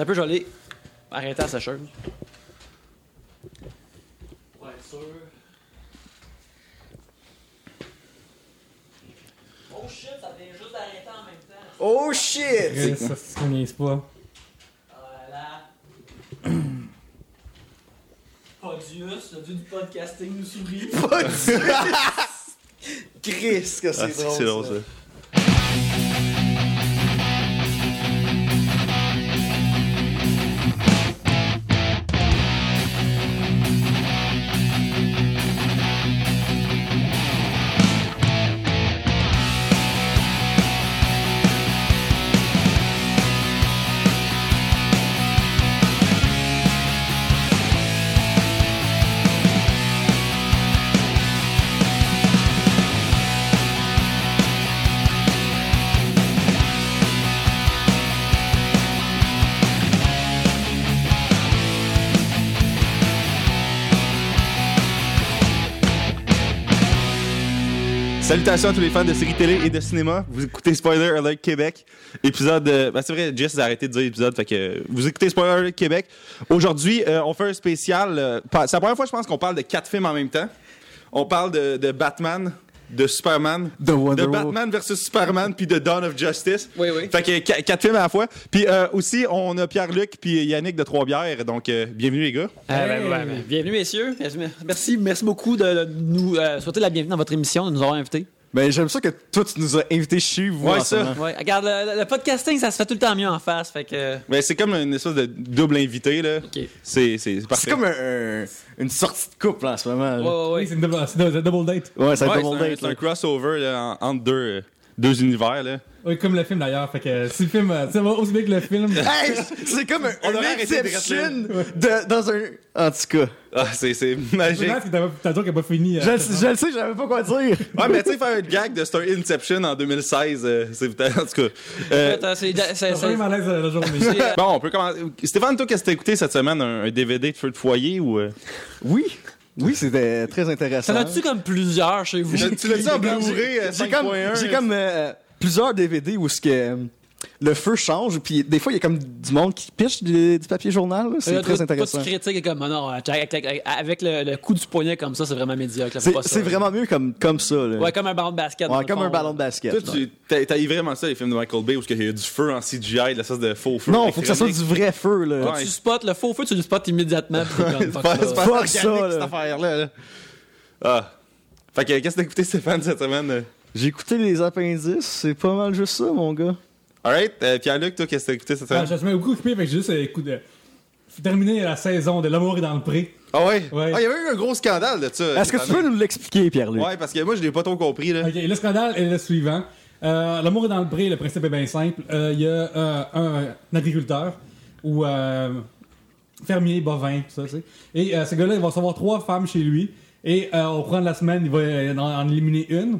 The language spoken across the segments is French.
T'as un peu jolé. Arrêtez la sécheuse. Ouais, sûr. Oh shit, ça vient juste d'arrêter en même temps. Oh shit! Ça, c'est qu'on niaise pas. Voilà. Odius, le dieu du podcasting, nous sourit. Chris, que c'est Ah, drôle. c'est drôle ça. ça. Salutations à tous les fans de séries télé et de cinéma. Vous écoutez Spoiler Alert Québec. Épisode. euh, ben c'est vrai, Jess a arrêté de dire épisode. Vous écoutez Spoiler Alert Québec. Aujourd'hui, euh, on fait un spécial. euh, c'est la première fois, je pense, qu'on parle de quatre films en même temps. On parle de, de Batman, de Superman, De Wonder de Woman. Batman versus Superman, puis de Dawn of Justice. Oui, oui. Fait que qu- quatre films à la fois. Puis euh, aussi, on a Pierre-Luc puis Yannick de Trois-Bières. Donc, euh, bienvenue les gars. Euh, ben, ben, ben, bienvenue, messieurs. Merci, merci beaucoup de nous euh, souhaiter la bienvenue dans votre émission, de nous avoir invités. Ben, j'aime ça que toi, tu nous as invités chez vous. Ouais, ça. Ouais, regarde, le, le podcasting, ça se fait tout le temps mieux en face. Fait que. Ben, c'est comme une espèce de double invité. là. Ok. C'est c'est parfait. C'est comme un- un- une sortie de couple en ce moment. là. Ouais, ouais, Oui, c'est une double, c'est une double date. Ouais, ça va Ouais, être c'est double un, date. c'est un là. crossover là, en- entre deux, euh, deux univers. Là. Oui, comme le film d'ailleurs. Fait que si le film, euh, ça va aussi bien que le film. Hey, c'est comme un, On un aurait arrêté de Inception de, dans un. En tout cas. Ah, c'est c'est Je magique. t'as qu'elle n'a pas fini. euh, Je, le- je le sais, j'avais pas quoi dire. Ouais, mais tu sais, faire un gag de Star Inception en 2016, euh, c'est peut-être. En tout cas. Euh, Attends, c'est- c'est- C'est c'est- le malaise de la journée. c'est, euh, bon, on peut commencer. Stéphane, toi, qu'est-ce que t'as écouté cette semaine? Un, un DVD de feu de foyer ou. euh? Oui. Oui, c'était très intéressant. T'en as-tu comme plusieurs chez vous? Tu l'as dit en Blu-ray euh, J'ai comme, 5.1, j'ai euh, comme euh, plusieurs DVD où ce que, euh, le feu change, puis des fois, il y a comme du monde qui piche du, du papier journal. C'est Là, très intéressant. Toi, tu critiques comme, non, avec, avec- avec le, le coup du poignet comme ça, c'est vraiment médiocre. C'est pas vraiment mieux comme, comme ça. Là. Ouais, comme un ballon de basket. Ouais, comme fond, un ballon de basket. Toi, tu t'as t'as eu vraiment ça, les films de Michael Bay, où il y a du feu en CGI, de la sorte de faux feu. non, faut que ça soit du vrai feu. Là. Ouais. Tu spots le faux feu, tu le spots immédiatement. C'est fuck pas, ça. c'est pas Fuck organique, ça, là. cette affaire-là. là. Ah. Fait que, qu'est-ce que t'as écouté, Stéphane, cette semaine? euh? J'ai écouté les appendices, c'est pas mal juste ça, mon gars. Alright, euh, Pierre-Luc, toi, qu'est-ce que t'as écouté cette Ah, semaine je me suis beaucoup occupé, fait que j'ai juste euh, écoute, euh, terminé la saison de L'amour est dans le pré. Ah ouais? Ouais. Ah, il y avait eu un gros scandale de ça. Est-ce que tu peux nous l'expliquer, Pierre-Luc? Ouais, parce que moi, je l'ai pas trop compris, là. Ok, le scandale est le suivant. Euh, L'amour est dans le pré, le principe est bien simple. Euh, Il y a euh, un, un agriculteur ou euh, fermier, bovin, tout ça, tu sais. Et euh, ce gars-là, il va recevoir trois femmes chez lui. Et euh, au courant de la semaine, il va en, en éliminer une.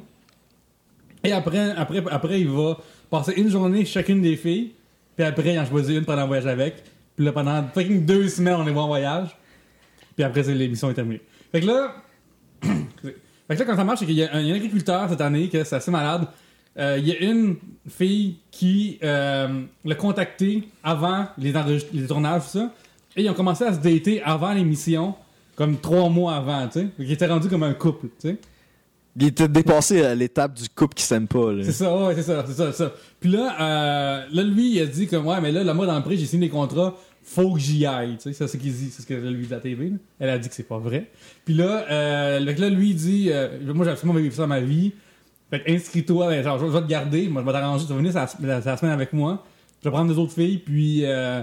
Et après, après, après, il va passer une journée chacune des filles. Puis après, il en choisit une pendant le voyage avec. Puis là, pendant fucking deux semaines, on voit en voyage. Puis après, l'émission est terminée. Fait que là, fait que là, quand ça marche, c'est qu'il y, a un agriculteur cette année, que c'est assez malade. Euh, il y a une fille qui euh, l'a contacté avant les, les tournages, tout ça. Et ils ont commencé à se dater avant l'émission, comme trois mois avant, tu sais. Qu'ils étaient rendus comme un couple, tu sais. Il était dépassé à l'étape du couple qui s'aime pas. Là. C'est ça, ouais, c'est ça, c'est ça, c'est ça. Puis là, euh, là, lui, il a dit comme, ouais, mais là, là, moi, dans le prix, j'ai signé des contrats, faut que j'y aille, tu sais, c'est ce qu'il dit, c'est ce que lui dit à la TV, là. Elle a dit que c'est pas vrai. Puis là, euh, là, lui, il dit, euh, moi, j'ai absolument vécu ça dans ma vie. Fait que inscris-toi, ben, genre, je vais te garder, moi, je vais t'arranger, tu vas venir la, la- la semaine avec moi, je vais prendre des autres filles, puis, euh,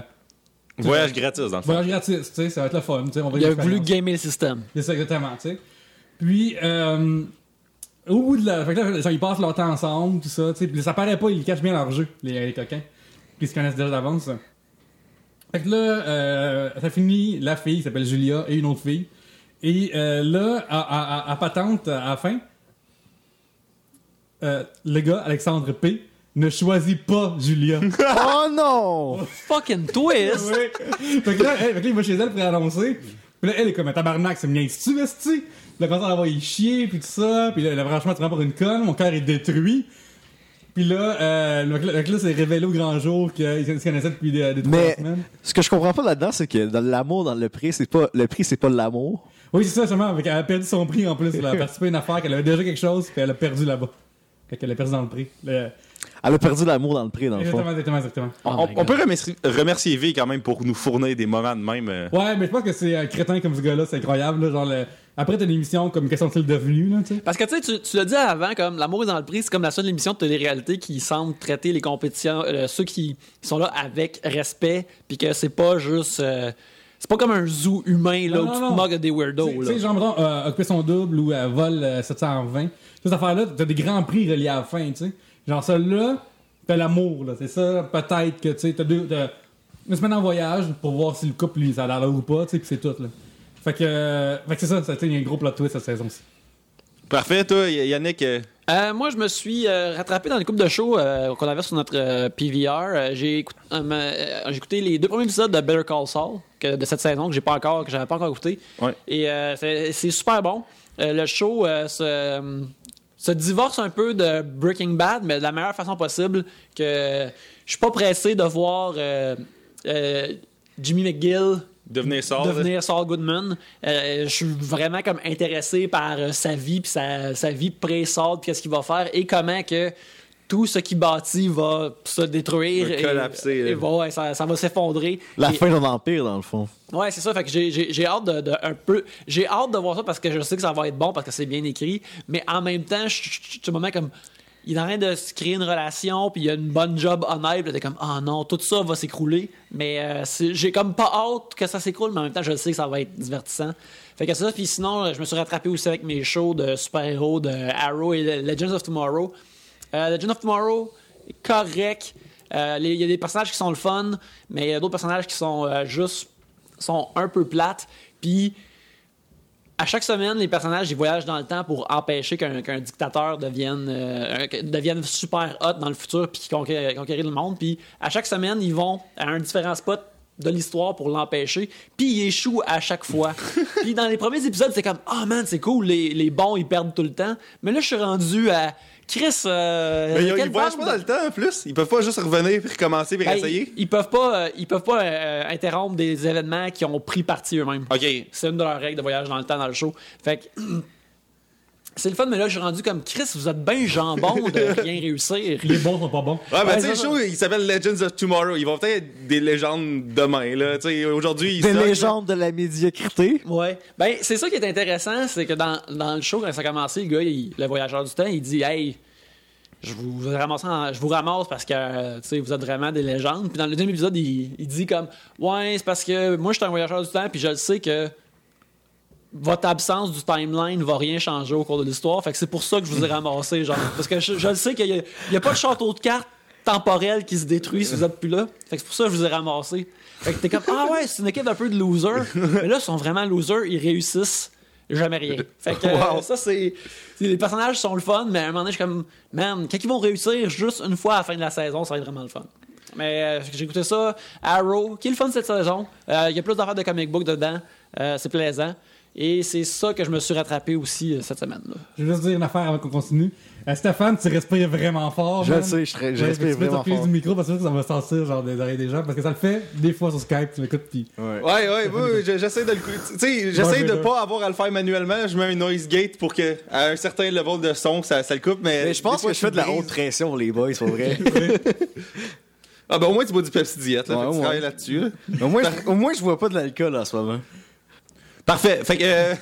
Voyage gratis, dans le fond. voyage gratis, tu sais, ça va être le fun, tu sais, on va Il a voulu gamer le système. C'est ça, exactement, tu sais. Puis, euh, au bout de la. Fait que là, ils passent leur temps ensemble, tout ça, tu sais. Puis ça paraît pas, ils cachent bien leur jeu, les, les coquins. Puis ils se connaissent déjà d'avance. ça. Fait que là, euh, ça finit, la fille qui s'appelle Julia et une autre fille. Et euh, là, à, à, à, à patente, à la fin, euh, le gars, Alexandre P., ne choisit pas Julia. oh non! Fucking twist! Ouais. fait, que là, elle- fait que là, il va chez elle pour annoncer. Puis là, elle est comme un tabarnak, c'est me niaises-tu, la voit y chier, puis tout ça. Puis là, là, franchement, tu prends pour une conne, mon cœur est détruit. Puis là, euh, le s'est révélé au grand jour qu'il se connaissait depuis des, des trois Mais semaines. ce que je comprends pas là-dedans, c'est que dans l'amour, dans le prix, c'est pas le prix, c'est pas l'amour. Oui, c'est ça, seulement. Qu'elle a perdu son prix en plus. Elle a participé à une affaire qu'elle avait déjà quelque chose, puis elle a perdu là-bas. Fait qu'elle a perdu dans le prix. Le- Elle a perdu l'amour dans le prix, dans le fond. Exactement, exactement, exactement. Oh on, God. peut remercier, remercier V quand même pour nous fournir des moments de même. euh. Ouais, mais je pense que c'est un crétin comme ce gars-là, c'est incroyable. Là, genre, le- Après, t'as une émission comme Question est-il devenu, là, tu sais? Parce que tu sais, tu- tu l'as dit avant, comme l'amour est dans le prix, c'est comme la seule émission de télé-réalité qui semble traiter les compétitions, euh, ceux qui, qui sont là avec respect, puis que c'est pas juste. euh, c'est pas comme un zoo humain là, Non, où non, tu non. te moques des weirdos. Tu sais, genre, mettons, euh, occuper son double ou euh, vol euh, 720. Cette affaire-là, t'as des grands prix reliés à la fin, tu sais. Genre, celle-là, t'as l'amour, là. C'est ça, peut-être que, tu sais, t'as deux. t'as une semaine en voyage pour voir si le couple, lui, ça a l'air là ou pas, tu sais, pis c'est tout, là. Fait que, euh, fait que c'est ça, ça, a un gros plot twist cette saison-ci. Parfait, toi, Yannick. euh, Euh, moi, je me suis euh, rattrapé dans les coupes de shows euh, qu'on avait sur notre euh, PVR. J'ai, euh, euh, j'ai écouté les deux premiers épisodes de Better Call Saul que- de cette saison que j'ai pas encore, que j'avais pas encore écouté. Ouais. Et euh, c'est, c'est super bon. Euh, le show euh, se, euh, se divorce un peu de Breaking Bad, mais de la meilleure façon possible. Que je suis pas pressé de voir euh, euh, Jimmy McGill Devenir Saul, devenir Saul Goodman. Euh, je suis vraiment comme intéressé par sa vie puis sa, sa vie pré-Saul puis qu'est-ce qu'il va faire et comment que tout ce qu'il bâtit va se détruire Va et, collapser, et ouais, ça, ça va s'effondrer. La Et- fin d'un empire, dans le fond. Ouais, c'est ça. Fait que j'ai, j'ai, j'ai hâte de, de- un peu. J'ai hâte de voir ça parce que je sais que ça va être bon parce que c'est bien écrit. Mais en même temps, je suis au moment comme. Il est en train de se créer une relation, puis il y a une bonne job honnête. T'es comme, ah non, tout ça va s'écrouler. Mais euh, j'ai comme pas hâte que ça s'écroule, mais en même temps, je sais que ça va être divertissant. Fait que ça, puis sinon, je me suis rattrapé aussi avec mes shows de super-héros de Arrow et Legends of Tomorrow. Euh, Legends of Tomorrow, correct. Euh, Il y a des personnages qui sont le fun, mais il y a d'autres personnages qui sont euh, juste sont un peu plates. Puis à chaque semaine, les personnages ils voyagent dans le temps pour empêcher qu'un qu'un dictateur devienne, euh, devienne super hot dans le futur puis qu'il conquérir, conquérir le monde. Puis à chaque semaine, ils vont à un différent spot de l'histoire pour l'empêcher. Puis ils échouent à chaque fois. puis dans les premiers épisodes, c'est comme Ah man, c'est cool, les, les bons ils perdent tout le temps. Mais là, je suis rendu à Chris. euh, Mais ils, ils voyagent pas dans le temps en plus. Ils peuvent pas juste revenir puis recommencer puis ben, réessayer. ils, ils peuvent pas, euh, ils peuvent pas euh, interrompre des événements qui ont pris parti eux-mêmes. Ok. C'est une de leurs règles de voyage dans le temps dans le show. Fait que c'est le fun, mais là je suis rendu comme Chris, vous êtes bien jambon de rien réussir. Les bons sont pas bons. Ouais, mais tu sais, show, il s'appelle Legends of Tomorrow. Ils vont peut-être être des légendes demain, là. Tu sais, aujourd'hui, ils Des légendes de la médiocrité. Ouais. Ben, c'est ça qui est intéressant, c'est que dans, dans le show, quand ça a commencé, le gars, il- le voyageur du temps, il dit Hey, je vous, ramasse en- je vous ramasse parce que euh, tu sais, vous êtes vraiment des légendes. Puis dans le deuxième épisode, il, il dit comme Ouais, c'est parce que moi, je suis un voyageur du temps, puis je le sais que votre absence du timeline va rien changer au cours de l'histoire. Fait que c'est pour ça que je vous ai ramassé, genre. Parce que je, je le sais qu'il y a, pas de château de cartes temporel qui se détruit si vous êtes plus là. Fait que c'est pour ça que je vous ai ramassé. Fait que t'es comme Ah ouais, c'est une équipe un peu de losers. Mais là, ils sont vraiment losers, ils réussissent jamais rien. Fait que euh, ça, c'est. Les personnages sont le fun, mais à un moment donné, je suis comme Man, quand ils vont réussir juste une fois à la fin de la saison, ça va être vraiment le fun. Mais euh, j'ai écouté ça, Arrow, qui est le fun cette saison. Euh, Il y a plus d'affaires de comic book dedans. C'est plaisant. Et c'est ça que je me suis rattrapé aussi euh, cette semaine. là Je vais juste dire une affaire avant qu'on continue. Euh, Stéphane, tu respires vraiment fort. Je man. le sais, je, respire tu peux vraiment fort. du micro parce que ça va sortir genre des oreilles des gens parce que ça le fait des fois sur Skype, tu m'écoutes puis Ouais. Ouais, ouais, ouais, je- j'essaie de le. Tu sais, j'essaie de pas avoir à le faire manuellement. Je mets un noise gate pour que, à un certain level de son, ça, ça le coupe, mais. Mais je pense fois, que je fais de la haute pression, les boys, c'est vrai. Ah, ben au moins, tu bois du Pepsi Diet, là. Ouais, tu travailles là-dessus, là. au, moins, je, au moins, je vois pas de l'alcool en ce moment. Parfait. Fait que euh,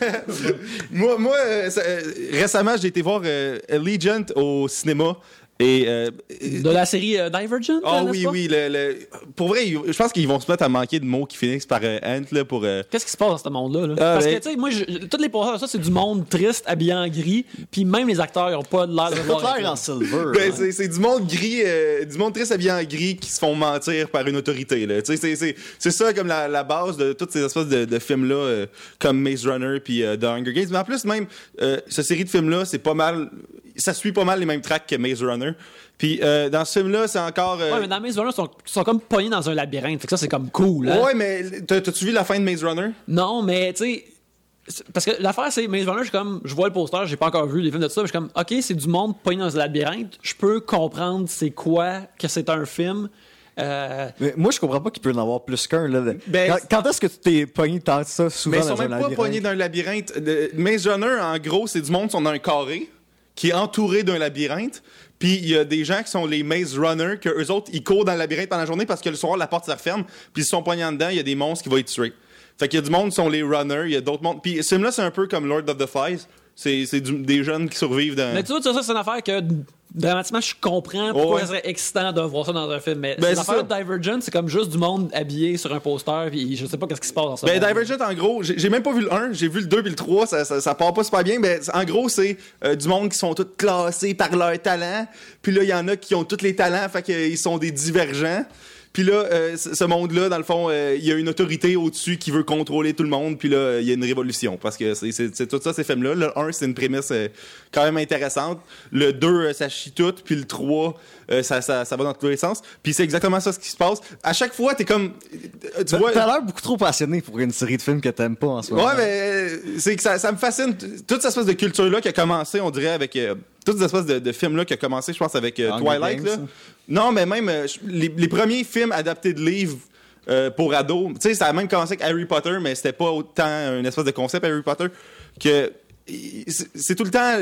moi, moi euh, euh, récemment, j'ai été voir euh, Allegiant au cinéma et euh, De la série euh, Divergent n'est-ce oui, pas? oui. Le, le- Pour vrai, je pense qu'ils vont se mettre à manquer de mots qui finissent par euh, Ant là, pour. euh, Qu'est-ce qui se passe dans ce monde-là? là? Ah, Parce ben- que, tu sais, moi, je, toutes les posters, ça, c'est du monde triste, habillé en gris, puis même les acteurs, ils ont pas de l'air de être l'air en silver. Ben, hein. c'est, c'est du monde gris, euh, du monde triste habillé en gris qui se font mentir par une autorité. Là. Tu sais, C'est, c'est, c'est ça comme la, la base de toutes ces espèces de, de films-là, euh, comme Maze Runner puis euh, The Hunger Games. Mais en plus, même, euh, cette série de films-là, c'est pas mal. Ça suit pas mal les mêmes tracks que Maze Runner. Puis euh, dans ce film-là, c'est encore. euh, Ouais, mais dans Maze Runner, ils sont, ils sont comme pognés dans un labyrinthe. Fait que ça, c'est comme cool. hein? ouais, mais t'as- t'as-tu vu la fin de Maze Runner? Non, mais tu sais, Parce que l'affaire, c'est Maze Runner, je suis comme, je vois le poster, j'ai pas encore vu les films de ça, mais je suis comme, ok, c'est du monde pogné dans un labyrinthe, je peux comprendre c'est quoi que c'est un film. Euh, Mais moi, je comprends pas qu'il peut en avoir plus qu'un. Là. Ben, quand quand est-ce que tu t'es pogné tant que ça souvent Mais ils dans sont un même pas labyrinthe? poignés dans un labyrinthe. Le Maze Runner, en gros, c'est du monde qui sont dans un carré, qui est entouré d'un labyrinthe. Puis il y a des gens qui sont les Maze Runners, que eux autres, ils courent dans le labyrinthe pendant la journée parce que le soir, la porte se referme. Puis ils sont poignés dedans, il y a des monstres qui vont être tués. Fait qu'il y a du monde qui sont les runners, il y a d'autres mondes. Puis ce film-là, c'est un peu comme Lord of the Flies. C'est des jeunes qui survivent dans. Mais tu vois, ça, c'est une affaire que dramatiquement, je comprends pourquoi Ouais. ça serait excitant de voir ça dans un film. Mais Ben, cette c'est affaire de Divergent, c'est comme juste du monde habillé sur un poster, puis je sais pas qu'est-ce qui se passe dans ça. Ben, Divergent, en gros, j'ai j'ai même pas vu le 1, j'ai vu le 2 puis le 3, ça, ça, ça part pas super bien, mais en gros, c'est euh, du monde qui sont tous classés par leur talent, puis là, il y en a qui ont tous les talents, fait qu'ils sont des divergents. Puis là, euh, ce monde-là, dans le fond, euh, il y a une autorité au-dessus qui veut contrôler tout le monde, puis là, il y a une révolution, parce que c'est- tout ça, ces films-là. Le 1, c'est une prémisse euh, quand même intéressante. Le 2, euh, ça chie tout, puis le 3, euh, ça, ça, ça va dans tous les sens. Puis c'est exactement ça ce qui se passe. À chaque fois, t'es comme... Tu T'as vois... t'as l'air beaucoup trop passionné pour une série de films que t'aimes pas en ce moment. Ouais, mais c'est que ça, ça me fascine. Toute cette espèce de culture-là qui a commencé, on dirait, avec. toutes ces espèces de, de films-là qui a commencé, je pense, avec Twilight. Games, là. Non, mais même euh, les, premiers films adaptés de livres euh, pour ados. Tu sais, ça a même commencé avec Harry Potter, mais c'était pas autant une espèce de concept Harry Potter que. c'est tout le temps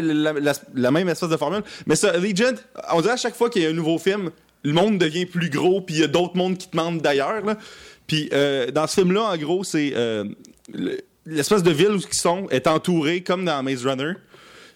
la, même espèce de formule. Mais ça, Legend, on dirait à chaque fois qu'il y a un nouveau film, le monde devient plus gros, puis il y a d'autres mondes qui demandent d'ailleurs. Puis euh, dans ce film-là, en gros, c'est le- l'espèce de ville où ils sont est entourée comme dans Maze Runner.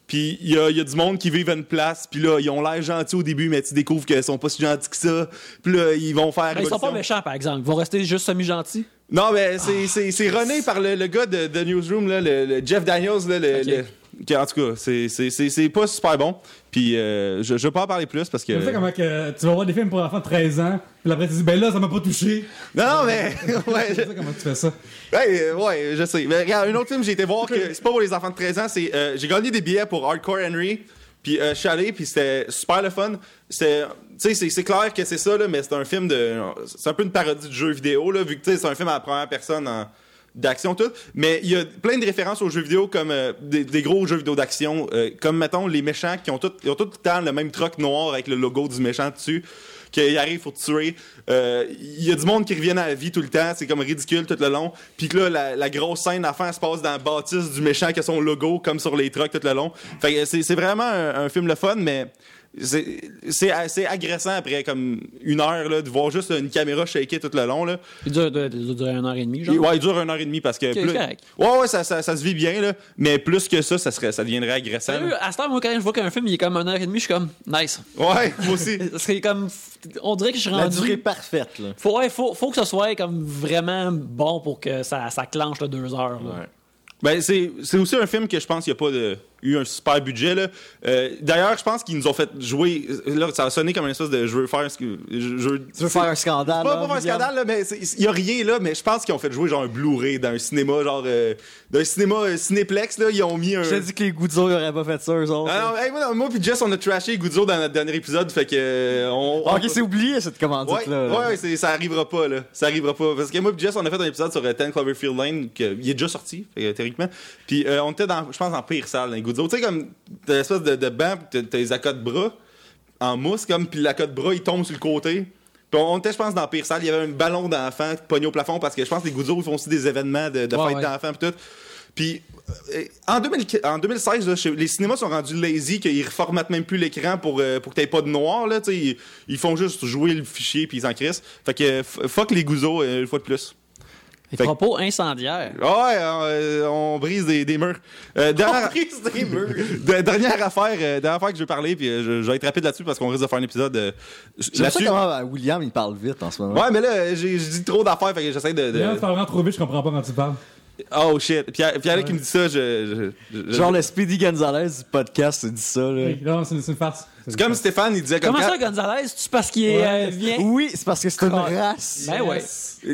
Puis il y a, y a du monde qui vivent à une place, puis là, ils ont l'air gentils au début, mais tu découvres qu'ils sont pas si gentils que ça. Puis là, ils vont faire. Mais ils sont pas méchants, par exemple. Ils vont rester juste semi-gentils. Non, mais c'est, c'est, c'est runné par le, le gars de, de Newsroom, là, le, le Jeff Daniels. Là, le, le- en tout cas, c'est, pas super bon. Puis euh, je, je vais pas en parler plus parce que. Tu sais comment que tu vas voir des films pour enfants de 13 ans, puis après tu dis, ben là, ça m'a pas touché. Non, non, mais. ouais, sais comment tu fais ça. Ouais, euh, ouais, je sais. Mais regarde, un autre film, j'ai été voir que c'est pas pour les enfants de 13 ans, c'est euh, j'ai gagné des billets pour Hardcore Henry. Puis euh, je suis allé, puis c'était super le fun. Tu sais, c'est, clair que c'est ça là, mais c'est un film de, c'est un peu une parodie de jeu vidéo là, vu que c'est un film à la première personne en- d'action tout. Mais il y a plein de références aux jeux vidéo comme euh, des, gros jeux vidéo d'action, euh, comme mettons les méchants qui ont tout, ils ont tout le temps le même truck noir avec le logo du méchant dessus. Qu'il arrive, te tuer. Euh, Il y a du monde qui revient à la vie tout le temps, c'est comme ridicule tout le long. Puis que là, la, grosse scène à la fin se passe dans la bâtisse du méchant qui a son logo, comme sur les trucks tout le long. Fait que c'est c'est vraiment un, un film le fun, mais c'est agressant après comme une heure là, de voir juste une caméra shaker tout le long. Là. Il dure, de- de- dure une heure et demie, genre. Ouais, il dure une heure et demie parce que. Plus- ouais, ouais, ça, ça, ça se vit bien, là. Mais plus que ça, ça, serait, ça deviendrait agressant. Sérieux, à ce temps, moi, quand je vois qu'un film il est comme une heure et demie, je suis comme, nice. Ouais, moi aussi. Parce que comme, on dirait que je suis La rendu. durée parfaite, là. Faut, ouais, faut, faut que ce soit comme vraiment bon pour que ça, ça clenche le deux heures. là. Ben, c'est c'est aussi un film que je pense qu'il n'y a pas de- eu un super budget. là. Euh, D'ailleurs, je pense qu'ils nous ont fait jouer. Là, ça a sonné comme une espèce de je veux faire. ce que- Je, je- Tu veux faire un scandale? Pas, là, pas faire un scandale, là, mais il y a rien là, mais je pense qu'ils ont fait jouer genre un Blu-ray dans un cinéma, genre. euh, d'un cinéma euh, Cinéplex, là, ils ont mis un. Je t'ai dit que les Goudzo n'auraient pas fait ça, eux autres. Ah non, hey, moi, non, moi puis Jess, on a trashé Guzzo dans notre dernier épisode, fait que. euh, on, Ah, on- ok, c'est oublié cette Ouais, commandite-là. ouais, ouais, c'est- ça arrivera pas, là. Ça arrivera pas. Parce que moi et Jess, on a fait un épisode sur euh, 10 Cloverfield Lane, que, il est déjà sorti, fait que, théoriquement. Puis euh, on était dans, je pense, en pire salle, dans les Guzzo. Tu sais, comme, t'as l'espèce de, de banc, pis t'as t'as les accots de bras, en mousse, comme, puis l'accote bras, il tombe sur le côté. Puis on était, je pense, dans pire salle. Il y avait un ballon d'enfant pogné au plafond, parce que je pense que les Guzzo, ils font aussi des événements de, de Ouais, d'enfants, pis tout. Puis euh, en, 2000 en 2016, là, chez- les cinémas sont rendus lazy, qu'ils reformatent même plus l'écran pour, euh, pour que t'aies pas de noir. Là, ils, ils font juste jouer le fichier puis ils s'en crissent. Fait que fuck les gouzos euh, une fois de plus. Des Fait que- propos incendiaires. Ouais, euh, on brise des, des murs. Euh, dernière, de- dernière affaire, euh, dernière affaire que je veux parler, puis je, je vais être rapide là-dessus parce qu'on risque de faire un épisode euh, là-dessus. comment William, il parle vite en ce moment. Ouais, mais là, j'ai j'ai dit trop d'affaires, fait que j'essaie de. de- Là, tu parles vraiment trop vite, je comprends pas quand tu parles. Oh shit. Pierre, Pierre qui me dit ça, je. je- je- Genre le Speedy Gonzalez du podcast, il dit ça, là. Oui, Non, c'est c'est une farce. C'est comme Stéphane, il disait comme. Comment ça, Gonzalez? Tu parce qu'il est Ouais. euh, vient? Oui, c'est parce que c'est une race. Ben ouais.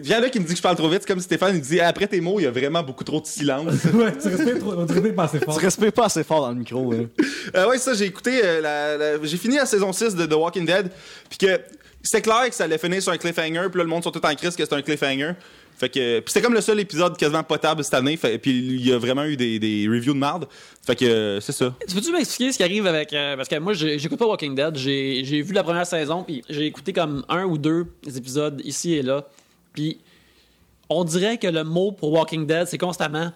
Viens là qui me dit que je parle trop vite, c'est comme Stéphane, il dit après tes mots, il y a vraiment beaucoup trop de silence. ouais, tu respires trop, tu respires pas assez fort. Tu respires pas assez fort dans le micro, là. Euh, ouais, ça, j'ai écouté, euh, la, la- j'ai fini la saison 6 de The Walking Dead, puis que c'était clair que ça allait finir sur un cliffhanger, puis là, le monde sont tout en crise que c'est un cliffhanger. Fait que, c'était comme le seul épisode quasiment potable cette année. Puis il y a vraiment eu des, des reviews de marde. Fait que euh, c'est ça. Tu peux-tu m'expliquer ce qui arrive avec. euh, parce que moi, j'écoute pas Walking Dead. J'ai vu la première saison, puis j'ai écouté comme un ou deux épisodes ici et là. Puis on dirait que le mot pour Walking Dead, c'est constamment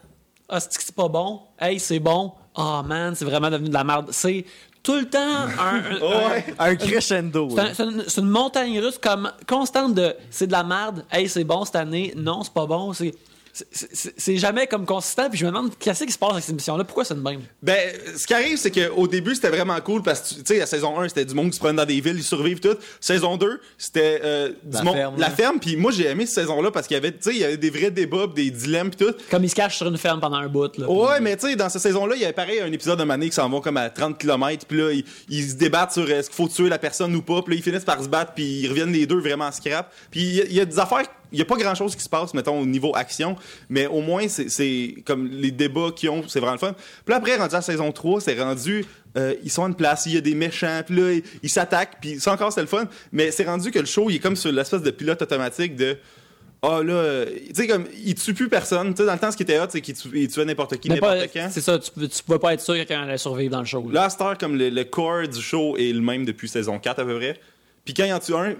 Ah, c'est pas bon? Hey, c'est bon. Ah, man, c'est vraiment devenu de la merde. C'est tout le temps un. un- Ouais. Un crescendo. un- c'est une montagne russe comme constante de c'est de la merde, hey c'est bon cette année, non c'est pas bon, c'est c'est- jamais comme consistant puis je me demande qu'est-ce qui se passe avec cette émission là, pourquoi c'est de même? Ben, ce qui arrive, c'est qu'au début, c'était vraiment cool parce que, tu sais, la saison 1, c'était du monde qui se promène dans des villes, ils survivent tout. Saison 2, c'était euh, du La monde. ferme, la ferme, puis moi, j'ai aimé cette saison-là parce qu'il y avait, tu sais, il y avait des vrais débats, pis des dilemmes, pis tout. Comme ils se cachent sur une ferme pendant un bout. Là, Ouais, mais tu sais, dans cette saison-là, il y avait pareil un épisode de Mané qui s'en va comme à 30 km, puis là, ils, ils se débattent sur est-ce qu'il faut tuer la personne ou pas, puis là, ils finissent par se battre, puis ils reviennent les deux vraiment en scrap. Puis il y, y a des affaires, il y a pas grand-chose qui se passe, mettons, au niveau action, mais au moins, c'est- comme les débats qu'ils ont, c'est vraiment le fun. Puis là, après, rendu à la saison 3, c'est rendu, euh, ils sont à une place, il y a des méchants, puis là, ils- s'attaquent, puis ça encore, c'est le fun, mais c'est rendu que le show, il est comme sur l'espèce de pilote automatique de... Ah là, euh, tu sais, comme, il tue plus personne. Tu sais, dans le temps, ce qui était hot, c'est qu'il tu- il tuait n'importe qui, n'importe quand. c'est ça, tu, tu pouvais pas être sûr que quelqu'un allait survivre dans le show. là. Là, heure, comme le, le core du show est le même depuis saison 4 à peu près. Puis quand il en tue un,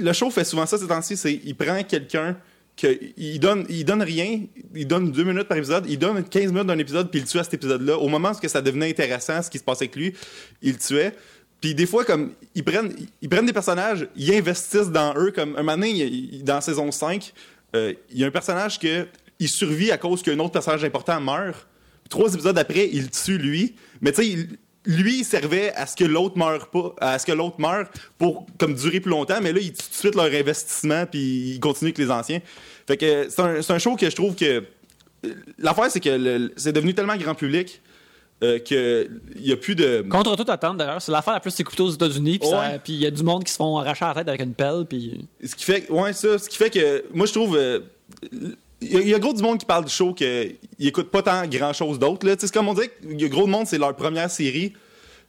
le show fait souvent ça ces temps-ci, c'est il prend quelqu'un que il donne il donne rien, il donne deux minutes par épisode, il donne 15 minutes d'un épisode puis il tue à cet épisode-là. Au moment où ça devenait intéressant, ce qui se passait avec lui, il le tuait. Puis des fois, comme ils prennent, ils prennent des personnages, ils investissent dans eux. Comme un moment donné, dans saison 5, euh, il y a un personnage que survit à cause qu'un autre personnage important meurt. Trois épisodes après, il tue lui. Mais tu sais, lui, il servait à ce que l'autre meure pas, à ce que l'autre meure pour comme durer plus longtemps. Mais là, il tue tout de suite leur investissement puis il continue avec les anciens. Fait que c'est un, show que je trouve que l'affaire, c'est que c'est devenu tellement grand public euh, que il y a plus de Contre toute attente, d'ailleurs, c'est l'affaire la plus écoutée aux États-Unis. Puis ça- Ouais. puis il y a du monde qui se font arracher la tête avec une pelle. Puis Ce qui fait, ouais, ça, ce qui fait que, moi, je trouve, euh, il y, a- il y a gros du monde qui parle du show que ils écoutent pas tant grand chose d'autre, là. Tu sais, c'est comme on dit, il y a gros de monde, c'est leur première série.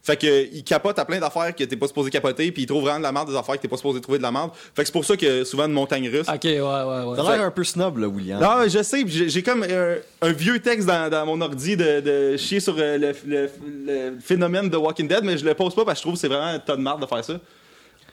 Fait que, ils capotent à plein d'affaires que t'es pas supposé capoter, puis ils trouvent vraiment de la merde des affaires que t'es pas supposé trouver de la merde. Fait que c'est pour ça que souvent une montagne russe. ok, ouais, ouais, ouais. T'as l'air un peu snob, là, William. Non, je sais, j'ai comme un, un vieux texte dans, dans mon ordi de, de chier sur euh, le, le- le phénomène de Walking Dead, mais je le pose pas parce que je trouve que c'est vraiment un tas de marde de faire ça.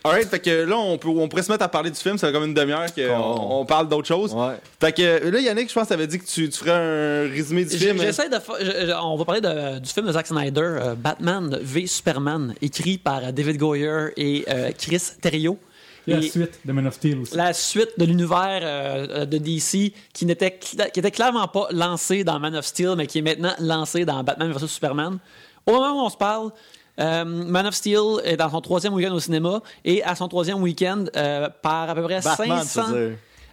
Alright, fait que là, on, peut, on pourrait se mettre à parler du film, ça fait comme une demi-heure qu'on on parle d'autre chose. Ouais. Fait que là, Yannick, je pense que t'avais dit que tu, tu ferais un résumé du film. J'essaie de. fa- je- je- on va parler de- du film de Zack Snyder, euh, Batman v Superman, écrit par euh, David Goyer et euh, Chris Terrio. La Et suite de Man of Steel aussi. la suite de l'univers euh, de DC qui n'était qui était clairement pas lancé dans Man of Steel, mais qui est maintenant lancé dans Batman vs Superman. Au moment où on se parle, euh, Man of Steel est dans son troisième week-end au cinéma et à son troisième week-end, euh, par à peu près Batman, 500...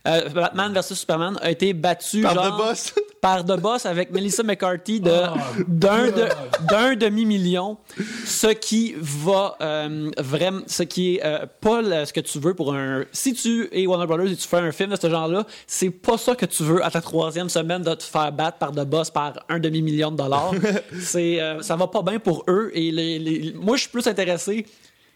Euh, Batman vs Superman a été battu Par genre, The Boss. par The Boss avec Melissa McCarthy de Oh, d'un de- God. d'un demi million, ce qui va euh, vraiment, ce qui est euh, pas ce que tu veux pour un. Si tu es Warner Brothers et tu fais un film de ce genre-là, c'est pas ça que tu veux à ta troisième semaine de te faire battre par The Boss par un demi million de dollars. c'est euh, ça va pas bien pour eux et les, les- moi je suis plus intéressé.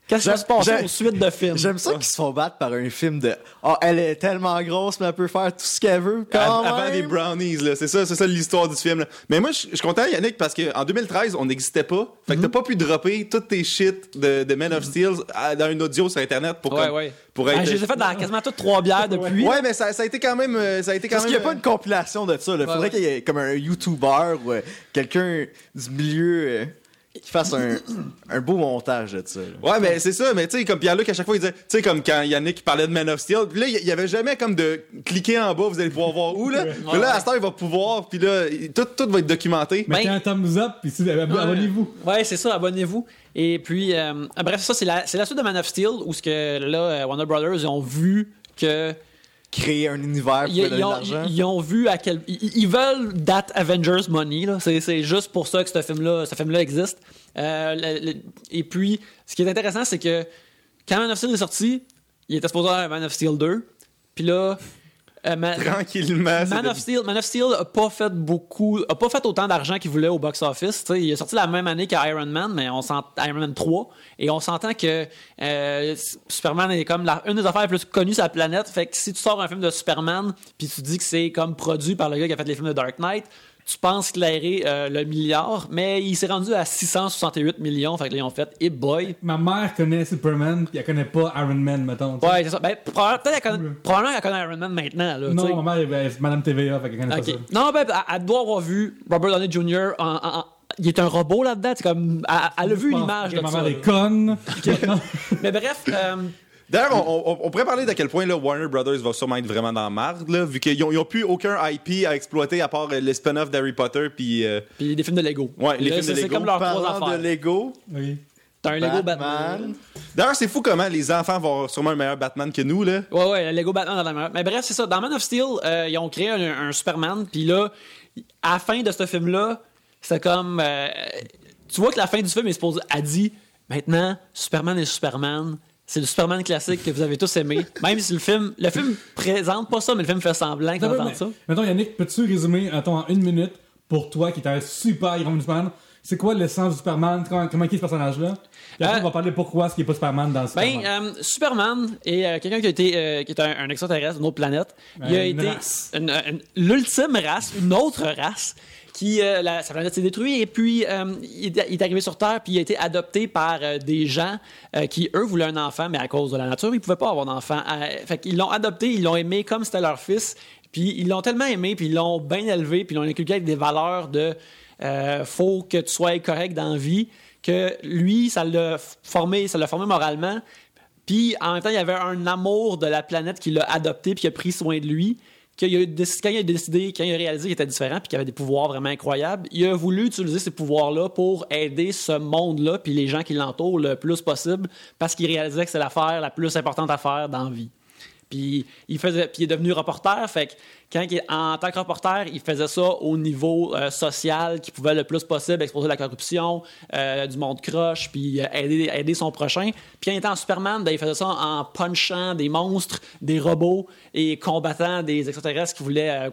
Qu'est-ce qui va se passer J'aime- aux suites de films? J'aime ça qu'ils se font battre par un film de Ah, elle est tellement grosse, mais elle peut faire tout ce qu'elle veut. Quand Av- Avant même. les brownies, là. C'est ça, c'est ça l'histoire du film. là. Mais moi, je suis content, Yannick, parce qu'en 2013, on n'existait pas. Fait que Mhm. t'as pas pu dropper toutes tes shit de, de Man of Steel à- dans un audio sur Internet pour, Ouais, comme- ouais. pour Ah, être. je les ai fait dans quasiment toutes trois bières depuis. Ouais, mais ça, ça a été quand même. euh, Ça a été quand Parce qu'il n'y a même, pas une compilation de ça. Il faudrait ouais. qu'il y ait comme un YouTuber ou euh, quelqu'un du milieu euh, qui fasse un, un beau montage de ça. là. Ouais, mais c'est ça, mais tu sais, comme Pierre-Luc, à chaque fois, il disait, tu sais, comme quand Yannick parlait de Man of Steel, puis là, il y avait jamais comme de cliquer en bas, vous allez pouvoir voir où, là. Mais là, à cette heure, il va pouvoir, puis là, tout, tout va être documenté. Mettez Ben- un thumbs up, puis abonnez-vous. Ouais, c'est ça, abonnez-vous. Et puis, euh, bref, ça, c'est la, c'est la suite de Man of Steel où ce que là, euh, Warner Brothers ils ont vu que. Créer un univers pour Ils, donner ils de ont, l'argent. ils ont vu à quel. Ils, ils veulent that Avengers money, là. C'est, juste pour ça que ce film-là, ce film-là existe. Euh, le- le- et puis, ce qui est intéressant, c'est que quand Man of Steel est sorti, il était supposé avoir Man of Steel 2. Puis là, euh, Ma- Tranquillement. Man of Steel, Man of Steel a pas fait beaucoup, a pas fait autant d'argent qu'il voulait au box office. Tu sais, il est sorti la même année qu'Iron Man, mais on s'ent- Iron Man 3, et on s'entend que euh, Superman est comme la, une des affaires les plus connues sur la planète. Fait que si tu sors un film de Superman, puis tu dis que c'est comme produit par le gars qui a fait les films de Dark Knight, tu penses clairer euh, le milliard, mais il s'est rendu à 668 millions. Fait que là, ils ont fait, hey boy. Ma mère connaît Superman, puis elle connaît pas Iron Man, mettons. Ouais, c'est ça. Ben, probablement, peut-être qu'elle connaît- probablement connaît Iron Man maintenant. Là. Non, ma mère, c'est Madame TVA, fait qu'elle connaît Ok. pas ça. Non, ben, elle, elle doit avoir vu Robert Downey Jr. en- en- en- il est un robot là-dedans. C'est comme, elle, elle a vu l'image de Ma ça. mère est conne. Mais bref, euh, D'ailleurs, on, on- on pourrait parler d'à quel point là, Warner Brothers va sûrement être vraiment dans la marde, là, vu qu'ils n'ont plus aucun IP à exploiter à part euh, les spin-offs d'Harry Potter. Puis, euh, puis des films de Lego. Ouais, les Là, films de c'est- C'est Lego. comme leurs trois Parlant de affaires. Lego, Oui. T'as un Lego Batman. Batman. D'ailleurs, c'est fou comment les enfants vont avoir sûrement un meilleur Batman que nous. Là. Ouais, ouais, le Lego Batman dans la meilleure. Mais bref, c'est ça. Dans Man of Steel, euh, ils ont créé un, un Superman, puis là, à la fin de ce film-là, c'est comme. euh, tu vois que la fin du film est supposée. a dit maintenant, Superman est Superman. C'est le Superman classique que vous avez tous aimé. Même si le film. Le film présente pas ça, mais le film fait semblant qu'il mais- ça. Mettons, Yannick, peux-tu résumer, attends, en une minute, pour toi qui est un super grand Superman, c'est quoi l'essence du Superman? Comment, comment est ce personnage-là? Après, Euh, on va parler pourquoi est-ce qu'il n'est pas Superman dans le Ben, Superman. euh, Superman est euh, quelqu'un qui a été qui est un, un extraterrestre d'une autre planète. Il a Euh, une été race. une- une- l'ultime race, une autre race qui euh, la, sa planète s'est détruite et puis euh, il, est- arrivé sur Terre puis il a été adopté par euh, des gens qui eux voulaient un enfant mais à cause de la nature ils pouvaient pas avoir d'enfant. Fait qu'ils l'ont adopté, ils l'ont aimé comme c'était leur fils. Puis ils l'ont tellement aimé puis ils l'ont bien élevé puis ils l'ont inculqué avec des valeurs de faut que tu sois correct dans la vie que lui ça l'a formé ça l'a formé moralement puis en même temps, il y avait un amour de la planète qui l'a adopté puis qui a pris soin de lui. Quand il a décidé, quand il a réalisé qu'il était différent puis qu'il avait des pouvoirs vraiment incroyables, il a voulu utiliser ces pouvoirs-là pour aider ce monde-là puis les gens qui l'entourent le plus possible parce qu'il réalisait que c'est l'affaire la plus importante à faire dans la vie. Puis il faisait, puis il est devenu reporter. Fait quand il- en tant que reporter, il faisait ça au niveau euh, social, qui pouvait le plus possible exposer la corruption, euh, du monde croche, puis euh, aider, aider son prochain. Puis en étant Superman, ben, il faisait ça en punchant des monstres, des robots et combattant des extraterrestres qui voulaient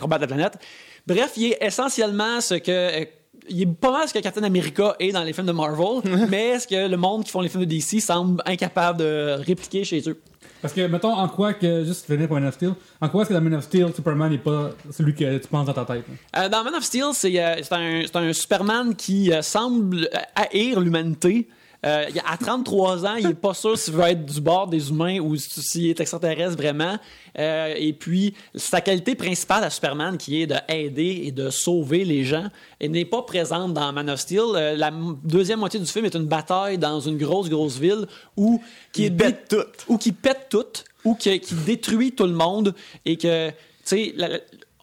combattre la planète. Bref, il est essentiellement ce que il est pas mal ce que Captain America est dans les films de Marvel, mais ce que le monde qui font les films de DC semble incapable de répliquer chez eux. Parce que, mettons, en quoi que, juste finir pour Man of Steel, en quoi est-ce que dans Man of Steel, Superman n'est pas celui que tu penses dans ta tête? Euh, dans Man of Steel, c'est euh, un, un Superman qui euh, semble haïr l'humanité. Euh, à 33 ans, il est pas sûr s'il veut être du bord des humains ou s'il est extraterrestre vraiment. Euh, et puis, sa qualité principale à Superman, qui est de aider et de sauver les gens, elle n'est pas présente dans Man of Steel. Euh, la deuxième moitié du film est une bataille dans une grosse, grosse ville où qui Il pète tout. ou qui pète tout, ou qui, qui détruit tout le monde, et que, tu sais,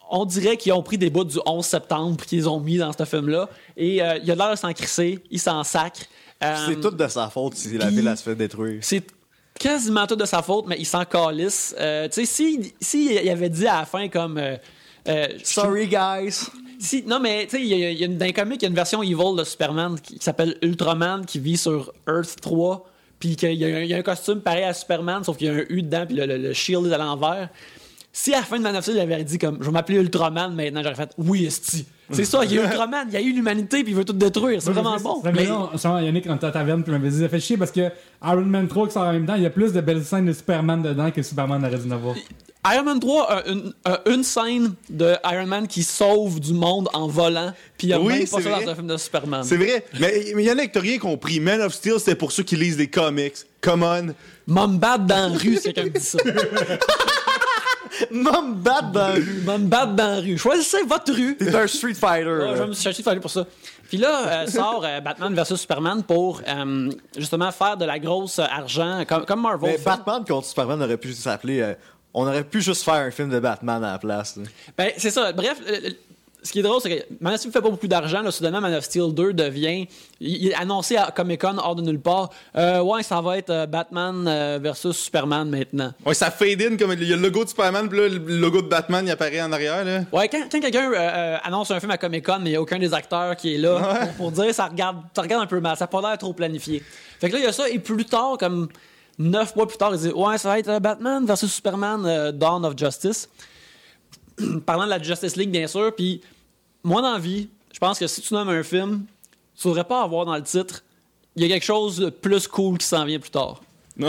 on dirait qu'ils ont pris des bouts du 11 septembre qu'ils ont mis dans ce film-là. Et euh, il a l'air de s'en crisser, il s'en sacre. Euh, C'est tout de sa faute si la ville elle se fait détruire. c'est quasiment tout de sa faute, mais il s'en calisse. Euh, tu sais, si, si il avait dit à la fin comme. euh, euh, Sorry, guys. si, non, mais tu sais, il y a, il y a une, dans les comics, il y a une version evil de Superman qui, qui s'appelle Ultraman qui vit sur Earth 3. Puis qu'il y, a un- il y a un costume pareil à Superman, sauf qu'il y a un U dedans, puis le, le- le shield est à l'envers. Si à la fin de Man of Steel, il avait dit comme je vais m'appeler Ultraman maintenant, j'aurais fait oui, esti. C'est ça, il y a Ultraman, il y a eu l'humanité, puis il veut tout détruire. C'est vraiment bon. Ça Mais- non, Yannick, à la taverne, tu m'avais dit, ça fait chier parce que Iron Man 3 qui sort en même temps, il y a plus de belles scènes de Superman dedans que Superman aurait dû en avoir. Iron Man 3 a une, a une scène de Iron Man qui sauve du monde en volant, puis il y a Oui, même pas c'est ça vrai. dans un film de Superman. C'est vrai. Mais, mais Yannick, t'as rien compris. Man of Steel, c'était pour ceux qui lisent des comics. Come on. Bat dans la rue, si quelqu'un me dit ça. Mom bat dans la rue. Dans la rue. Choisissez votre rue. T'es un Street Fighter. Ah, je vais me chercher de pour ça. Puis là, euh, sort euh, Batman vs Superman pour euh, justement faire de la grosse argent, comme, comme Marvel Mais fait. Batman contre Superman aurait pu s'appeler. on aurait pu juste faire un film de Batman à la place. là. Ben, c'est ça. Bref, ce qui est drôle, c'est que Man of Steel fait pas beaucoup d'argent. Là, soudainement, Man of Steel 2 devient. Il, il est annoncé à Comic Con hors de nulle part. Euh, ouais, ça va être euh, Batman euh, versus Superman maintenant. Ouais, ça fade in comme il y a le logo de Superman, puis là, le logo de Batman, il apparaît en arrière, là. Ouais, quand, quand quelqu'un euh, annonce un film à Comic Con, mais il n'y a aucun des acteurs qui est là pour, pour dire, ça regarde, ça regarde un peu mal. Ça n'a pas l'air trop planifié. Fait que là, il y a ça. Et plus tard, comme neuf mois plus tard, il dit Ouais, ça va être Batman versus Superman Dawn of Justice. Parlant de la Justice League, bien sûr. Puis, moi, dans la vie, je pense que si tu nommes un film, tu devrais pas avoir dans le titre il y a quelque chose de plus cool qui s'en vient plus tard. Ouais.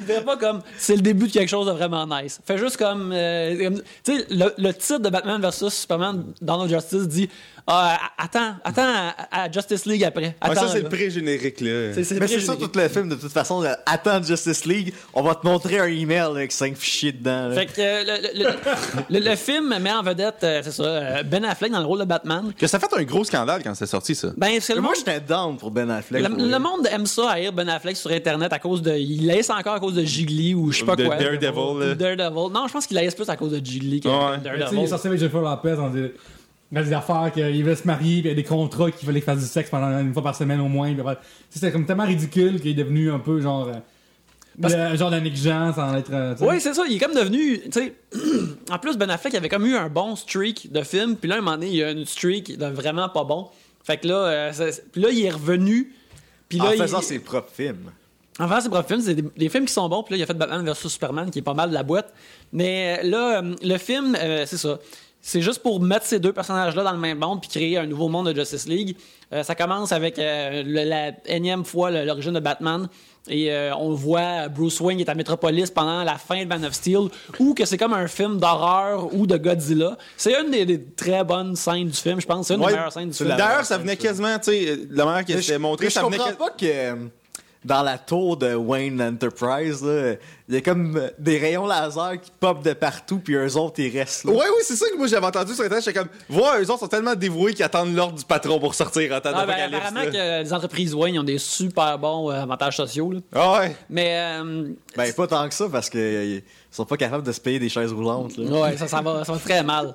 Il devrait pas comme c'est le début de quelque chose de vraiment nice. Fait juste comme, euh, comme- tu sais le, le titre de Batman vs Superman Dawn of Justice dit ah, attends attends à, à Justice League après. Ouais, ça, c'est le pré-générique, là. C'est- c'est Mais c'est ça tout le film de toute façon. là, Attends Justice League, on va te montrer un email là, avec 5 fichiers dedans. là. Fait que euh, le, le- le- le- le film met en vedette, euh, c'est ça, euh, Ben Affleck dans le rôle de Batman. Que ça a fait un gros scandale quand c'est sorti, ça. Ben, c'est le moi monde, j'étais down pour Ben Affleck. le, monde aime ça, haïr Ben Affleck sur Internet à cause de. Il laisse encore à cause de Jiggly ou je sais pas De quoi. Daredevil, Daredevil. Non, je pense qu'il laisse plus à cause de Jiggly que Ouais. sais, il est Daredevil. sorti avec Jennifer Lopez des, dans des affaires qu'il veut se marier, puis il y a des contrats qu'il fallait qu'il fasse du sexe pendant une fois par semaine au moins. puis après- tu sais, C'était comme tellement ridicule qu'il est devenu un peu genre. euh, Parce- le genre Jean sans être. euh. Oui, c'est ça. Il est comme devenu. Tu sais, en plus, Ben Affleck avait comme eu un bon streak de films. Puis là, un moment donné, il y a une streak de vraiment pas bon. Fait que là, euh, puis là il est revenu. Puis là, En il- faisant ses propres films. En faisant ses propres films, c'est des, des films qui sont bons. Puis là, il a fait Batman vs Superman, qui est pas mal de la boîte. Mais euh, là, euh, le film, euh, c'est ça. C'est juste pour mettre ces deux personnages-là dans le même monde puis créer un nouveau monde de Justice League. Euh, ça commence avec euh, le- la énième fois le- l'origine de Batman. Et euh, on voit Bruce Wayne qui est à Metropolis pendant la fin de Man of Steel, ou que c'est comme un film d'horreur ou de Godzilla. C'est une des, des très bonnes scènes du film, je pense. C'est une Ouais, des meilleures scènes du film. D'ailleurs, ça venait quasiment, tu sais, la manière s'était je, montrée, je ça venait. comprends pas que euh, dans la tour de Wayne Enterprise, là, il y a comme euh, des rayons laser qui pop de partout, puis eux autres, ils restent là. Ouais, oui, c'est ça que moi j'avais entendu sur Internet. J'étais comme, ouais, eux autres sont tellement dévoués qu'ils attendent l'ordre du patron pour sortir en temps Ah, ben, apparemment là. que les entreprises Wayne ont des super bons euh, avantages sociaux. là. Ah ouais. Mais euh, Ben, pas tant que ça, parce qu'ils sont pas capables de se payer des chaises roulantes. Là. ouais, ça, ça, va, ça va très mal.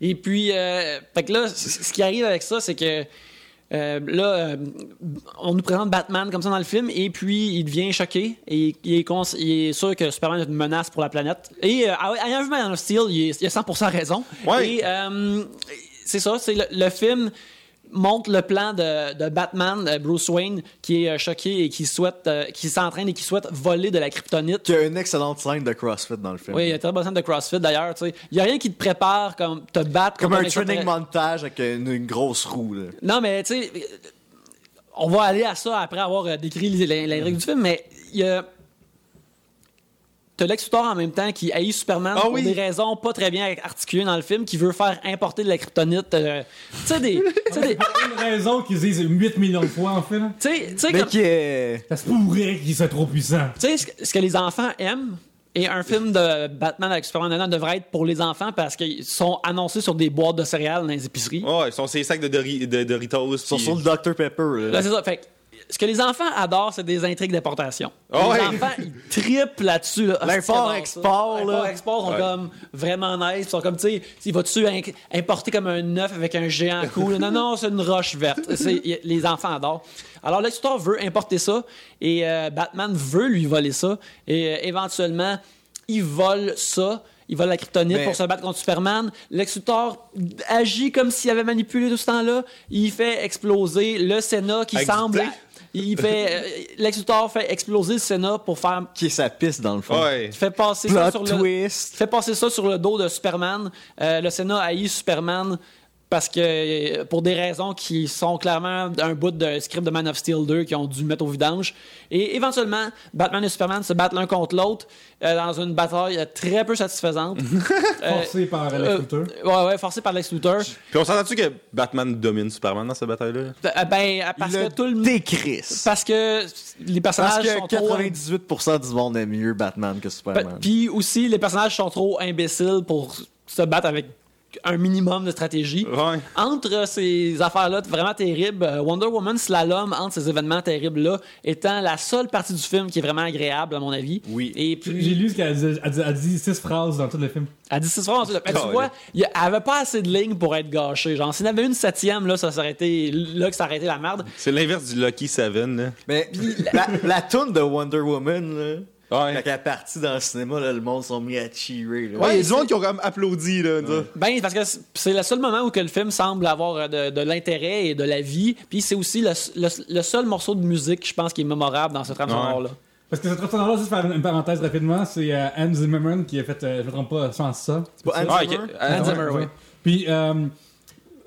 Et puis, euh, fait que là, ce qui arrive avec ça, c'est que euh, là, euh, on nous présente Batman comme ça dans le film, et puis il devient choqué, et il est, cons- il est sûr que Superman est une menace pour la planète. Et euh, ayant vu Man of Steel, il, est- il a 100% raison. Ouais. Et euh, c'est ça, c'est le, le film montre le plan de, de Batman, euh, Bruce Wayne, qui est euh, choqué et qui souhaite, euh, qui s'entraîne et qui souhaite voler de la kryptonite. Qui a une excellente scène de CrossFit dans le film. Oui, il y a très bonne scène de CrossFit d'ailleurs. Il n'y a rien qui te prépare comme te battre Comme un training montage avec une, une grosse roue. Là. Non, mais tu sais, on va aller à ça après avoir décrit les règles du film, mais il y a. T'as Lex Luthor en même temps qui haït Superman Ah pour oui. des raisons pas très bien articulées dans le film, qui veut faire importer de la kryptonite. euh, tu sais, des. Tu sais, des- Une raison qu'ils disent 8 millions de fois en fait. là. tu sais- tu sais, Mais comme- qui est. Ça se pourrait qu'il soit trop puissant. tu sais, ce que- les enfants aiment, et un film de Batman avec Superman dedans devrait être pour les enfants parce qu'ils sont annoncés sur des boîtes de céréales dans les épiceries. Ouais, ils sont ces sacs de, Dori- de Doritos. Ils sont sur le Dr Pepper. Là. Là, c'est ça. Fait que, ce que les enfants adorent, c'est des intrigues d'importation. Ah les ouais. enfants, ils trippent là-dessus. Là. L'import-export, là. L'import-export sont Ouais. comme vraiment nice. Ils sont comme, tu sais, il va-tu importer comme un œuf avec un géant cool? Non, non, c'est une roche verte. Les enfants adorent. Alors, Luthor veut importer ça et euh, Batman veut lui voler ça. Et euh, éventuellement, il vole ça. Il vole la kryptonite Mais- pour se battre contre Superman. Lex Luthor agit comme s'il avait manipulé tout ce temps-là. Il fait exploser le Sénat qui semble. Il fait. euh, Lex Luthor fait exploser le Sénat pour faire. Qui est sa piste dans le fond. Ouais. Il fait passer ça sur le. fait passer ça sur le dos de Superman. Euh, le Sénat haït Superman parce que euh, pour des raisons qui sont clairement un bout de script de Man of Steel 2 qui ont dû mettre au vidange. Et éventuellement, Batman et Superman se battent l'un contre l'autre euh, dans une bataille euh, très peu satisfaisante. Euh, Forcé par Lex euh, Luthor. ouais, ouais, forcé par Lex Luthor. Puis on s'entend-tu que Batman domine Superman dans cette bataille-là? Euh, ben, euh, parce que le tout le décrisse. parce que les Parce personnages que sont trop 98% du monde aime mieux Batman que Superman. Puis aussi, les personnages sont trop imbéciles pour se battre avec un minimum de stratégie. Ouais. Entre ces affaires-là vraiment terribles, euh, Wonder Woman slalom entre ces événements terribles-là étant la seule partie du film qui est vraiment agréable, à mon avis. Oui. Et J'ai lu ce qu'elle a dit. Elle dit- elle dit six phrases dans tout le film. à 16 fois, ensuite, ben, tu Oh, vois, ouais. il y a- elle avait pas assez de lignes pour être gâchée. Genre, s'il y en avait une septième, là, ça serait été là que ça aurait été la merde. C'est l'inverse du Lucky Seven, là. Mais la, la toune de Wonder Woman, là, Ouais. quand elle est partie dans le cinéma, là, le monde sont mis à cheerer. Là. Ouais, il y a du monde qui ont comme applaudi, là. Ben, parce que c'est le seul moment où que le film semble avoir euh, de, de l'intérêt et de la vie. Puis c'est aussi le, le- le seul morceau de musique, je pense, qui est mémorable dans ce trame Ouais. sonore-là. Parce que cette personnage-là, juste faire une, une parenthèse rapidement, c'est euh, Hans Zimmerman qui a fait, euh, je me trompe pas, sans ça. C'est pas Hans Ah, ok. Zimmer? Ah, Zimmer, oui. Puis, euh,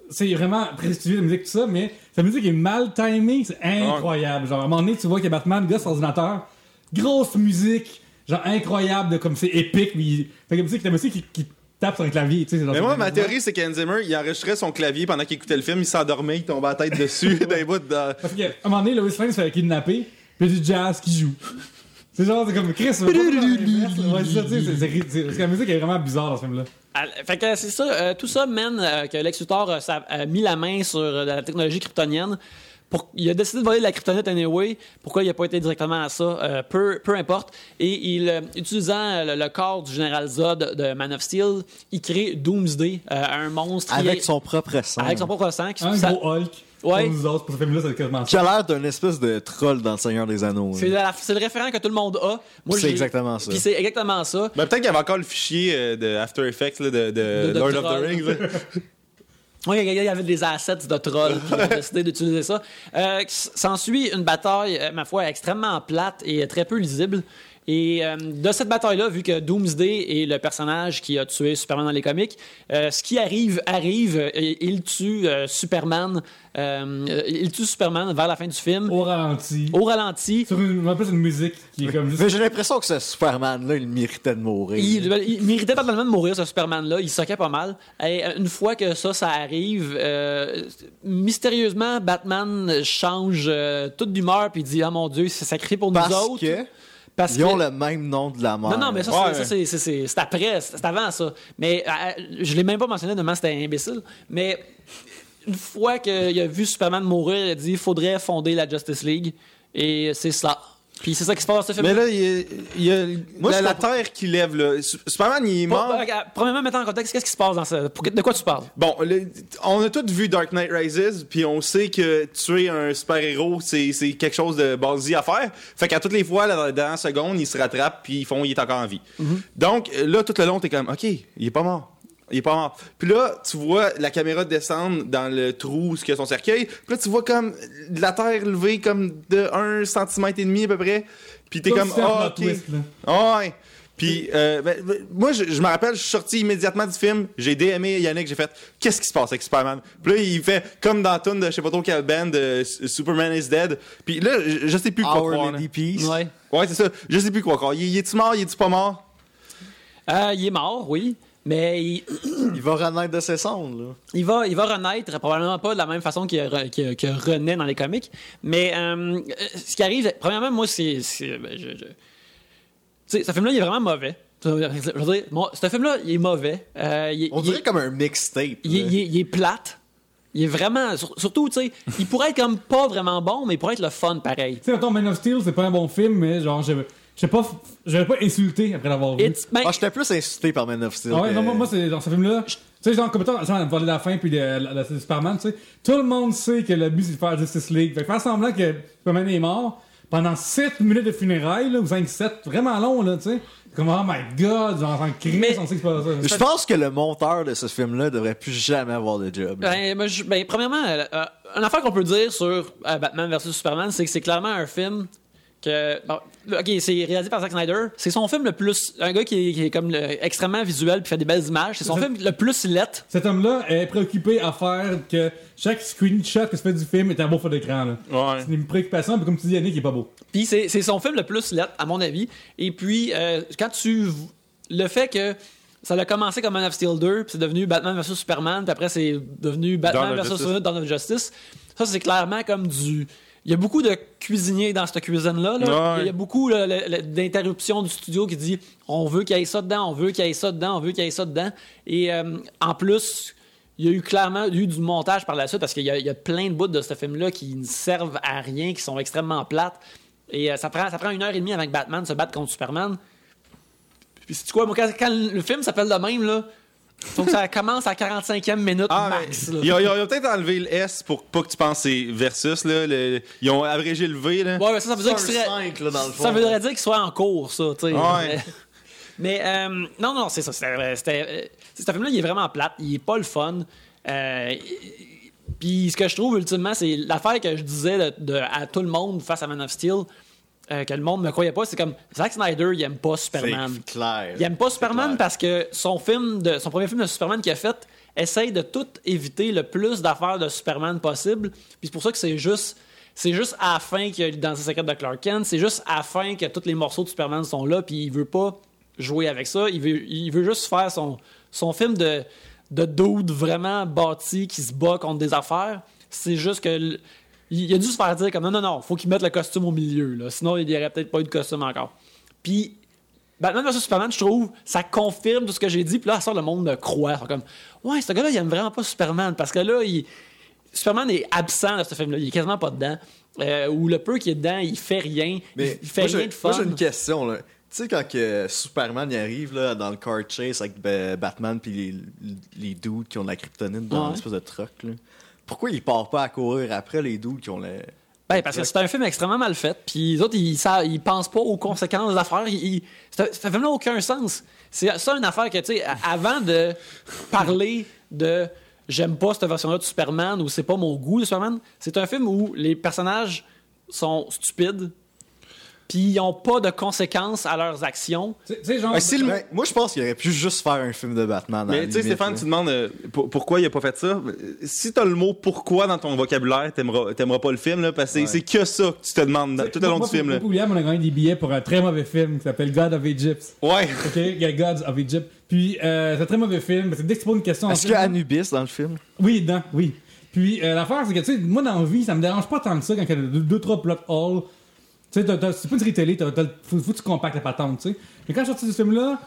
c'est vraiment prestigieux la musique, tout ça, mais sa musique est mal timée, c'est incroyable. Genre, à un moment donné, tu vois que Batman, le gars sur ordinateur, grosse musique, genre incroyable, de, comme c'est épique, mais il- fait comme si la musique qui, qui tape sur un clavier, tu sais. Mais moi, ma théorie, c'est qu'Anne Zimmer, il enregistrait son clavier pendant qu'il écoutait le film, il s'endormait, il tombait la tête dessus, d'un bout de. Parce qu'à un moment donné, Lois Lane se fait kidnapper, puis il y a du jazz qui joue. C'est genre, c'est comme Chris, c'est que la musique est vraiment bizarre dans ce film-là. Fait que c'est ça, euh, tout ça mène euh, que Lex Luthor euh, a mis la main sur euh, la technologie kryptonienne. Pour, il a décidé de voler la kryptonite anyway. Pourquoi il n'a pas été directement à ça? Euh, peu, peu importe. Et il, euh, utilisant le, le corps du général Zod de Man of Steel, il crée Doomsday, euh, un monstre Avec est- son propre sang. avec son propre sang. qui- Un ça- gros Hulk. Ouais. Comme nous autres, pour ce film-là, c'est quasiment Qui a l'air d'un espèce de troll dans le Seigneur des Anneaux. c'est, là. la- c'est le référent que tout le monde a. C'est exactement ça. Puis c'est exactement ça. Ben, peut-être qu'il y avait encore le fichier euh, de After Effects là, de, de De- de Lord of the Rings. Oui, il y avait des assets de troll qui ont décidé d'utiliser ça. Euh, S'ensuit une bataille, euh, ma foi, extrêmement plate et très peu lisible. Et euh, de cette bataille-là, vu que Doomsday est le personnage qui a tué Superman dans les comics, euh, ce qui arrive, arrive, et il tue euh, Superman, euh, il tue Superman vers la fin du film, Au ralenti. au ralenti. Sur une, en plus, une musique qui est comme juste. Mais j'ai l'impression que ce Superman-là, il méritait de mourir. Il, il méritait pas de mourir, ce Superman-là. Il soquait pas mal. Et une fois que ça, ça arrive, euh, mystérieusement, Batman change euh, toute d'humeur puis il dit Ah mon Dieu, il s'est sacrifié pour nous Parce autres. que Parce ils ont le même nom de la mort. Non, non, mais ça, Ouais, c'est- ouais. ça, c'est- c'est c'est- c'est après, c'est avant ça. Mais euh, je l'ai même pas mentionné, tellement c'était imbécile. Mais une fois qu'il a vu Superman mourir, il a dit il faudrait fonder la Justice League. Et c'est ça. Puis c'est ça qui se passe dans ce film. Mais là, il y a, il y a Moi, la, Terre qui lève. Là. Su- Superman, il est mort. premièrement, mettons en contexte, qu'est-ce qui se passe dans ça? De quoi tu parles? Bon, le- on a tous vu Dark Knight Rises, puis on sait que tuer un super-héros, c'est c'est quelque chose de basique à faire. Fait qu'à toutes les fois, là, dans la dernière seconde, il se rattrape, puis ils font, il est encore en vie. Donc, là, tout le long, t'es comme, OK, il est pas mort. Il est pas mort. Puis là, tu vois la caméra descendre dans le trou où il y a son cercueil. Puis là, tu vois comme la terre levée comme de 1 cm et demi à peu près. Puis t'es comme, ah, plot OK. twist, là. Ah ouais. Puis, euh, ben, ben, moi, je, je me rappelle, je suis sorti immédiatement du film, j'ai DMé Yannick, j'ai fait Qu'est-ce qui se passe avec Superman? Puis là, il fait comme dans la tune de je sais pas trop quelle band, de Superman is Dead. Puis là, je, je sais plus quoi Our croire. Lady. Peace. Ouais. Ouais, c'est ça. Je sais plus quoi croire. Il, il est-tu mort? Il est-tu pas mort? Euh, il est mort, oui. Mais il, Il va renaître de ses cendres. Là. il va, il va renaître, probablement pas de la même façon qu'il re- qu'il- qu'il renaît dans les comics. Mais euh, ce qui arrive, premièrement, moi, c'est. c'est- ben, je- je- Tu sais, ce film-là, il est vraiment mauvais. Je veux dire, moi, ce film-là, il est mauvais. Euh, il, est- On il dirait est- comme un mixtape. il est- là. il est- il est plate. Il est vraiment. sur- surtout, tu sais, il pourrait être comme pas vraiment bon, mais il pourrait être le fun pareil. Tu sais, Man of Steel, c'est pas un bon film, mais genre, sais pas, je vais pas insulter après l'avoir vu. Ben, Ah, j'étais plus insulté par Man of Steel. Ah ouais, que- non, moi, moi, c'est dans ce film-là. Tu sais, genre, comme étant, genre, de la fin puis de la, la- de Superman, tu sais, tout le monde sait que le but c'est de faire Justice League. Fait que faire semblant que Superman est mort pendant 7 minutes de funérailles, là, ou 5-7, vraiment long, là, tu sais. Comme, oh my god, genre, en Christ, Mais- on sait que c'est pas ça. Je pense que le monteur de ce film-là devrait plus jamais avoir de job. Ben, moi, je- ben, premièrement, euh, euh, une affaire qu'on peut dire sur euh, Batman vs Superman, c'est que c'est clairement un film que. bon, ok, c'est réalisé par Zack Snyder. C'est son film le plus. Un gars qui est, qui est comme le- extrêmement visuel puis fait des belles images. C'est son film le plus lettre. Cet homme-là est préoccupé à faire que chaque screenshot que se fait du film est un beau fond d'écran, là. Ouais. C'est une préoccupation, puis comme tu dis, Yannick, il est pas beau. Puis c'est c'est son film le plus lettre, à mon avis. Et puis, euh, quand tu. Le fait que. Ça a commencé comme Man of Steel 2, puis c'est devenu Batman vs Superman, puis après c'est devenu Batman vs Dawn of Justice. Ça, c'est clairement comme du. Il y a beaucoup de cuisiniers dans cette cuisine-là. là. Ouais. Il y a beaucoup d'interruptions du studio qui dit on veut qu'il y ait ça dedans, on veut qu'il y ait ça dedans, on veut qu'il y ait ça dedans. Et euh, en plus, il y a eu clairement eu du montage par la suite parce qu'il y, a- il y a plein de bouts de ce film-là qui ne servent à rien, qui sont extrêmement plates. Et euh, ça, prend, ça prend une heure et demie avec Batman se battre contre Superman. Puis c'est quoi, moi, quand, quand le film s'appelle de même, là, faut que ça commence à 45e minute Ah, max. là. ils ont, ils ont- ils ont peut-être enlevé le S pour pas que tu penses que c'est versus. Là, le- ils ont abrégé le V. Là. Ouais, mais ça, ça veut dire qu'il serait. 5, là, dans le fond. Ça voudrait dire qu'il soit en cours, ça. Ouais. Mais, euh, non, non, c'est ça. C'était, c'était, euh, ce film-là, il est vraiment plate. Il est pas le fun. Euh, puis ce que je trouve, ultimement, c'est l'affaire que je disais de, de- à tout le monde face à Man of Steel. Euh, que le monde me croyait pas, c'est comme Zack Snyder, il aime pas Superman. C'est clair. Il aime pas Superman clair. parce que son film de son premier film de Superman qu'il a fait essaye de tout éviter le plus d'affaires de Superman possible. Puis c'est pour ça que c'est juste c'est juste à la fin qu'il y a l'identité secrète de Clark Kent, c'est juste à la fin que tous les morceaux de Superman sont là puis il veut pas jouer avec ça, il veut il veut juste faire son son film de de dude vraiment bâti qui se bat contre des affaires. C'est juste que il a dû se faire dire comme non non non, faut qu'il mette le costume au milieu là, sinon il y aurait peut-être pas eu de costume encore. Puis Batman vs Superman, je trouve, ça confirme tout ce que j'ai dit. Puis là, ça, le monde me croit. Comme, ouais, ce gars-là, il aime vraiment pas Superman. Parce que là, il... Superman est absent de ce film-là. Il est quasiment pas dedans. Euh, ou le peu qui est dedans, il fait rien. Mais il fait moi, rien de fun. Moi, j'ai une question, là. Tu sais, quand que Superman y arrive là, dans le car chase avec ben, Batman puis les, les dudes qui ont de la kryptonite dans Ouais. l'espèce de truck, là, pourquoi ils partent pas à courir après les dudes qui ont le. Ben, parce que c'est un film extrêmement mal fait. Puis les autres, ils, ça, ils pensent pas aux conséquences c'est un- ça vraiment aucun sens. C'est ça une affaire que, tu sais, avant de parler de j'aime pas cette version-là de Superman ou c'est pas mon goût de Superman, c'est un film où les personnages sont stupides. Puis ils ont pas de conséquences à leurs actions. Tu tu genre. Ben, le- Ben, moi, je pense qu'il aurait pu juste faire un film de Batman. Mais tu sais, Stéphane, là. tu demandes euh, pour- pourquoi il a pas fait ça? Si t'as le mot pourquoi dans ton vocabulaire, t'aimeras pas le film, là, parce que c'est- Ouais. c'est que ça que tu te demandes dans- tout le long moi, du film. Là. William, on a gagné des billets pour un très mauvais film qui s'appelle God of Egypt. Ouais. OK? Il y a Gods of Egypt. Puis, euh, c'est un très mauvais film. C'est dès que tu poses une question. Est-ce qu'il y a Anubis dans le film? Oui, dedans, oui. Puis euh, l'affaire, c'est que, tu sais, moi, dans la vie, ça me dérange pas tant que ça quand il y a deux, deux, trois plot holes. Tu sais, t'as- t'as- c'est pas une série télé, t'as- t'as- faut, faut que tu compactes la patente, tu sais. Mais quand je suis sorti de ce film-là,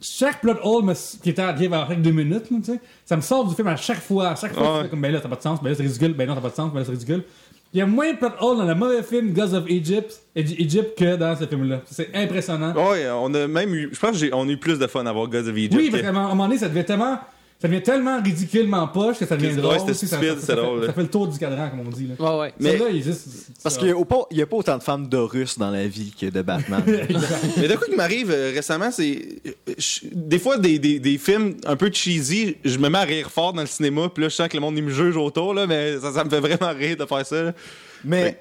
chaque plot hole me, qui était arrivé après deux minutes, là, tu sais, ça me sort du film à chaque fois. À chaque fois, Ouais. fais comme, ben là, n'a pas de sens, ben là, c'est ridicule, ben non, n'a pas de sens, ben là, c'est ridicule. Il y a moins de plot holes dans le mauvais film Gods of Egypt, Egy- Egypt que dans ce film-là. C'est impressionnant. Ouais, on a même eu. Je pense qu'on a eu plus de fun à voir Gods of Egypt. Oui, parce qu'à un moment donné, ça devient tellement. Ça devient tellement ridiculement poche que ça devient Ouais, drôle. c'était stupide, c'est ça fait- drôle, là. Ça fait le tour du cadran, comme on dit. Là. Ouais, ouais. Mais- Celle-là, il juste- Parce qu'il n'y a, pas autant de femmes de Russes dans la vie que de Batman. Mais d'un coup qui m'arrive euh, récemment, c'est. Des fois, des, des, des films un peu cheesy, je me mets à rire fort dans le cinéma, puis là, je sens que le monde il me juge autour, là, mais ça, ça me fait vraiment rire de faire ça. là. Mais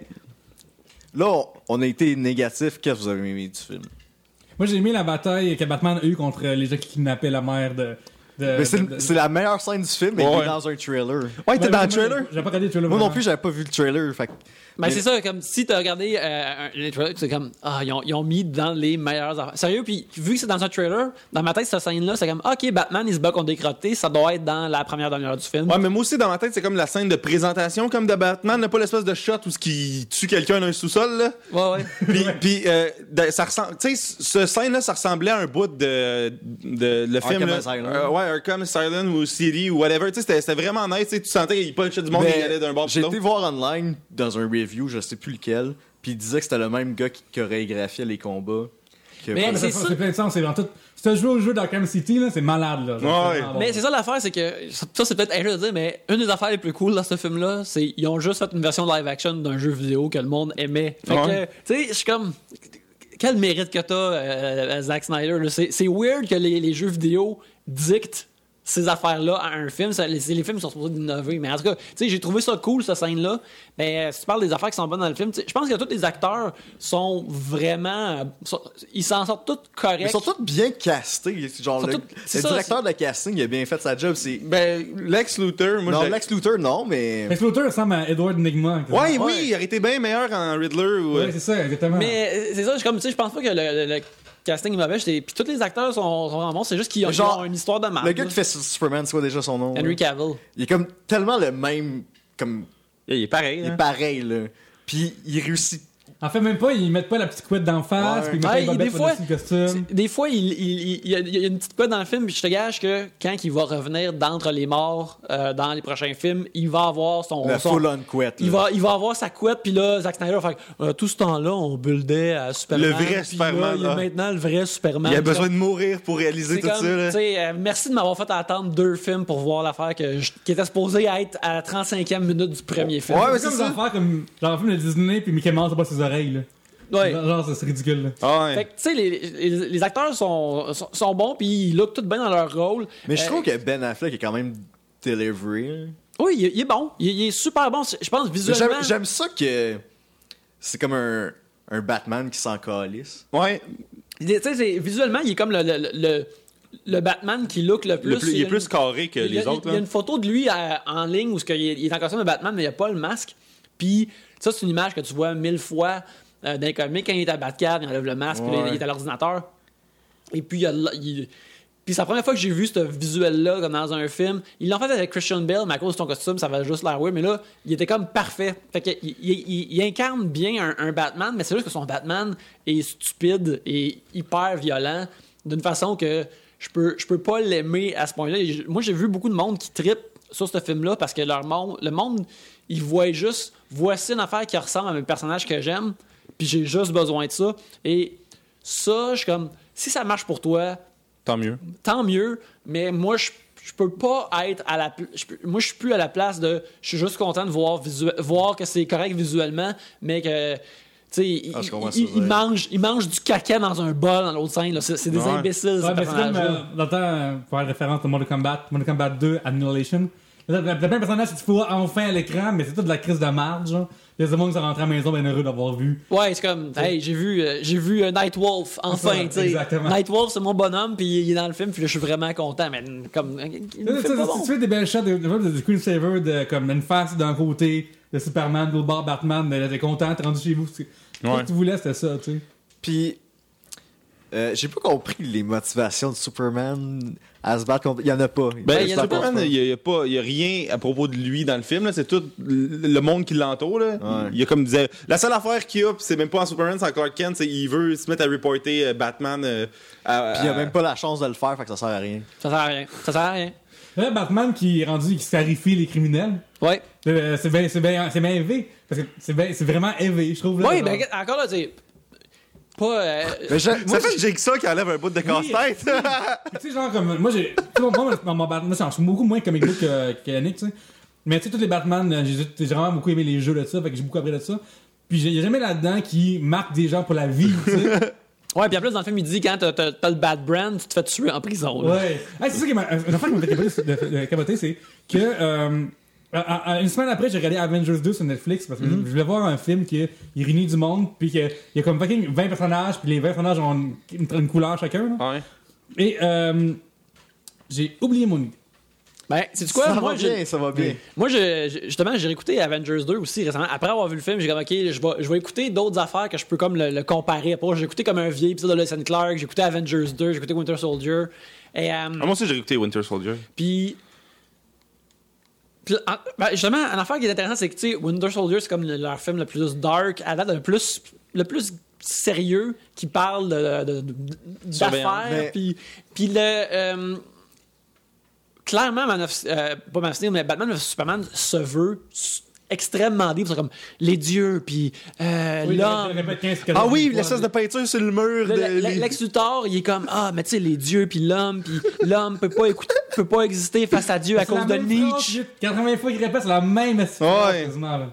là, on- on a été négatif. Qu'est-ce que vous avez aimé du film? Moi, j'ai aimé la bataille que Batman a eue contre les gens qui kidnappaient la mère de. De- Mais c'est de- le- c'est la meilleure scène du film, mais Ouais. il est dans un trailer. Ouais, t'es Ouais, dans le moi, trailer? J'ai pas regardé le trailer. Moi non plus, j'avais pas vu le trailer. Fait Ben, Mais- c'est ça, comme si t'as regardé euh, un- les trailers, c'est comme, ah, ils ont, ils ont mis dans les meilleures affaires. Sérieux, puis vu que c'est dans un trailer, dans ma tête, cette scène-là, c'est comme, ok, Batman, il se bat contre des crottés, ça doit être dans la première demi-heure du film. Ouais, mais moi aussi, dans ma tête, c'est comme la scène de présentation, comme de Batman, là, pas l'espèce de shot où ce qui tue quelqu'un dans un sous-sol, là. Ouais, ouais. Puis, puis euh, ça ressemble, tu sais, ce scène-là, ça ressemblait à un bout de, de le film. Arkham. Asylum. Euh, ouais, Arkham Asylum ou City ou whatever. Tu sais, c'était- c'était vraiment nice. tu sentais qu'il punchait du monde et il allait d'un bord J'ai été voir online dans un review, je sais plus lequel, puis il disait que c'était le même gars qui chorégraphiait les combats. que- Mais Mais c'est ça, ça. c'est plein de sens. C'est dans tout. Si t'as joué au jeu d'Arkham City, là, c'est malade. Là, Genre, Ouais. c'est vraiment bon. Mais c'est ça l'affaire, c'est que ça, c'est peut-être injuste de dire, mais une des affaires les plus cool dans ce film-là, c'est qu'ils ont juste fait une version live action d'un jeu vidéo que le monde aimait. Fait Ouais. que, tu sais, je suis comme. Quel mérite que t'as, euh, Zack Snyder. C'est c'est weird que les, les jeux vidéo dictent ces affaires-là à un film. Ça- les, les films sont supposés innover. Mais en tout cas, tu sais, j'ai trouvé ça cool, cette scène-là. Mais euh, si tu parles des affaires qui sont bonnes dans le film, je pense que tous les acteurs sont vraiment. sont- ils s'en sortent tous corrects. Ils sont tous bien castés. Genre, le, le ça, directeur de casting il a bien fait sa job. C'est... Ben, Lex Luthor, moi, non, Lex Luthor, non, mais. Lex Luthor ressemble à Edward Nigma. Ouais, Ouais. oui, il aurait été bien meilleur en Riddler ou. Ouais, c'est ça, exactement. Mais euh, c'est ça, je, comme, tu sais, je pense pas que le, le- le casting est mauvais. Puis tous les acteurs sont, sont vraiment bons. C'est juste qu'ils ont, Genre, une histoire de marque. Le gars qui fait Superman, c'est quoi déjà son nom? Henry là? Cavill. Il est comme tellement le même. Comme, Il est pareil. il est hein. pareil, là. Puis il réussit. En fait, même pas, ils mettent pas la petite couette d'en face, Ouais. puis ils mettent pas des fois- le costume. Des fois, il, il- il- il y a, il y a une petite quoi dans le film, puis je te gage que quand il va revenir d'entre les morts euh, dans les prochains films, il va avoir son. La son- full-on couette. il va, il va avoir sa couette, puis là, Zack Snyder va faire euh, tout ce temps-là, on buildait à Superman. Le vrai là, Superman, il y a maintenant le vrai Superman. Il a besoin comme- de mourir pour réaliser tout comme, ça. Là. tu sais, euh, merci de m'avoir fait attendre deux films pour voir l'affaire que je- qui était supposée être à la 35e minute du premier film. Ouais, mais c'est comme affaires comme genre un film de Disney, puis Mickey Mouse pas ses oreilles. Là. Ouais. Genre, genre, c'est ridicule. Là. Ah ouais. Fait que, tu sais, les, les- les acteurs sont, sont, sont bons, puis ils lookent tout bien dans leur rôle. Mais je Euh, trouve que Ben Affleck est quand même delivery. Oui, il, est- il est bon. Il, il est super bon. Je pense visuellement. J'aime, ça que c'est comme un, un Batman qui s'en calisse. Ouais, Tu sais, visuellement, il est comme le, le, le, le Batman qui look le plus. le plus- il est plus une- carré que il a- les autres. Il y a une photo de lui en ligne où ce qu'il est, il est en costume de Batman, mais il n'y a pas le masque. Puis ça, c'est une image que tu vois mille fois euh, les comics. Quand il est à Batcave, il enlève le masque, puis là, Ouais. il est à l'ordinateur. Et puis, il il- puis c'est la première fois que j'ai vu ce visuel-là comme dans un film. Ils l'ont fait avec Christian Bale, mais à cause de son costume, ça va juste l'air weird. Mais là, il était comme parfait. Fait que, il, il- il- il incarne bien un, un Batman, mais c'est juste que son Batman est stupide et hyper violent d'une façon que je peux, je peux pas l'aimer à ce point-là. Moi, j'ai vu beaucoup de monde qui trippe sur ce film-là parce que leur monde, le monde, ils voient juste, voici une affaire qui ressemble à mes personnages que j'aime, puis j'ai juste besoin de ça. Et ça, je suis comme, si ça marche pour toi, Tant mieux. tant mieux, mais moi, je, je peux pas être à la... pl- je peux- moi, je suis plus à la place de... Je suis juste content de voir, visu- voir que c'est correct visuellement, mais que... Tu sais, il, Ah, il- mange, il mange du caca dans un bol dans l'autre scène. C'est des Ouais. imbéciles, Ouais, mais euh, dans le temps, euh, pour faire référence à Mortal Kombat, Mortal Kombat 2, Annihilation. T'as t'as plein de personnages que tu vois enfin à l'écran, mais c'est tout de la crise de marge. genre. Il y a des gens qui sont rentrés à la maison bien heureux d'avoir vu. Ouais, c'est comme, hey, j'ai vu, euh, j'ai vu euh, Nightwolf, enfin, ça, tu sais. exactement. Nightwolf, c'est mon bonhomme, puis il est dans le film, puis là, je suis vraiment content, mais comme, il Tu me sais, fait pas si bon. tu fais des belles shots de, de, de Queen Saver, de, comme une face d'un côté, de Superman, de l'autre Batman, mais là, t'es content, t'es rendu chez vous. C'est- Ce Ouais. que tu voulais, c'était ça, tu sais. Puis, euh, j'ai pas compris les motivations de Superman à se battre contre. Il y en a pas. Ben, il y a Superman, il y a, il y a pas, il y a rien à propos de lui dans le film. là. C'est tout le monde qui l'entoure. Ouais. Il y a comme disait, la seule affaire qu'il y a, pis c'est même pas en Superman, c'est en Clark Kent, c'est qu'il veut se mettre à reporter euh, Batman. euh, à- Puis il a à- même pas la chance de le faire, fait que ça sert à rien. Ça sert à rien. Ça sert à rien. Là, Batman qui est rendu, qui clarifie les criminels, Ouais. euh, c'est bien, c'est bien, c'est bien élevé. Parce que c'est bien- c'est vraiment élevé, je trouve. Oui, mais encore là, tu sais, pas. euh, Mais je- Ça moi, fait Jigsaw qui enlève un bout de casse-tête. tu sais, genre, comme, moi, j'ai. tu sais, Moi, je suis beaucoup moins comic book que, que Yannick, tu sais. Mais tu sais, tous les Batman, euh, j'ai vraiment beaucoup aimé les jeux de ça, fait que j'ai beaucoup appris de ça. Puis il y a jamais là-dedans qui marque des gens pour la vie, tu sais. Ouais, puis en plus, dans le film, il dit quand t'as- le bad brand, tu te fais tuer en prison. là. Ouais. Hey, c'est ça qui m'a. Qui m'a fait capoter, c'est que. euh, à- à- une semaine après, j'ai regardé Avengers 2 sur Netflix parce que je voulais voir un film qui il réunit du monde, puis qu'il y a comme fucking 20 personnages, puis les 20 personnages ont une, une- une couleur chacun. là. Ouais. Et euh, j'ai oublié mon idée. Ben, c'est quoi? ça Moi, va j'ai- bien, ça va bien. Moi, je- je- justement, j'ai réécouté Avengers 2 aussi récemment. Après avoir vu le film, j'ai comme, OK, je vais, je vais écouter d'autres affaires que je peux comme le, le comparer. Après, j'ai écouté comme un vieil épisode de and Clark, j'ai écouté Avengers 2, j'ai écouté Winter Soldier. Et, euh, Ah, moi aussi, j'ai écouté Winter Soldier. puis... puis, en- ben, justement, une affaire qui est intéressante, c'est que, tu sais, Winter Soldier, c'est comme le- leur film le plus dark, à date, le plus, le plus sérieux, qui parle de, de- de- Surveillance. d'affaires. Mais- Puis, puis le... euh, clairement, Man of- euh, pas Man of Steel, mais Batman vs Superman se veut extrêmement libre. C'est comme les dieux, puis euh, Oui, l'homme. je répète 15, Ah oui, 14 l'espèce de peinture sur le mur. Le- Lex Luthor, il est comme ah mais tu sais les dieux puis l'homme puis l'homme peut pas écouter peut pas exister face à Dieu à cause de Nietzsche. 80 fois qu'il répète, c'est la même là.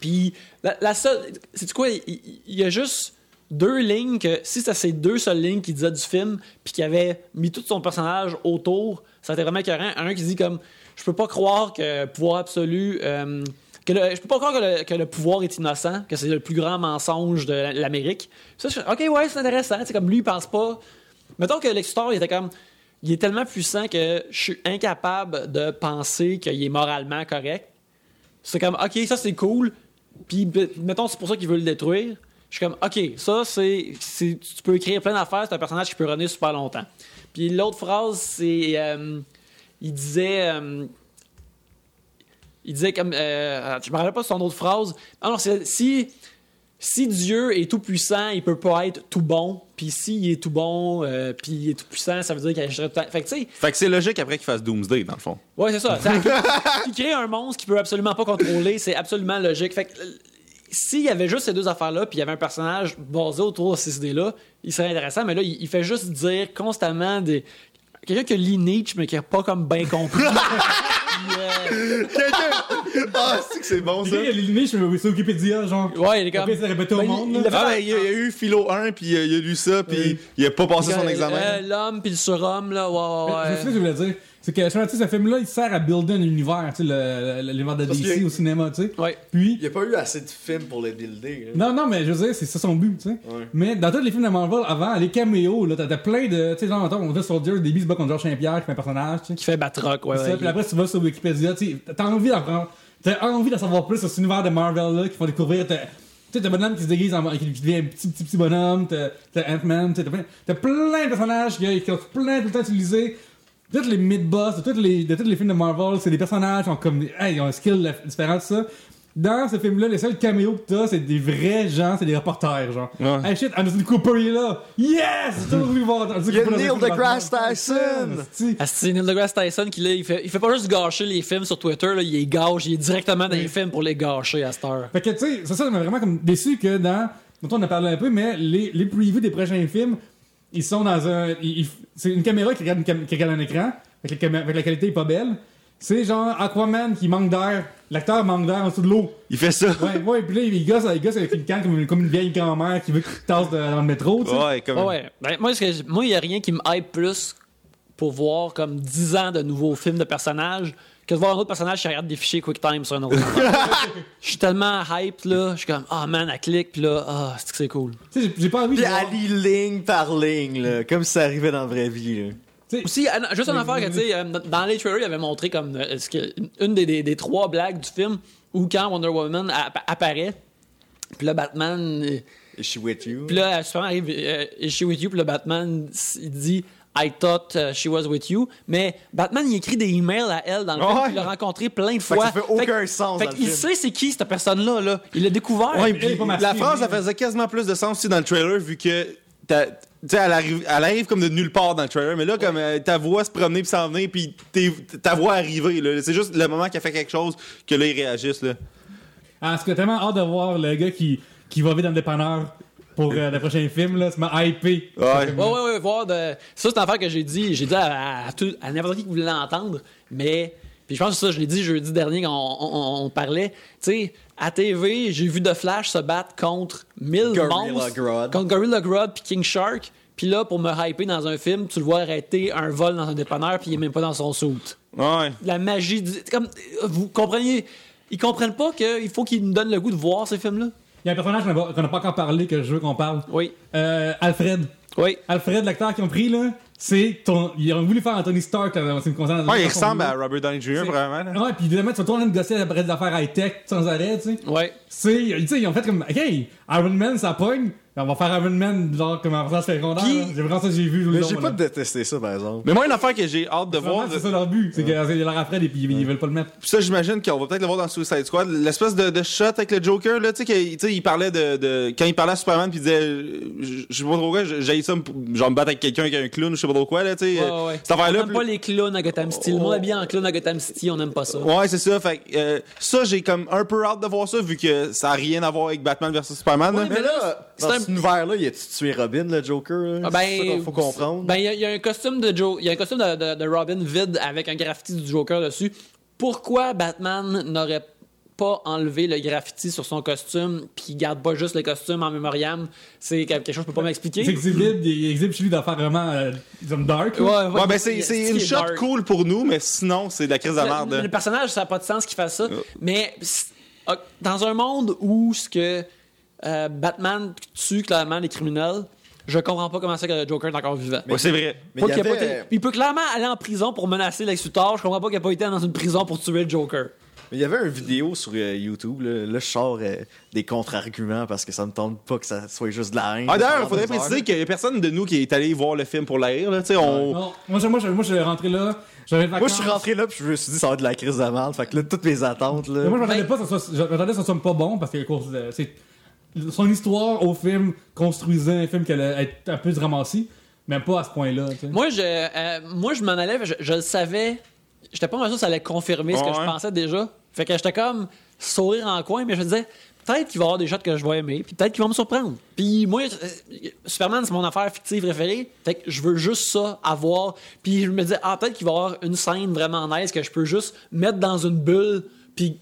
Puis la, la seule c'est quoi il, y a juste deux lignes que si c'était ces deux seules lignes qu'il disait du film puis qu'il avait mis tout son personnage autour, ça a été vraiment écœurant. Un qui dit comme je peux pas croire que pouvoir absolu euh, que le- je peux pas croire que le, pouvoir est innocent, que c'est le plus grand mensonge de l'Amérique. Ça, je ok, ouais, c'est intéressant. C'est comme lui, il pense pas. Mettons que Lex Luthor, il était comme. Il est tellement puissant que je suis incapable de penser qu'il est moralement correct. C'est comme, ok, ça c'est cool. Puis, mettons, c'est pour ça qu'il veut le détruire. Je suis comme, ok, ça c'est- Tu peux écrire plein d'affaires, c'est un personnage qui peut runner super longtemps. Puis l'autre phrase, c'est. euh, il disait. euh, il disait comme. Euh, je me rappelle pas son autre phrase. Ah non, c'est si. Si Dieu est tout puissant, il peut pas être tout bon. Puis s'il est tout bon, euh, puis il est tout puissant, ça veut dire qu'il agirait tout le temps. Fait que Fait c'est logique après qu'il fasse Doomsday, dans le fond. Ouais, c'est ça. Il crée un monstre qu'il peut absolument pas contrôler, c'est absolument logique. Fait que s'il y avait juste ces deux affaires-là, puis il y avait un personnage basé autour de ces idées-là, il serait intéressant. Mais là, il, il fait juste dire constamment des. Quelqu'un qui lit Nietzsche, mais qui a pas comme bien compris. Ah, c'est que c'est bon, Il y a les limites, je me suis Wikipédia, genre. ouais, il est comme. Après, c'est répété au Ben, monde. il- là. il a Ah, ben, il, y a, il eu Philo 1, puis il a lu ça, puis Oui. il a pas passé son examen. euh, L'homme puis le surhomme, là, ouais, ouais, Je sais ce que ouais. je voulais dire. C'est que, ce film-là, il sert à builder un univers, tu sais, l'univers de DC au cinéma, tu sais. Ouais. Puis, Il n'y a pas eu assez de films pour le builder. là. non, non, mais je veux dire, c'est ça son but, tu sais. Ouais. Mais dans tous les films de Marvel, avant, les caméos, là, t'as t'as plein de. Tu sais, genre, on Soldier, au début, se bat contre Georges Saint-Pierre, qui fait un personnage, tu sais. Qui fait Batroc, ouais. Ça, ouais. puis après, tu vas sur Wikipédia, tu sais, t'as envie d'apprendre. T'as envie d'en savoir plus sur cet univers de Marvel-là, qui font découvrir. t'as- Tu sais, t'as bonhomme qui se déguise en. qui devient un petit, petit, petit bonhomme, t'as Ant-Man, tu sais, t'as plein, plein de personnages qui, qui ont plein tout le temps utilisé. Tous les mid-boss de tous les, de tous les films de Marvel, c'est des personnages qui ont comme. Hey, ils ont un skill différent de ça. Dans ce film-là, les seuls caméos que t'as, c'est des vrais gens, c'est des reporters, genre. Ouais. Hey shit, Anderson Cooper il est là! Yes! J'ai toujours voir Anderson Il y a Cooper Neil deGrasse. Tyson! C'est Neil deGrasse Tyson qui là, il fait, il fait pas juste gâcher les films sur Twitter, là, il les gâche, il est directement dans les films pour les gâcher à cette heure. Fait que, tu sais, c'est ça, ça m'a vraiment comme déçu que dans. Mettons, on a parlé un peu, mais les, les previews des prochains films, ils sont dans un. ils- ils- c'est une caméra qui regarde, une cam- qui regarde un écran, avec, la, avec la qualité est pas belle. C'est genre Aquaman qui manque d'air. L'acteur manque d'air en dessous de l'eau. Il fait ça. Ouais, ouais, puis là, il gosse, il gosse avec une canne comme une, comme une vieille grand-mère qui veut qu'il tasse dans le métro, tu sais. Ouais, comme. Ouais. Ben, moi, ce que- moi, il y a rien qui me hype plus pour voir comme 10 ans de nouveaux films de personnages que de voir un autre personnage qui regarde des fichiers QuickTime sur un autre. Je suis tellement hype, là. Je suis comme, ah man, elle clique, puis là, ah, c'est que c'est cool. Tu sais, j'ai- pas envie de voir. elle lit ligne par ligne, là, comme si ça arrivait dans la vraie vie. Là. Aussi, ah, juste une affaire que, tu sais, euh, dans les trailers, il avait montré comme euh, ce que- une des, des- des trois blagues du film où quand Wonder Woman app- apparaît, puis là, Batman. euh, Is she with you? Puis là, Superman arrive, euh, Is she with you? Puis le Batman, il dit, I thought uh, she was with you. Mais Batman, il écrit des emails à elle dans le film. Ouais. Il l'a rencontré plein de Fait que fois. ça fait aucun sens Fait dans le qu'il film. sait c'est qui cette personne-là. Là. Il l'a découvert. Ouais, puis la phrase, ça faisait quasiment plus de sens aussi dans le trailer, vu que. t'as- Tu sais, elle arrive, elle arrive comme de nulle part dans le trailer, mais là, comme euh, ta voix se promener puis s'en venir, puis ta voix arriver, là. C'est juste le moment qu'elle fait quelque chose que là, ils réagissent, là. Ah, parce que tellement hâte de voir le gars qui, qui va vite dans le dépanneur pour euh, le prochain film, là. Ça m'a hypé. Ouais. Ouais, ouais, ouais, voir de. Ça, c'est une affaire que j'ai dit. J'ai dit à, à, tout- à n'importe qui qui voulait l'entendre, mais. Puis je pense que ça, je l'ai dit jeudi dernier quand on, on- on parlait. Tu sais, à TV, j'ai vu The Flash se battre contre 1000 Gorilla monstres. Grodd. Contre Gorilla Grodd puis King Shark. Puis là, pour me hyper dans un film, tu le vois arrêter un vol dans un dépanneur puis il est même pas dans son suit. Ouais. La magie du. Comme, vous comprenez. Ils comprennent pas qu'il faut qu'ils nous donnent le goût de voir ces films-là? Il y a un personnage qu'on n'a pas- qu'on n'a pas encore parlé que je veux qu'on parle. Oui. Euh, Alfred. Oui. Alfred, l'acteur qu'ils ont pris, là, c'est ton. Ils ont voulu faire Anthony Stark, là, c'est une concerne. Ouais, il ressemble à Robert Downey Jr., vraiment. Ouais, puis évidemment, tu vas tourner de gosser après des affaires high-tech sans arrêt, tu sais. Ouais. C'est, tu sais, ils ont fait comme, OK, Iron Man, ça pogne. On va faire Iron Man, genre, comme un personnage secondaire. Là. J'ai vraiment ça que j'ai vu. Mais j'ai là. pas détesté ça, par exemple. Mais moi, une affaire que j'ai hâte de voir. C'est ça leur but. C'est qu'ils leur Alfred et puis ils, ils veulent pas le mettre. Puis ça, j'imagine qu'on va peut-être le voir dans Suicide Squad. L'espèce de, de shot avec le Joker, là, tu sais, qu'il- tu sais, il parlait de, de- Quand il parlait à Superman, puis il disait. Je sais pas trop quoi, j'ai ça, genre me battre avec quelqu'un avec un clown, je sais pas trop quoi, là, tu sais. Ouais, euh, ouais. Cette affaire-là. On n'aime pas les clowns à Gotham City. Le monde habillé en clown à Gotham City, on n'aime pas ça. Ouais, c'est ça. Fait euh, ça, j'ai comme un peu hâte de voir ça, vu que ça a rien à voir avec Batman vs Superman. là. Mais là, c'est cet univers-là, il a-tu tué Robin, le Joker? là? Ah, ben, c'est ça qu'il faut comprendre. Ben, il y, a- y a un costume de Joe, il y a un costume de, de- de Robin vide avec un graffiti du Joker dessus. Pourquoi Batman n'aurait pas enlevé le graffiti sur son costume puis il garde pas juste le costume en mémoriam? C'est quelque chose que je peux pas C'est m'expliquer. exhibe, il exhibe chez lui d'affaires vraiment, euh, dark. Ouais, ben c'est c'est une shot cool cool pour nous, mais sinon, c'est de la crise de Le, merde. le personnage, ça n'a pas de sens qu'il fasse ça. Mais c- ah, dans un monde où ce que euh, Batman tue clairement les criminels, je comprends pas comment ça que le Joker est encore vivant. Ouais, c'est vrai. Mais il avait- été- peut clairement aller en prison pour menacer Lex Luthor. Je comprends pas qu'il a pas été dans une prison pour tuer le Joker. Mais il y avait une vidéo sur euh, YouTube, là, là je sors euh, des contre-arguments parce que ça me tente pas que ça soit juste de la haine. Ah, d'ailleurs, il faudrait préciser qu'il y a personne de nous qui est allé voir le film pour la rire, là. Tu sais, on. Non, moi, je- moi, je, moi, je suis rentré là. J'avais Moi, je suis rentré là, puis je me suis dit, ça va être de la crise de merde. Fait que là, toutes mes attentes, là. Mais moi, je m'attendais Ben- pas que ça soit, j'attendais que ça soit pas bon parce que c'est son histoire au film construisait un film qui allait être un peu dramatique, mais pas à ce point-là. tu sais. Moi, je, euh, moi, je m'en allais, je, je le savais. J'étais pas mal sûr que ça allait confirmer ce que Ouais. je pensais déjà. Fait que j'étais comme sourire en coin, mais je me disais, peut-être qu'il va y avoir des shots que je vais aimer, puis peut-être qu'il va me surprendre. Puis moi, euh, Superman, c'est mon affaire fictive préférée. Fait que je veux juste ça avoir. Puis je me disais, ah, peut-être qu'il va y avoir une scène vraiment nice que je peux juste mettre dans une bulle. Puis,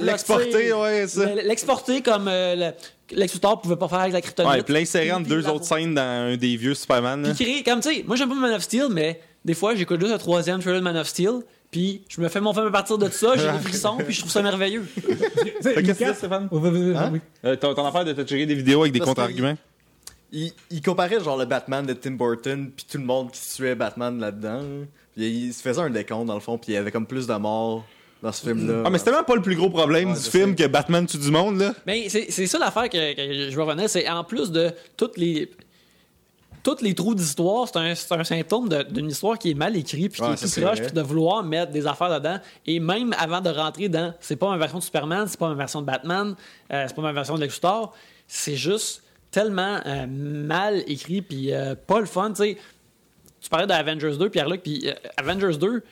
l'exporter, ouais, ça. L'exporter comme euh, le- Lex Luthor pouvait pas faire avec la kryptonite. Ouais, puis l'insérer entre deux autres scènes dans un des vieux Superman, puis créer, comme tu sais, moi j'aime pas Man of Steel, mais des fois, j'écoute juste le troisième trailer de Man of Steel, puis je me fais mon film à partir de ça, j'ai des frissons, puis je trouve ça merveilleux. Qu'est-ce que Stéphane? Ton, affaire de te checker des vidéos avec des contre-arguments? Il, il comparait genre le Batman de Tim Burton puis tout le monde qui tuait Batman là-dedans. là. Puis il se faisait un décompte dans le fond puis il y avait comme plus de morts dans ce film-là. Ah, mais c'est tellement pas le plus gros problème Ouais, du film sais. que Batman tue du monde, là. Mais c'est c'est ça l'affaire que, que je veux revenir, c'est en plus de toutes les tous les trous d'histoire, c'est un, c'est un symptôme d'une histoire qui est mal écrite, puis qui Ouais, est tout c'est croche, puis de vouloir mettre des affaires dedans. Et même avant de rentrer dans, c'est pas ma version de Superman, c'est pas ma version de Batman, euh, c'est pas ma version de Lex Luthor, c'est juste tellement euh, mal écrit, puis euh, pas le fun, tu sais. Tu parlais d'Avengers 2, Pierre-Luc, puis euh, Avengers 2,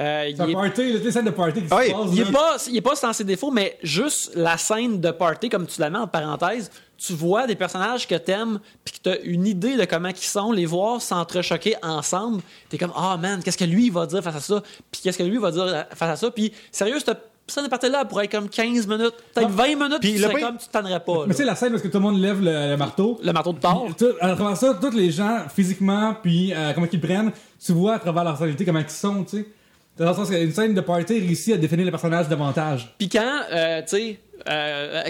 euh, il C'est un est party, là, tu sais, scène de party qui Ah se passe. il est pas, il est pas sans ses défauts, mais juste la scène de party, comme tu la mets en parenthèse, tu vois des personnages que t'aimes, puis que t'as une idée de comment ils sont, les voir s'entrechoquer ensemble. T'es comme, ah man, qu'est-ce que lui va dire face à ça, puis qu'est-ce que lui va dire face à ça? Puis sérieux, cette scène de party-là pourrait être comme 15 minutes, peut-être Ah. 20 minutes, Puis c'est comme tu t'en pas. Mais sais, la scène parce que tout le monde lève le, le marteau. Le marteau de tout- à travers ça, tous les gens, physiquement, puis euh, comment ils prennent, tu vois à travers leur personnalité comment ils sont, tu sais. Dans le sens qu'une scène de party réussit à définir le personnage davantage. Puis quand, euh, tu sais, euh,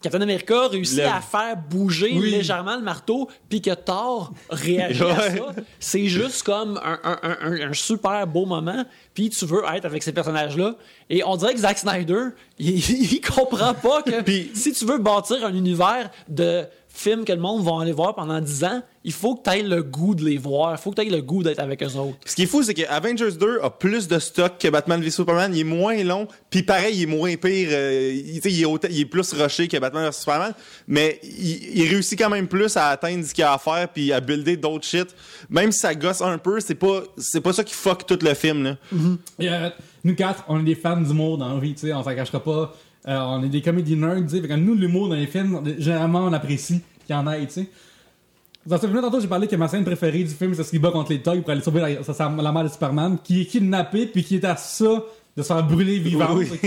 Captain America réussit à faire bouger Oui. légèrement le marteau, puis que Thor réagit à ça, c'est juste comme un, un- un- un- un super beau moment. Puis tu veux être avec ces personnages-là. Et on dirait que Zack Snyder, il, il comprend pas que si tu veux bâtir un univers de films que le monde va aller voir pendant 10 ans, il faut que tu aies le goût de les voir. Il faut que tu aies le goût d'être avec eux autres. Ce qui est fou, c'est que Avengers 2 a plus de stock que Batman v Superman. Il est moins long, puis pareil, il est moins pire. euh, il, tu sais, il, est autant- il est plus rushé que Batman vs Superman, mais il, il réussit quand même plus à atteindre ce qu'il a à faire puis à builder d'autres shit. Même si ça gosse un peu, c'est pas c'est pas ça qui fuck tout le film là. Et, euh, nous quatre, on est des fans d'humour dans la vie, tu sais, on s'en cachera pas. Euh, on est des comédie nerds, tu sais. Nous, l'humour dans les films, généralement, on apprécie qu'il y en ait, tu sais. Dans ce film-là, tantôt, j'ai parlé que ma scène préférée du film, c'est ce qu'il bat contre les toys pour aller sauver la, sa- sa- la mère de Superman, qui est kidnappée, puis qui est à ça de se faire brûler vivante, Oui. ok?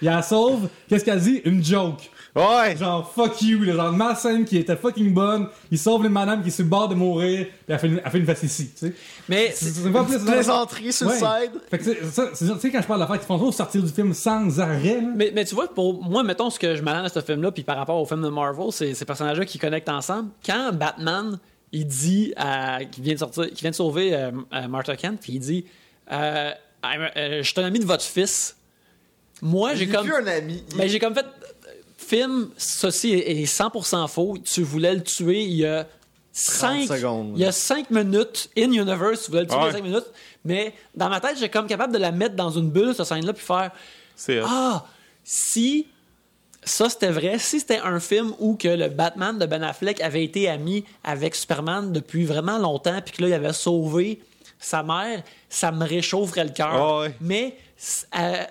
Il la sauve. Qu'est-ce qu'elle dit? Une joke. Ouais. Genre, fuck you, là, genre, ma scène qui était fucking bonne, il sauve une madame qui est sur le bord de mourir, puis elle fait une, elle fait une facétie, tu sais. Mais C'est pas plus. Plaisanterie sur le side. Fait que c'est- ça, c'est- tu sais, quand je parle d'affaires qui font toujours sortir du film sans arrêt, là. Mais, mais tu vois, pour moi, mettons ce que je m'attends à ce film-là, puis par rapport au film de Marvel, c'est ces personnages-là qui connectent ensemble. Quand Batman, il dit à, qu'il vient de sortir, qu'il vient de sauver euh, euh, Martha Kent, puis il dit euh, euh, Je suis un ami de votre fils. Moi, j'ai J'ai comme. vu un ami. Ben, j'ai comme fait. Film, ceci est est 100% faux. Tu voulais le tuer il y a 5 secondes. Il y a 5 minutes in universe, tu voulais le tuer il y a Ouais. 5 minutes. Mais dans ma tête, j'ai comme capable de la mettre dans une bulle, cette scène-là, puis faire ah, si ça c'était vrai, si c'était un film où que le Batman de Ben Affleck avait été ami avec Superman depuis vraiment longtemps, puis que là il avait sauvé sa mère, ça me réchaufferait le cœur. Ah ouais. Mais euh,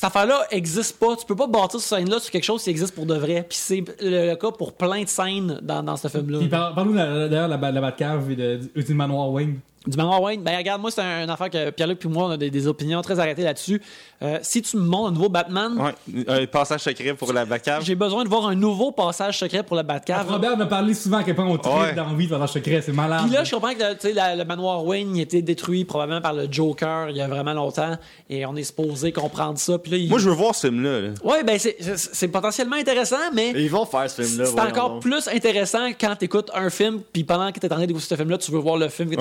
cette affaire-là existe pas. Tu peux pas bâtir cette scène-là sur quelque chose qui existe pour de vrai. Puis c'est le, cas pour plein de scènes dans, ce film-là. Parle-nous d'ailleurs de la, la Batcave et de, du manoir Wayne. Du Manoir Wayne, ben regarde, moi c'est un- une affaire que Pierre-Luc et moi on a des, des opinions très arrêtées là-dessus. Euh, si tu me montres un nouveau Batman, Ouais, un passage secret pour la Batcave. J'ai besoin de voir un nouveau passage secret pour le Batcave. Robert m'a parlé souvent à quel point on tripe Ouais. dans vie dans le secret, c'est malade. Puis là, je comprends que le, la- le manoir Wayne il a été détruit probablement par le Joker il y a vraiment longtemps et on est supposé comprendre ça. Puis là, il... Moi, je veux voir ce film-là. là. Ouais, ben c'est- potentiellement intéressant, mais Et ils vont faire ce film-là. c'est encore donc. plus intéressant quand tu écoutes un film, puis pendant que tu es en train d'écouter ce film-là, tu veux voir le film que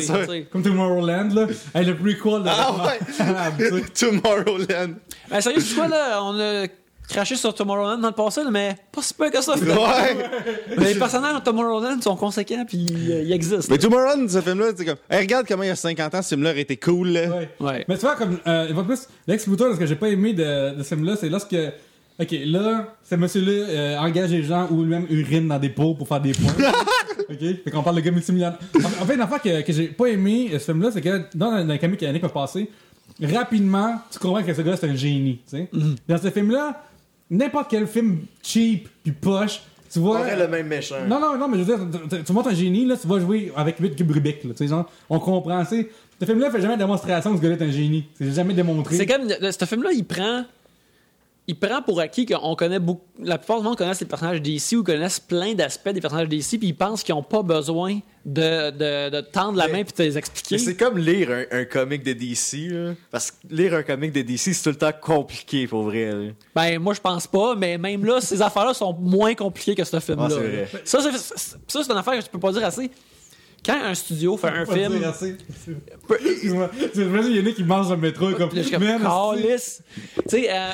c'est ça. Comme Tomorrowland, là. Hey, le prequel de Ah Ah, ouais! Tomorrowland. Ben sérieux, c'est quoi là On a craché sur Tomorrowland dans le passé, là, mais pas si peu que ça. finalement. Ouais! Mais les personnages de Tomorrowland sont conséquents, puis euh, ils existent. Mais Tomorrowland, ce film-là, c'est comme. Hey, regarde comment il y a 50 ans, ce film-là aurait été cool, là. Ouais. Ouais. Mais tu vois, comme, euh, de plus, Lex Luthor, ce que j'ai pas aimé de, de ce film-là, c'est lorsque, ok, là, ce monsieur-là euh, engage les gens ou lui-même urine dans des pots pour faire des points. ok? Fait qu'on parle de gars multimillionnaire. En, en fait, une affaire que, que j'ai pas aimé, euh, ce film-là, c'est que dans un, un comic l'année qui a passé, rapidement, tu comprends que ce gars c'est un génie, tu sais? Dans ce film-là, n'importe quel film cheap puis poche, tu On vois. aurait le même méchant. Non, non, non, mais je veux dire, tu- montres un génie, là, tu vas jouer avec 8 cubes Rubik, là, tu sais, genre, on comprend, tu sais. Ce film-là fait jamais de démonstration que ce gars-là est un génie. C'est jamais démontré. C'est comme ce film-là, il prend il prend pour acquis qu'on connaît beaucoup. La plupart du monde connaissent les personnages DC ou connaissent plein d'aspects des personnages DC, puis ils pensent qu'ils n'ont pas besoin de, de, de tendre la Mais- main puis de les expliquer. C'est comme lire un, un comic de DC, là. Parce que lire un comic de DC, c'est tout le temps compliqué, pour vrai. là. Ben, moi, je pense pas, mais même là, ces affaires-là sont moins compliquées que ce film-là. Ah, ça, c'est une affaire que je peux pas dire assez. Quand un studio fait un film. Excuse-moi. Tu imagines, il y en a qui mangent le métro comme. Je. Tu sais, euh,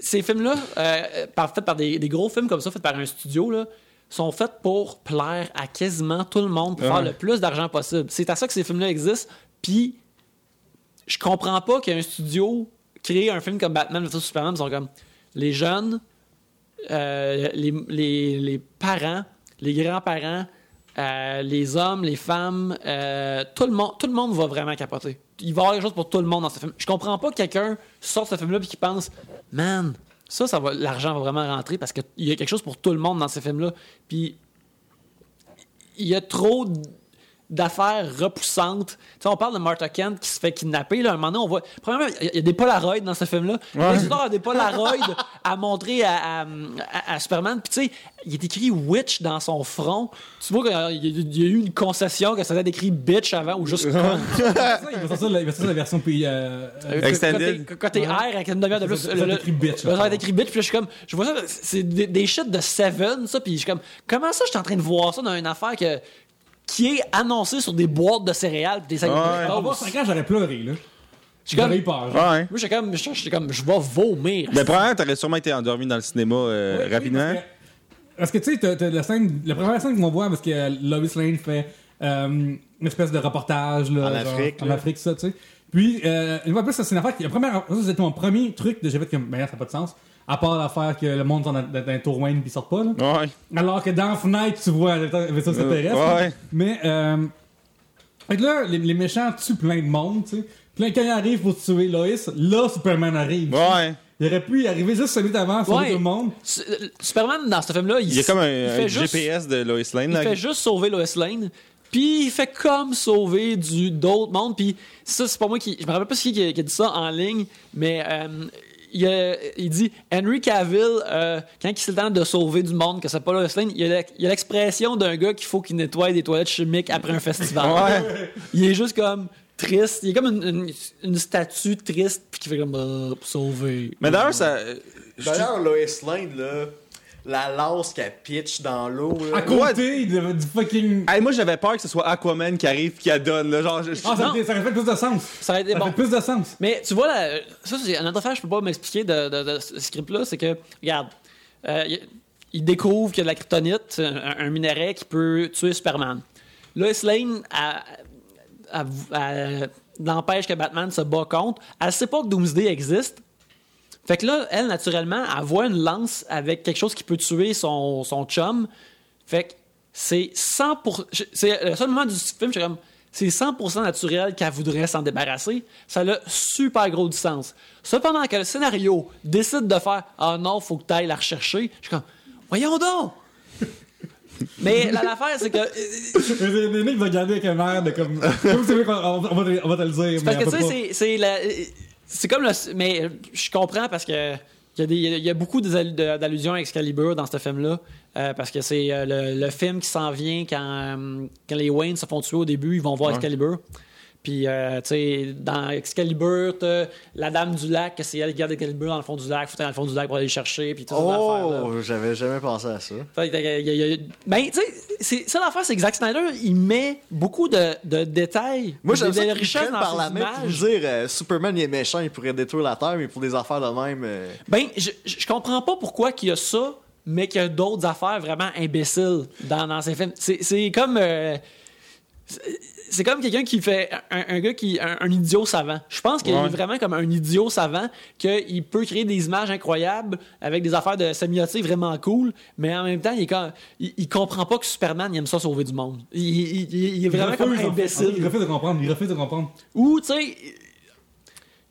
ces films-là, euh, faits par des, des gros films comme ça, faits par un studio, là, sont faits pour plaire à quasiment tout le monde, pour faire le plus d'argent possible. C'est à ça que ces films-là existent. Puis, je comprends pas qu'un studio crée un film comme Batman vs Superman, ils sont comme les jeunes, euh, les, les- les parents, les grands-parents, euh, les hommes, les femmes, euh, tout, le monde, tout le monde va vraiment capoter. Il va y avoir quelque chose pour tout le monde dans ce film. Je comprends pas que quelqu'un sorte ce film-là et qu'il pense Man, ça, ça va, l'argent va vraiment rentrer parce qu'il y a quelque chose pour tout le monde dans ces films-là. Puis il y a trop d'affaires repoussantes. Tu sais, on parle de Martha Kent qui se fait kidnapper. Là, un moment donné, on voit. Premièrement, il y a- il y, a des Polaroids dans ce film-là. L'histoire a des Polaroids à montrer à, à- à- à Superman. Puis, tu sais, il est écrit Witch dans son front. Tu vois qu'il y, a- il y a eu une concession que ça avait écrit Bitch avant ou juste con. Il va sortir la, version puis. Euh, euh, Extended. Côté- Côté R avec une demi-heure de plus. Ça, ça écrit bitch, Ça écrit bitch. Puis je suis comme. Je vois ça. C'est des, des shit de Seven, ça. Puis je suis comme. Comment ça, je suis en train de voir ça dans une affaire que, qui est annoncée sur des boîtes de céréales. Des sacs Ouais. de Au bout de 5 ans, j'aurais pleuré, là. J'aurais eu peur. genre. Ouais. Moi, j'étais comme. J'étais comme. Je vais vomir. Mais probablement, t'aurais sûrement été endormi dans le cinéma euh, oui, rapidement. parce que- Parce que tu sais, t'as- t'as la scène, la première scène qu'on voit, parce que Lois Lane fait euh, une espèce de reportage là, En genre, Afrique, en là. Afrique, ça, tu sais. Puis euh, une fois de plus, ça, c'est une affaire qui, la première, ça c'était mon premier truc de j'ai fait comme, ben ça n'a pas de sens. À part l'affaire que le monde sont dans, dans un tour Wayne puis ils sortent pas là. Ouais. Alors que dans Fenêtre, tu vois un vaisseau extraterrestre. Là. ouais. Mais euh, fait que là, les, les méchants tuent plein de monde, tu sais. Puis quand ils arrivent pour tuer Lois, là Superman arrive. Ouais. Il aurait pu y arriver juste celui d'avant, sauver Ouais. tout le monde. S- euh, Superman, dans ce film-là, il, Il y a comme un, juste- GPS de Lois Lane. Il là. fait juste sauver Lois Lane. Puis il fait comme sauver du d'autres mondes. Puis ça, c'est pas moi qui. Je me rappelle pas qui qui a, qui a dit ça en ligne, mais euh, il, a- il dit Henry Cavill, euh, quand il le temps de sauver du monde, que c'est pas Lois Lane, il y a l'expression d'un gars qu'il faut qu'il nettoie des toilettes chimiques après un festival. Ouais. Il est juste comme triste. Il est comme une, une- une statue triste, puis qui fait comme euh, sauver. Mais d'ailleurs, ça. je- D'ailleurs, Lois Lane, là, la lance qu'elle pitch dans l'eau. À côté de- du fucking. Hey, moi, j'avais peur que ce soit Aquaman qui arrive qui la donne. Là. Genre, je- Ah, ça, ça aurait fait plus de sens. Ça aurait été bon. fait plus de sens. Mais tu vois, là, ça, c'est une autre affaire, je peux pas m'expliquer de, de- de ce script-là, c'est que, regarde, euh, il- découvre qu'il y a de la kryptonite, un, un minerai qui peut tuer Superman. Lois Lane, elle- elle- elle- elle empêche que Batman se bat contre. Elle sait pas que Doomsday existe. Fait que là, elle, naturellement, elle voit une lance avec quelque chose qui peut tuer son, son chum. Fait que c'est 100%. je- C'est le seul moment du film, je suis comme. C'est 100% naturel qu'elle voudrait s'en débarrasser. Ça a super gros du sens. Cependant que le scénario décide de faire Ah non, faut que tu ailles la rechercher, je suis comme Voyons donc! Mais la- l'affaire, c'est que. Mais Nick va regarder avec un air de comme. Comme c'est vrai qu'on on va, te- on va te le dire. Parce que tu sais, c'est- c'est la- c'est comme le. Mais je comprends parce que. Il y, a des- il y a beaucoup d'allusions à Excalibur dans ce film-là. euh, parce que c'est euh, le, le film qui s'en vient quand, euh, quand les Wayne se font tuer au début, ils vont voir Ouais. Excalibur. Puis, euh, tu sais, dans Excalibur, t'as la Dame du Lac, que c'est elle qui garde Excalibur dans le fond du lac, faut aller dans le fond du lac pour aller le chercher, puis tout ça. Oh, j'avais jamais pensé à ça. Fait y a- y a- Ben, tu sais, ça l'affaire, c'est que Zack Snyder, il met beaucoup de, de détails, Moi, j'aime ça richesse par la main pour dire euh, Superman il est méchant, il pourrait détruire la Terre, mais pour des affaires de même. euh, Ben, je, comprends pas pourquoi qu'il y a ça, mais qu'il y a d'autres affaires vraiment imbéciles dans, dans ces films. C'est c'est comme. euh, c'est- comme quelqu'un qui fait. Un, un gars qui. Un, un idiot savant. Je pense qu'il Ouais. est vraiment comme un idiot savant, qu'il peut créer des images incroyables avec des affaires de sémiotique vraiment cool, mais en même temps, il, est comme, il, il comprend pas que Superman il aime ça sauver du monde. Il, il- il- il est vraiment comme refuse, fait. imbécile. Il refuse de comprendre. Il refuse de comprendre. Ou, tu sais,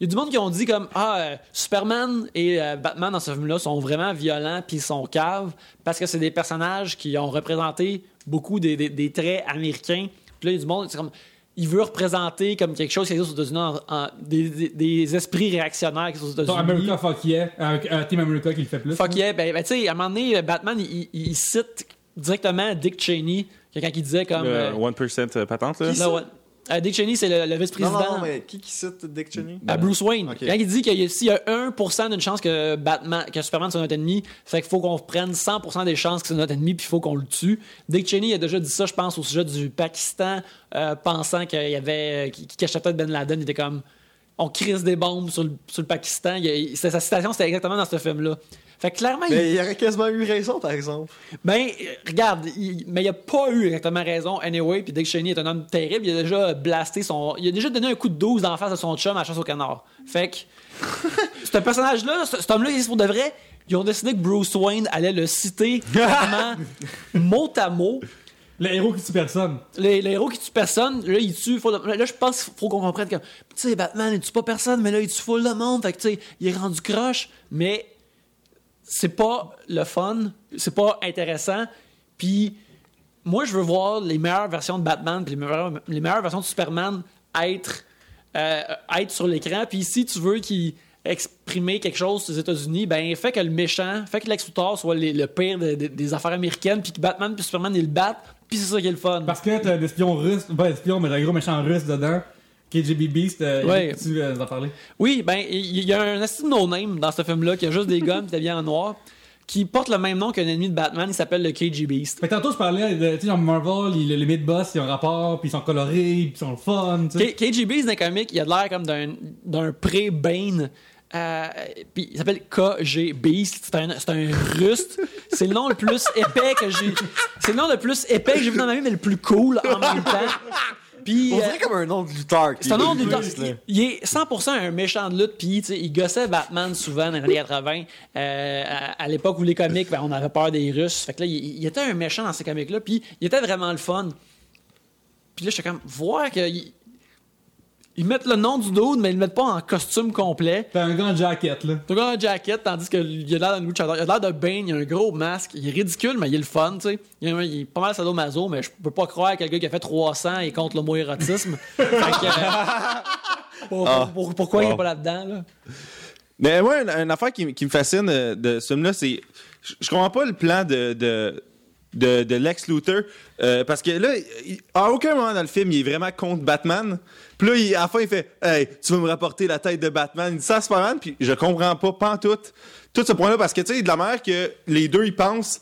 il y a du monde qui ont dit comme Ah, euh, Superman et euh, Batman dans ce film-là sont vraiment violents puis ils sont caves parce que c'est des personnages qui ont représenté beaucoup des, des- des traits américains. Puis là, il y a du monde, c'est comme il veut représenter comme quelque chose qui existe aux États-Unis, en- en- des, des- des esprits réactionnaires qui sont aux États-Unis. America Fuck Yeah, euh, Team America qui le fait plus. Fuck yeah. Ben, ben, tu sais, à un moment donné, Batman, il, cite directement Dick Cheney, que quand il disait comme. Le euh, 1% patente, là. là, ouais. Euh, Dick Cheney, c'est le, vice-président. non, non, mais qui qui cite Dick Cheney? à Bruce Wayne. Ok. Quand il dit qu'il y a, s'il y a 1% d'une chance que Batman, que Superman soit notre ennemi, fait qu'il faut qu'on prenne 100% des chances que c'est notre ennemi puis il faut qu'on le tue. Dick Cheney a déjà dit ça, je pense, au sujet du Pakistan, euh, pensant qu'il y avait, euh, qu'il cachait peut-être Ben Laden. Il était comme, on crise des bombes sur le, sur le Pakistan. Il, il- c'était- sa citation, c'était exactement dans ce film-là. Fait que clairement, il- Mais il aurait quasiment eu raison, par exemple. ben, regarde, il- mais il a pas eu exactement raison. Anyway, puis Dick Cheney est un homme terrible. Il a déjà blasté son. Il a déjà donné un coup de 12 dans la face de son chum à la chasse au canard. Fait que. ce personnage-là, ce- cet homme-là, il est pour de vrai. Ils ont décidé que Bruce Wayne allait le citer vraiment mot à mot. Le héros qui tue personne. Les, les héros qui tuent personne, là, ils tuent. Faut, là, je pense qu'il faut qu'on comprenne que. Tu sais, Batman, il tue pas personne, mais là, il tue full de monde. Fait que, tu sais, il est rendu croche. Mais c'est pas le fun. C'est pas intéressant. Puis, moi, je veux voir les meilleures versions de Batman puis les meilleures, les meilleures versions de Superman être, euh, être sur l'écran. Puis, si tu veux qu'il exprimer quelque chose aux États-Unis, ben fait que le méchant, fait que Lex Luthor soit le pire de- de- des affaires américaines, puis que Batman puis Superman ils le battent, puis c'est ça qui est le fun. Parce que t'as des espions russes, pas des espions, mais un gros méchant russe dedans. KGB Beast, euh, Ouais. tu euh, en parler. Oui, ben, il y a un de no-name dans ce film-là, qui a juste des gommes, qui habillés en noir, qui porte le même nom qu'un ennemi de Batman, il s'appelle le KG Beast. Que tantôt, je parlais de, tu sais, Marvel, ils- les mid-boss, ils ont un rapport, puis ils sont colorés, puis ils sont le fun. K- KG Beast, dans les comics, il a de l'air comme d'un, pré-Bane. Euh, puis il s'appelle KG Beast. C'est un, un russe. C'est le nom le plus épais que j'ai. C'est le nom le plus épais que j'ai vu dans ma vie, mais le plus cool en même temps. Puis. On euh, dirait comme un nom de lutteur. C'est un nom de lutteur. il, il est 100% un méchant de lutte, puis il gossait Batman souvent dans les années 80. euh, à, à l'époque où les comics, ben, on avait peur des Russes. Fait que là, il, il était un méchant dans ces comics-là, puis il était vraiment le fun. Puis là, j'étais comme, voir qu'ils ils mettent le nom du dude, mais ils le mettent pas en costume complet. T'as un grand jacket, là. T'as un jacket, tandis qu'il a l'air d'un luchador. Il a l'air de Bane, il a un gros masque. Il est ridicule, mais il est le fun, tu sais. Il, est- il est pas mal sadomaso, mais je peux pas croire que quelqu'un qui a fait 300 et contre l'homoérotisme. fait que, euh, pour- pour- pour- pourquoi il est Ah. pas là-dedans, là? Mais moi, une, une affaire qui, qui me fascine euh, de ce film-là, c'est. Je je comprends pas le plan de. de de, de Lex Luthor. Euh, parce que là il- à aucun moment dans le film il est vraiment contre Batman. Puis là il- à la fin il fait hey tu vas me rapporter la tête de Batman? Il dit ça Superman puis je comprends pas pas tout tout ce point là parce que tu sais de la manière que les deux ils pensent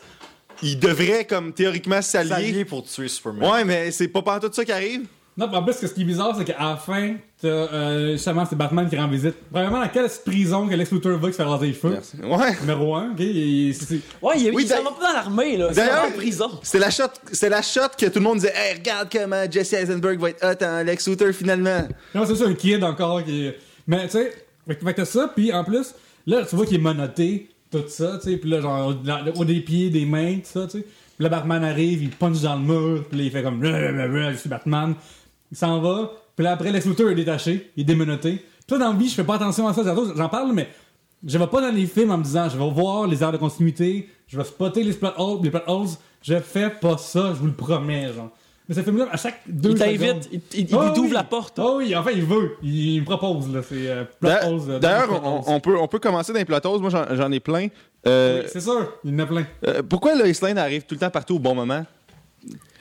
ils devraient comme théoriquement s'allier. S'allier pour tuer Superman. ouais mais c'est pas pas tout ça qui arrive Non, en plus, ce qui est bizarre, c'est qu'à la fin, t'as, euh, justement, c'est Batman qui rend visite. Premièrement, dans quelle prison que Lex Luthor va qui se fait raser les cheveux? ouais Numéro 1, ok? et c'est- c'est- Ouais, il, Oui, il s'en d'ailleurs- va pas dans l'armée, là. En prison. C'est la shot, c'est la shot que tout le monde disait, hey, regarde comment Jesse Eisenberg va être hot en Lex Luthor finalement. Non, c'est ça, un kid encore qui est... Mais, tu sais, fait que fait que t'as ça, puis en plus, là, tu vois qu'il est menotté, tout ça, tu sais, puis là, genre, dans- au des pieds, des mains, tout ça, tu sais. Puis là, Batman arrive, il punch dans le mur, puis là, il fait comme, je suis Batman. Il s'en va, puis là, après, Lex Luthor est détaché, il est démenotté. Puis là, dans la vie, je fais pas attention à ça, j'en parle, mais je vais pas dans les films en me disant, je vais voir les heures de continuité, je vais spotter les plot holes, les plot holes, je fais pas ça, je vous le promets, genre. Mais ce film-là, à chaque deux Il secondes... il, il- il Ah t'ouvre oui. la porte. Ah oui, enfin, il veut. Il, il me propose, là. C'est euh, plot D'a- holes, euh, D'ailleurs, on, peut, on peut commencer dans les plateaux. Moi, j'en, ai plein. Euh, Oui, c'est sûr, il y en a plein. euh, pourquoi Lois Lane arrive tout le temps partout au bon moment?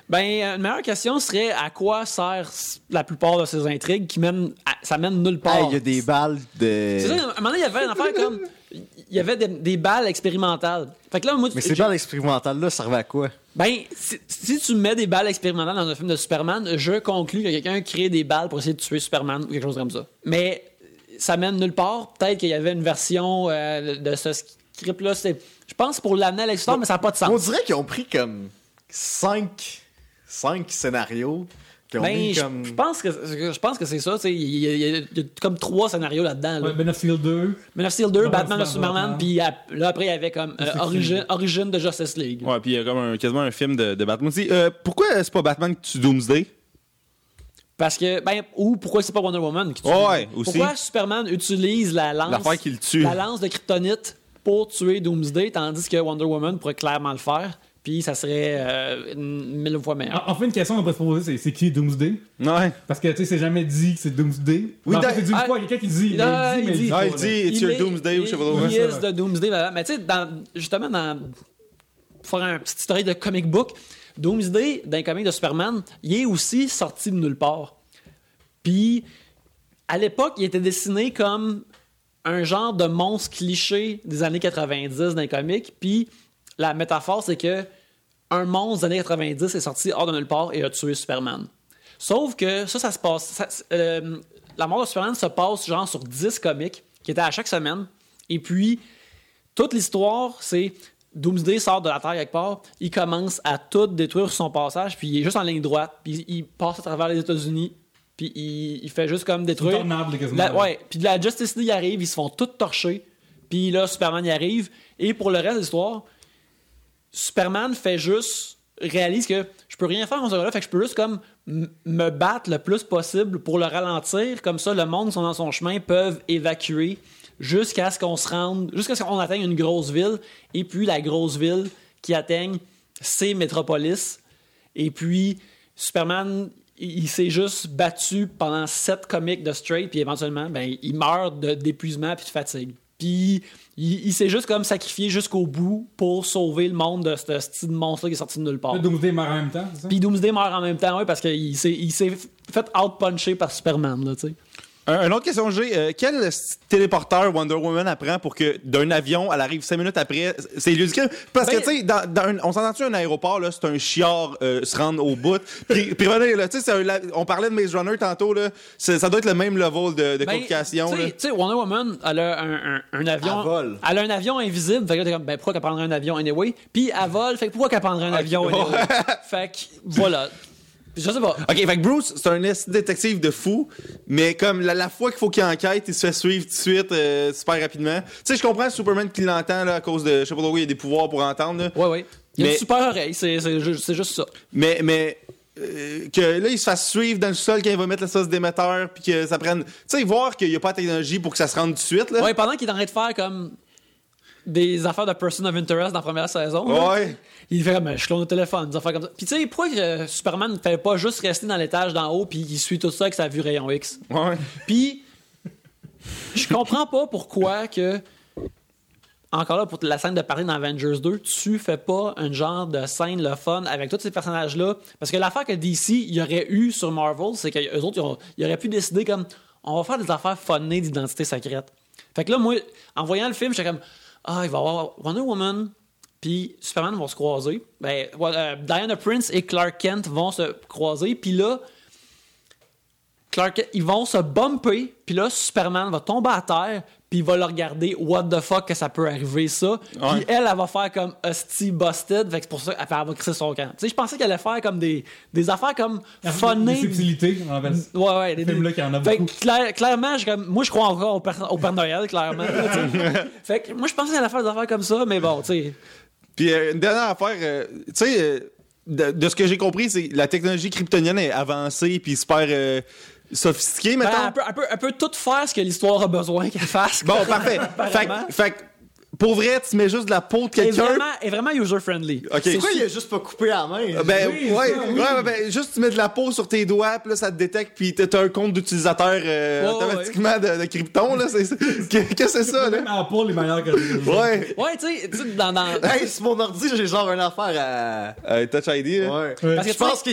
Ben, euh, une meilleure question serait à quoi sert la plupart de ces intrigues qui mènent. à- ça mène nulle part. Hey, il y a des balles de. C'est ça, à un moment donné, il y avait une affaire comme. Il y avait des, des balles expérimentales. Fait que là, moi, Mais tu- ces balles expérimentales-là servaient à quoi? Ben, si, si tu mets des balles expérimentales dans un film de Superman, je conclus que quelqu'un crée des balles pour essayer de tuer Superman ou quelque chose comme ça. Mais ça mène nulle part. Peut-être qu'il y avait une version euh, de ce script-là. Je pense pour l'amener à l'histoire, mais ça n'a pas de On sens. dirait qu'ils ont pris comme 5 cinq scénarios. Qui ont Ben, mis je, comme. je pense que je pense que c'est ça. tu sais, Il y, y y a comme trois scénarios là-dedans. Là. Ouais, Ben of Steel 2. Man of Steel 2, Batman, Batman. Superman, puis là après il y avait comme euh, origine, League. origine de Justice League. Ouais, puis il y a comme un, quasiment un film de, de Batman aussi. Euh, pourquoi c'est pas Batman qui tue Doomsday? Parce que, ben, ou pourquoi c'est pas Wonder Woman qui tue Ouais, aussi. Pourquoi Superman utilise la lance, tue. la lance de kryptonite pour tuer Doomsday, tandis que Wonder Woman pourrait clairement le faire? Puis ça serait euh, mille fois meilleur. En, en fait, une question qu'on pourrait se poser, c'est c'est qui Doomsday? Ouais. Parce que, tu sais, c'est jamais dit que c'est Doomsday. Oui, en fait, dans- c'est dit une Ah, fois, quelqu'un qui dit. mais il dit- pas, Ah, il dit It's your est- Doomsday ou je sais pas. Il is ça, the Doomsday. voilà. Mais tu sais, justement, dans, pour faire un petit historique de comic book, Doomsday, dans les comics de Superman, il est aussi sorti de nulle part. Puis, à l'époque, il était dessiné comme un genre de monstre cliché des années 90 dans les comics. Puis, la métaphore, c'est que un monstre des années 90 est sorti hors de nulle part et a tué Superman. Sauf que ça, ça se passe. ça- euh, la mort de Superman se passe genre sur 10 comics qui étaient à chaque semaine. Et puis, toute l'histoire, c'est Doomsday sort de la Terre quelque part, il commence à tout détruire sur son passage, puis il est juste en ligne droite, puis il passe à travers les États-Unis, puis il, il fait juste comme détruire. La- ouais, puis de la Justice League arrive, ils se font tous torcher, puis là, Superman y arrive, et pour le reste de l'histoire, Superman fait juste réalise que je peux rien faire contre ce gars-là, fait que je peux juste comme me battre le plus possible pour le ralentir, comme ça le monde sont dans son chemin peuvent évacuer jusqu'à ce qu'on se rende, jusqu'à ce qu'on atteigne une grosse ville, et puis la grosse ville qui atteigne, c'est Metropolis, et puis Superman, il, s'est juste battu pendant sept comics de straight, puis éventuellement, ben, il meurt d'épuisement puis de fatigue. Puis il, il s'est juste comme sacrifié jusqu'au bout pour sauver le monde de ce style de monstre qui est sorti de nulle part. Le Doomsday meurt en même temps, c'est ça? Puis Doomsday meurt en même temps, oui, parce qu'il s'est, il s'est fait out-puncher par Superman, là, tu sais. Un, une autre question que j'ai. euh, quel téléporteur Wonder Woman apprend pour que d'un avion, elle arrive cinq minutes après? C'est ridicule. Parce Ben- que, tu sais, dans, dans un- on s'entend-tu un aéroport, là, c'est un chiard euh, se rendre au bout? Puis, puis revenez, là, tu sais, c'est un la- on parlait de Maze Runner tantôt, là. Ça doit être le même level de, de Ben, complication, tu sais- Wonder Woman, elle a un, un- un avion. Elle vole. Elle a un avion invisible. Fait que là, comme, ben pourquoi qu'elle prendrait un avion anyway? Puis elle vole. Fait que pourquoi qu'elle prendrait un avion anyway? fait que, voilà. Je sais pas. OK, fait que Bruce, c'est un détective de fou, mais comme la, la fois qu'il faut qu'il enquête, il se fait suivre tout de suite euh, super rapidement. Tu sais, je comprends Superman qui l'entend là, à cause de, je sais pas trop, il y a des pouvoirs pour entendre, là. Ouais, ouais. Il y a Mais- une super oreille. C'est juste ça. mais, mais euh, que là, il se fasse suivre dans le sol quand il va mettre la sauce d'émetteur, puis que ça prenne. Tu sais, voir qu'il n'y a pas de technologie pour que ça se rende tout de suite, là. Ouais, pendant qu'il est en train de faire comme des affaires de person of interest dans la première saison. là, Ouais. Il fait comme, je clone le téléphone, des affaires comme ça. Puis tu sais, pourquoi que Superman ne fait pas juste rester dans l'étage d'en haut puis il suit tout ça avec sa vue rayon X? Ouais. Puis, je comprends pas pourquoi que, encore là, pour la scène de parler dans Avengers 2, tu fais pas un genre de scène le fun avec tous ces personnages-là. Parce que l'affaire que DC il y aurait eu sur Marvel, c'est qu'eux autres, ils auraient pu décider comme, on va faire des affaires funnées d'identité secrète. Fait que là, moi, en voyant le film, j'étais comme, ah, il va y avoir Wonder Woman, puis Superman vont se croiser. Ben, euh, Diana Prince et Clark Kent vont se croiser, puis là, Clark ils vont se bumper, puis là, Superman va tomber à terre, puis il va le regarder, what the fuck que ça peut arriver, ça. Puis elle, elle va faire comme Hostie Busted, fait que c'est pour ça qu'elle elle va crisser son camp. Tu sais, je pensais qu'elle allait faire comme des, des affaires comme Des funny. subtilités, on appelle ça. Ouais, ouais. Ce film-là, qu'il y en a Fait que beaucoup. clair- clairement, moi, je crois encore au Père, au Père Noël, clairement. là, fait que moi, je pensais qu'elle allait faire des affaires comme ça, mais bon, tu sais. Puis euh, une dernière affaire, euh, tu sais, euh, de, de ce que j'ai compris, c'est que la technologie kryptonienne est avancée puis super euh, sophistiquée, Ben, mettons? elle, peut, elle peut- elle peut tout faire ce que l'histoire a besoin qu'elle fasse. Bon, parfait. fait, fait pour vrai, tu mets juste de la peau de Elle est quelqu'un. vraiment, elle est vraiment user-friendly. Ok. C'est Pourquoi il a juste pas coupé à la main? Ah, Ben, Oui, ouais, ça, oui. ouais, ben, juste tu mets de la peau sur tes doigts, puis là, ça te détecte, puis t'as un compte d'utilisateur euh, ouais, automatiquement de, de Krypton, là. Qu'est-ce que c'est ça, là? Même Apple est meilleur que Ouais. Ouais, tu sais, tu sais, dans, dans- Hey, sur mon ordi, j'ai genre une affaire à. Euh, Touch ID, là. Ouais. Ouais. Parce que Je pense qu'il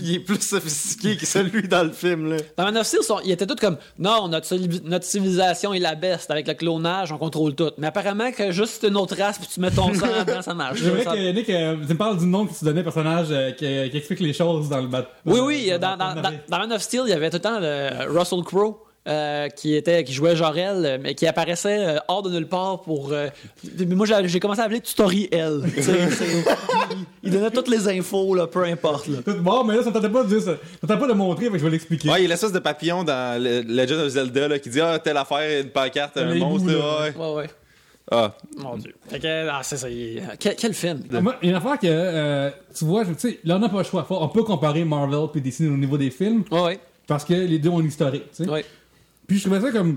il est, plus sophistiqué que celui dans le film, là. Dans Man of Steel, sont- ils étaient tous comme non, notre, notre civilisation est la best. Avec le clonage, on contrôle tout. Mais apparemment que juste une autre race puis tu mets ton sang dedans, ça marche. J'aimerais Ça- que Nick, euh, tu me parles du nom que tu donnais au personnage euh, qui, qui explique les choses dans le bat. Oui, oui, dans, dans, dans, dans Man of Steel, il y avait tout le temps le Russell Crowe. euh, qui était qui jouait Jorel euh, mais qui apparaissait euh, hors de nulle part pour euh, mais moi j'ai j'ai commencé à appeler Tutori L Tu sais, c'est- il, il donnait toutes les infos là, peu importe là. Bon, mais là, ça ne tentait pas de dire ça. Pas de montrer, mais je vais l'expliquer. Ouais, il y a l'espèce de papillon dans le Legend of Zelda là, qui dit Ah, telle affaire, une pancarte, un monstre. ouais. ouais ouais Ah. mon dieu fait que, ah, c'est ça il- quel, quel film Ah, moi, Il y a une affaire que, euh, tu vois, je- tu sais, là, on n'a pas le choix. On peut comparer Marvel et DC au niveau des films, ouais ouais parce que les deux ont une historique, tu sais. ouais Puis je trouvais ça comme.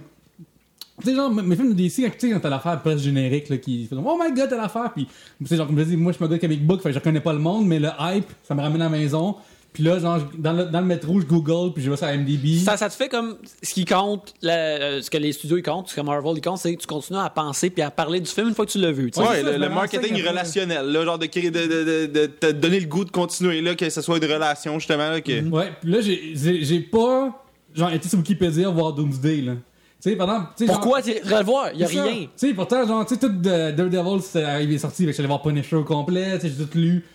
Tu sais, genre, mes films de DC, quand tu sais, quand t'as l'affaire presse générique, là, qui fait comme, Oh my god, t'as l'affaire, puis, tu sais, genre, comme je dis, moi, je suis un gars de comic book, fait je reconnais pas le monde, mais le hype, ça me ramène à la maison. Puis là, genre, dans le, dans le métro, je Google, puis je vais sur MDB. Ça, ça te fait comme ce qui compte, la- euh, ce que les studios ils comptent, ce que Marvel ils comptent, c'est que tu continues à penser puis à parler du film une fois que tu l'as vu. Ouais, le, marketing relationnel, là, genre de, créer- de, de, de, de te donner le goût de continuer, là, que ce soit une relation, justement. Là, que... Ouais, puis là, j'ai- pas, genre, été sur Wikipédia voir Doomsday, là. Tu sais, pendant. tu sais, genre- Pourquoi? tu vas le voir Il y a rien. Tu sais, pourtant, genre, tu sais, tout de Daredevil, c'est arrivé sorti, fait que j'allais voir Punisher au complet, tu sais, j'ai tout lu.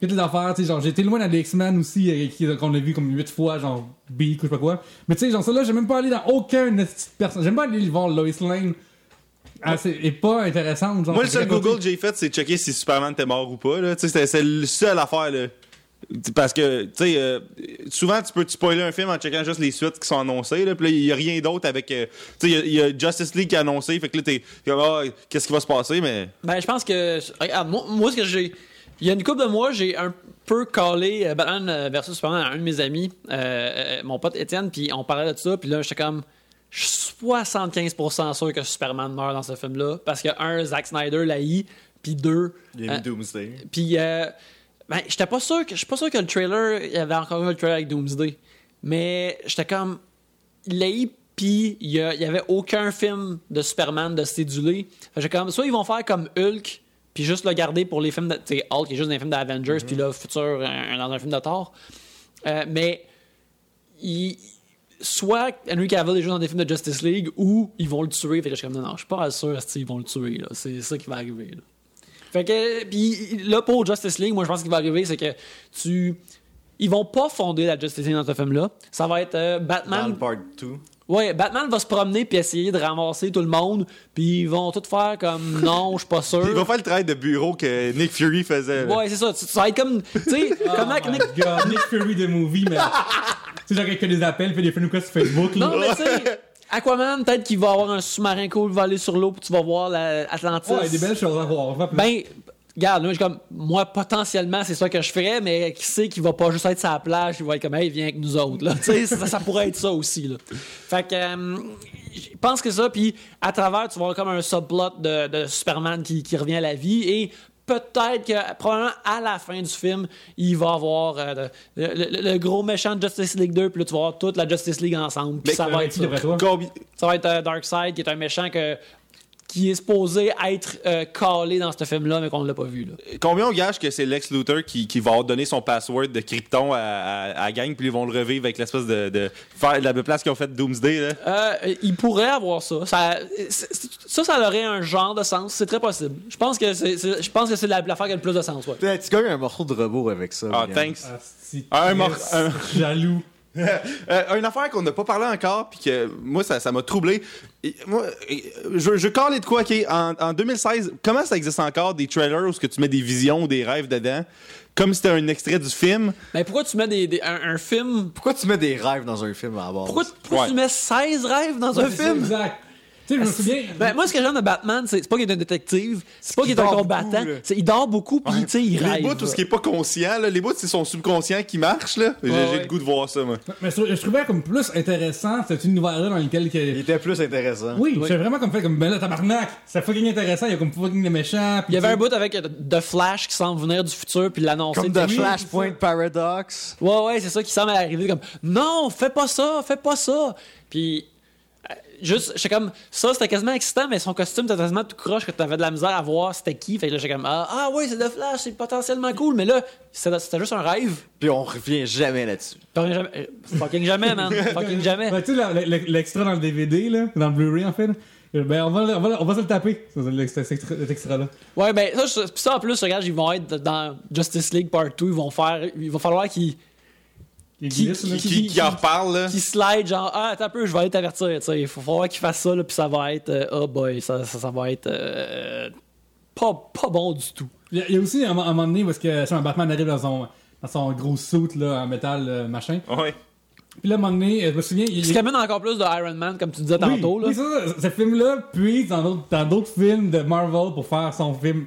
Toutes les affaires, tu sais, genre, j'ai été loin dans les X-Men aussi, euh, qui- qu'on a vu comme 8 fois, genre, Beak ou je sais pas quoi. Mais tu sais, genre, ça là, j'ai même pas allé dans aucun personne. J'aime pas aller voir Lois Lane. Ah, pas intéressante, genre. Moi, le seul. Google que j'ai fait, c'est checker si Superman était mort ou pas. Là. Tu sais, C'était c'est le seul affaire. Là. Parce que, tu sais, euh, souvent, tu peux te spoiler un film en checkant juste les suites qui sont annoncées. Là, puis là, il y a rien d'autre avec. euh, tu sais, il y a- il y, a Justice League qui est annoncé. Fait que là, t'es t'es comme, ah, qu'est-ce qui va se passer? Mais. Ben, je pense que. Regarde, moi, moi, ce que j'ai. Il y a une couple de mois, j'ai un peu collé euh, Batman euh, versus Superman à un de mes amis, euh, euh, mon pote Étienne, puis on parlait de ça, puis là, j'étais comme. Je suis 75% sûr que Superman meurt dans ce film-là, parce que, un, Zack Snyder l'a eu, puis deux. Il y a eu Doomsday. Puis, euh, ben, j'étais pas sûr que, je suis pas sûr que le trailer, il y avait encore eu le trailer avec Doomsday. Mais j'étais comme, il l'a eu, puis il y, avait aucun film de Superman de cédulé. J'étais comme, soit ils vont faire comme Hulk, puis juste le garder pour les films de, tu sais, Hulk qui est juste dans les films d'Avengers, puis là, futur, un- dans un film de Thor. Euh, mais, il- soit Henry Cavill est juste dans des films de Justice League, ou ils vont le tuer. Fait que je suis comme, non, non, je suis pas sûr qu'ils vont le tuer, là. C'est ça qui va arriver, là. Fait que, puis là, pour Justice League, moi, je pense qu'il va arriver, c'est que tu. Ils vont pas fonder la Justice League dans ce film-là. Ça va être euh, Dans Batman. le part 2. Ouais, Batman va se promener puis essayer de ramasser tout le monde, puis ils vont tout faire comme non, je suis pas sûr. Il va faire le travail de bureau que Nick Fury faisait. là. Ouais, c'est ça. Ça va être comme. Tu sais, comment Oh my Nick. God, Nick Fury de movie, mais. tu sais, genre, quelqu'un des appels, fait des friend requests sur Facebook, là. Non, mais tu sais, Aquaman, peut-être qu'il va avoir un sous-marin cool, va aller sur l'eau, puis tu vas voir l'Atlantis. Ouais, il y a des belles choses à voir. Va- Ben, regarde, moi, comme, moi, potentiellement, c'est ça que je ferais, mais qui sait qu'il va pas juste être sur la plage, il va être comme, hey, viens avec nous autres, là. Ça, ça pourrait être ça aussi, là. Fait que, euh, je pense que ça, puis à travers, tu vas avoir comme un subplot de, de Superman qui, qui revient à la vie, et peut-être que, probablement, à la fin du film, il va avoir euh, le, le- le gros méchant de Justice League 2, puis là, tu vas avoir toute la Justice League ensemble, puis ça va être ça. devrait toi? Combi- Ça va être Darkseid, qui est un méchant que, qui est supposé être euh, calé dans ce film-là, mais qu'on l'a pas vu, là. Combien on gage que c'est Lex Luthor qui, qui va donner son password de Krypton à, à, gang, puis ils vont le revivre avec l'espèce de, de faire la place qu'ils ont fait Doomsday. Là? Euh, il pourrait avoir ça. Ça, ça, ça aurait un genre de sens. C'est très possible. Je pense que c'est, je pense que c'est la- l'affaire qui a le plus de sens. Ouais. Tu gagnes un morceau de robot avec ça. Ah, William. thanks. Asti, Un mor- Chris, un- Jaloux. Euh, une affaire qu'on n'a pas parlé encore, puis que moi, ça ça m'a troublé. Et moi, et, je, je calais de quoi, OK? En, en 2016, comment ça existe encore des trailers où ce que tu mets des visions ou des rêves dedans, comme si c'était un extrait du film? Mais pourquoi tu mets des, des- un, un film? Pourquoi tu mets des rêves dans un film à la base? Pourquoi, pourquoi Ouais. tu mets 16 rêves dans un film? Exact. Tu sais, je me souviens. Ben, moi, ce que j'aime de Batman, c'est, c'est pas qu'il est un détective, c'est pas qu'il est un combattant, beaucoup, il dort beaucoup, puis tu sais, il les rêve. bouts, tout ce qui est pas conscient, là, les bouts, c'est son subconscient qui marche. là. J'ai Ouais, j'ai ouais. le goût de voir ça, moi. Mais je, je trouvais comme plus intéressant cet univers-là dans lequel. que- Il était plus intéressant. Oui, Oui. j'ai vraiment comme fait comme ben là tabarnak, c'est fucking intéressant, il y a comme fucking des méchants. Il y avait un bout avec euh, The Flash qui semble venir du futur, puis l'annoncer. Comme The Flashpoint Paradox. Ouais, ouais, c'est ça qui semble arriver comme non, fais pas ça, fais pas ça. Puis juste, j'étais comme ça, c'était quasiment excitant, mais son costume était tellement tout croche que t'avais de la misère à voir c'était qui. Fait que là, j'étais comme ah, ah ouais, c'est The Flash, c'est potentiellement cool, mais là, c'était c'était juste un rêve. Puis on revient jamais là-dessus. Jamais- euh, fucking jamais, man, fucking jamais. Ben, tu sais, l'extra dans le DVD, là, dans le Blu-ray en fait, ben on va, on va, on va se le taper, cet extra- cet extra-là. Ouais, ben ça, ça en plus, regarde, ils vont être dans Justice League Part 2, ils vont faire, il va falloir qu'ils Il Qui- glisse, là. qui- Qui, qui en reparle, là? qui slide genre ah attends un peu je vais aller t'avertir tu sais il faut falloir qu'il fasse ça là puis ça va être euh, oh boy ça, ça, ça va être euh, pas, pas bon du tout Il y, a- aussi un, mo- un moment donné où est-ce que genre, Batman arrive dans son, dans son gros suit là, en métal euh, machin. Ouais. Puis là, à un moment donné, je me souviens. il- ce il- qui amène encore plus de Iron Man comme tu disais oui, tantôt là oui, ça, ça, ce film-là puise d'autres, dans d'autres films de Marvel pour faire son film.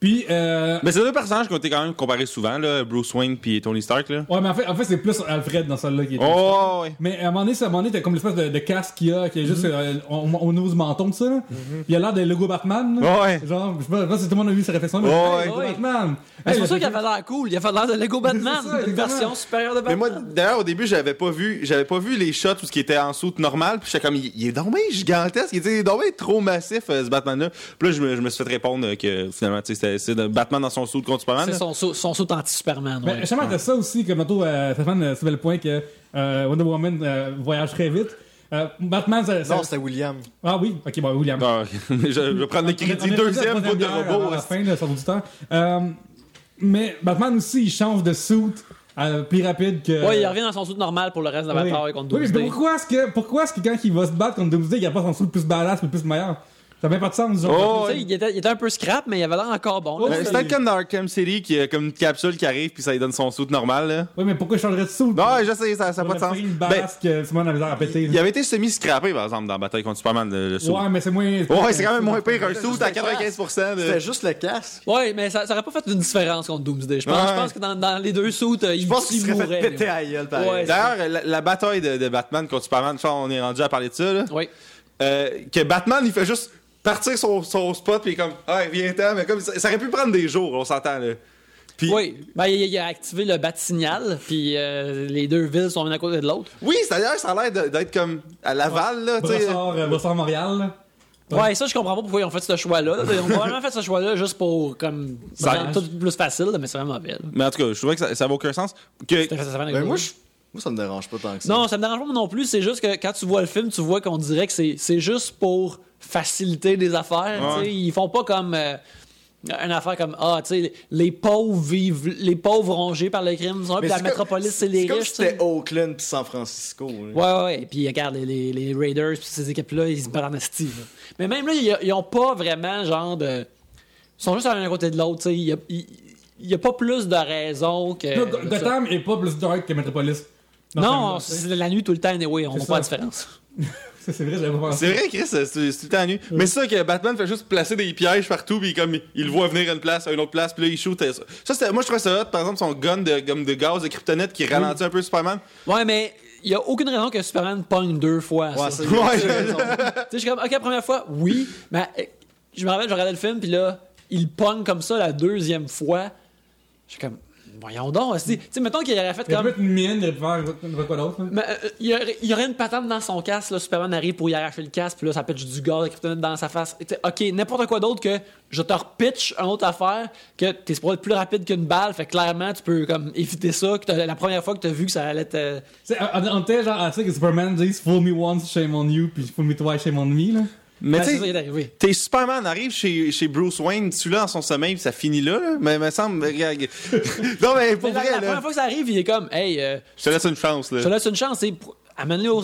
Puis, euh, Mais c'est deux personnages qui ont été quand même comparés souvent, là, Bruce Wayne puis Tony Stark. Là. ouais, mais en fait, en fait c'est plus Alfred dans celle-là qui est. Oh, ouais. Mais à un moment donné, c'est- à un moment donné, t'as comme l'espèce de, de casque qu'il y a, qui est juste euh, au, au niveau du menton, tout ça. là. Il a l'air des Lego Batman. là. Ouais. Genre, je sais pas, je sais pas si tout le monde a vu cette réflexion. mais Ouais, hey, ouais. Batman. C'est pour ça qu'il a fait l'air cool. Il a fait l'air de Lego Batman. Ça, une version supérieure de Mais Batman. moi, d'ailleurs, au début, j'avais pas vu, j'avais pas vu les shots où ce qui était en soute normal, puis j'étais comme, il, il est bien gigantesque, il était donc bien trop massif, euh, ce Batman-là. Puis là, je me, je me suis fait répondre euh, que finalement, tu sais, c'était- c'est de Batman dans son soute contre Superman. C'est son, saut- son saut anti-Superman. Mais ouais. justement, t'as ça aussi, comme tantôt, euh, Stéphane euh, soulevait le point que euh, Wonder Woman euh, voyage très vite. Euh, Batman, ça, ça- Non, c'était William. Ah oui, ok, bon, William. Ah, je, je vais prendre le est- crédit est deuxième bout de robot. À la fin, là, sur l'auditeur. Euh, mais Batman aussi, il change de suit euh, plus rapide que. Ouais, il revient dans son saut normal pour le reste de la Oui. bataille contre Oui, mais Doomsday. pourquoi est-ce que, pourquoi est-ce que quand il va se battre contre Doomsday, il a pas son suit le plus badass, le plus meilleur? Ça n'a même pas de sens, genre. Oh, Tu sais, il, était, il était un peu scrap, mais il avait l'air encore bon. Oh, Euh, il- comme dans Arkham City, qui a comme une capsule qui arrive, puis ça lui donne son soute normal. Là. Oui, mais pourquoi il changerait de suit Non, je sais, ça n'a pas de sens. une Ben, Simon à péter. il avait été semi-scrappé, par exemple, dans Bataille contre Superman, le, le suit. Ouais, mais c'est moins. Ouais, c'est quand même moins pire un C'était suit juste à le casque. 95%. De... C'était juste le casque. Ouais, mais ça, ça aurait pas fait une différence contre Doomsday. Je pense, Ouais. je pense que dans, dans les deux sauts, il, Je pense qu'il il serait fait péter à gueule. D'ailleurs, la, la bataille de, Batman contre Superman, je qu'on est rendu à parler de ça, là. Oui. Euh, que Batman, il fait juste partir son, son spot, puis comme, ah, viens-t'en, mais comme, ça, ça aurait pu prendre des jours, on s'entend, là. Puis, Oui. Ben, il, il a activé le bat signal, puis euh, les deux villes sont l'une à côté de l'autre. oui, d'ailleurs, ça a l'air d'être comme à Laval, là, tu sais. Brossard, euh, Montréal. là. Ouais. ça, je comprends pas pourquoi ils ont fait ce choix-là. là. Ils ont probablement fait ce choix-là juste pour, comme, Ça- rendre tout plus facile, mais c'est vraiment mauvais. là. Mais en tout cas, je trouvais que ça, ça avait aucun sens. Que, Ça fait- Ben, moi, je- moi, ça me dérange pas tant que ça. Non, ça me dérange pas non plus. C'est juste que quand tu vois le film, tu vois qu'on dirait que c'est c'est juste pour faciliter des affaires. Ouais. Ils font pas comme euh, une affaire comme ah, tu sais, les pauvres vivent, les pauvres rongés par le crime, puis Mais la métropolis c'est les riches. c'était Oakland puis San Francisco. là. Ouais, ouais, ouais. Puis regarde, les, les, les Raiders, puis ces équipes-là, ils se battent en là. Mais même là, ils, ils ont pas vraiment genre de. Ils sont juste à l'un côté de l'autre, tu sais. Il y a, pas plus de raisons que. Là, Go- Gotham est pas plus dark que Metropolis. Non, film-là, c'est la nuit tout le temps, anyway. On voit pas la différence. C'est c'est vrai, j'avais pensé. c'est vrai, Chris, c'est tout le temps nu. Mais c'est ça que Batman fait juste placer des pièges partout, puis comme il, le voit venir à une place, à une autre place, puis là, il shoot. euh, Ça, moi, je trouvais ça hot, par exemple, son gun de, comme de gaz de kryptonite qui ralentit un peu Superman. Ouais, mais il y a aucune raison que Superman pogne deux fois. Ouais, c'est Ouais. sais, je suis comme, ok, la première fois, oui, mais euh, je me rappelle, je regardais le film, puis là, il pogne comme ça la deuxième fois. Je suis comme, voyons donc, tu sais, mettons qu'il aurait fait Il comme. peut-être une mine, il aurait pu faire il quoi d'autre. là. Mais, euh, il, y aurait, il y aurait une patente dans son casque, là, Superman arrive pour y arracher le casque, puis là, ça pitch du gaz kryptonite dans sa face. T'sais, ok, n'importe quoi d'autre que je te repitch une autre affaire, que t'es supposé être plus rapide qu'une balle, fait clairement, tu peux comme éviter ça, que la première fois que t'as vu que ça allait te. On était genre à ça que Superman dise Fool me once, shame on you, puis Fool me twice, shame on me. Là. Mais tu sais. T'es Superman arrive chez, chez Bruce Wayne, celui-là dans son sommeil, puis ça finit là, là. Mais il me semble. non, mais pour Mais vrai, la là. première fois que ça arrive, il est comme, hey, euh, Je te laisse une chance, Je te là. laisse une chance, amène-les au,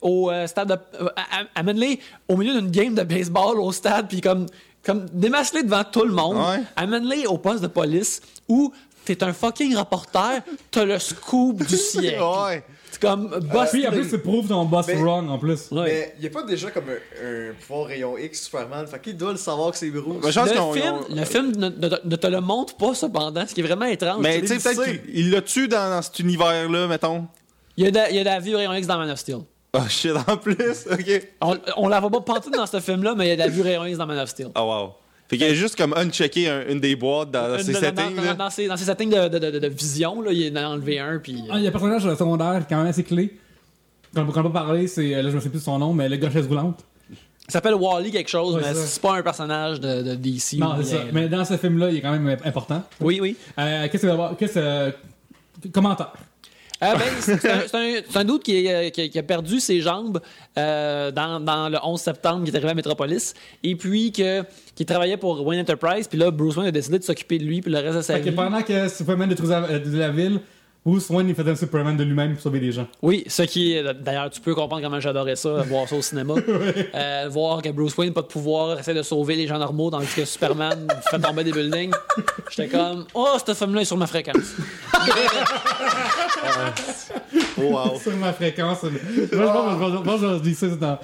au euh, stade de. euh, amène-les au milieu d'une game de baseball au stade, puis comme, comme démasse-les devant tout le monde. Ouais. Amène-les au poste de police où t'es un fucking reporter, t'as le scoop du siècle. Ouais. Comme boss. Puis en plus, c'est prouve ton boss mais- wrong en plus. Ouais. Mais il y a pas déjà comme un, un pouvoir rayon X Superman, fait qu'il doit le savoir que c'est Bruce. Mais je pense le, film, on- le film ne, ne- ne te le montre pas cependant, ce qui est vraiment étrange. Mais Tu sais, peut-être qu'il il l'a tué dans, dans cet univers-là, mettons. Il y a de, il y a de la vue rayon X dans Man of Steel. Oh shit, en plus, ok. On, on la voit pas pantoute dans ce film-là, mais il y a de la vue rayon X dans Man of Steel. Oh wow. Fait qu'il a juste comme unchecké un- une des boîtes dans, dans Une- ses dans, settings. dans- ses, dans ses settings de, de, de, de vision, là, il en a enlevé un, puis... Ah, il y a un personnage secondaire quand même assez clé. Qu'on qu'on n'a pas parlé, c'est. euh, Là, je me sais plus de son nom, mais le gars chaise roulante. Il s'appelle Wally quelque chose, Ouais, mais c'est pas un personnage de, de DC. Non, c'est ça. là. Mais dans ce film-là, il est quand même euh, important. Oui, oui. Euh, Qu'est-ce que Qu'est-ce que. Commentaire. Euh, ben, c'est un, doute qui, est, euh, qui, a- perdu ses jambes euh, dans, dans le 11 septembre, qui est arrivé à Metropolis, et puis que, qui travaillait pour Wayne Enterprise, puis là, Bruce Wayne a décidé de s'occuper de lui, puis le reste de sa Fait que vie. pendant que Superman détruisait euh, la ville, Bruce Wayne il faisait un Superman de lui-même pour sauver des gens. Oui, ce qui est. D'ailleurs, tu peux comprendre comment j'adorais ça, voir ça au cinéma. Euh, voir que Bruce Wayne, pas de pouvoir, essaie de sauver les gens normaux, dans le que Superman fait tomber des buildings. J'étais comme, oh, cette femme-là est sur ma fréquence. Oh, wow. Sur ma fréquence. Moi, je pense que je- je- je dis ça dans,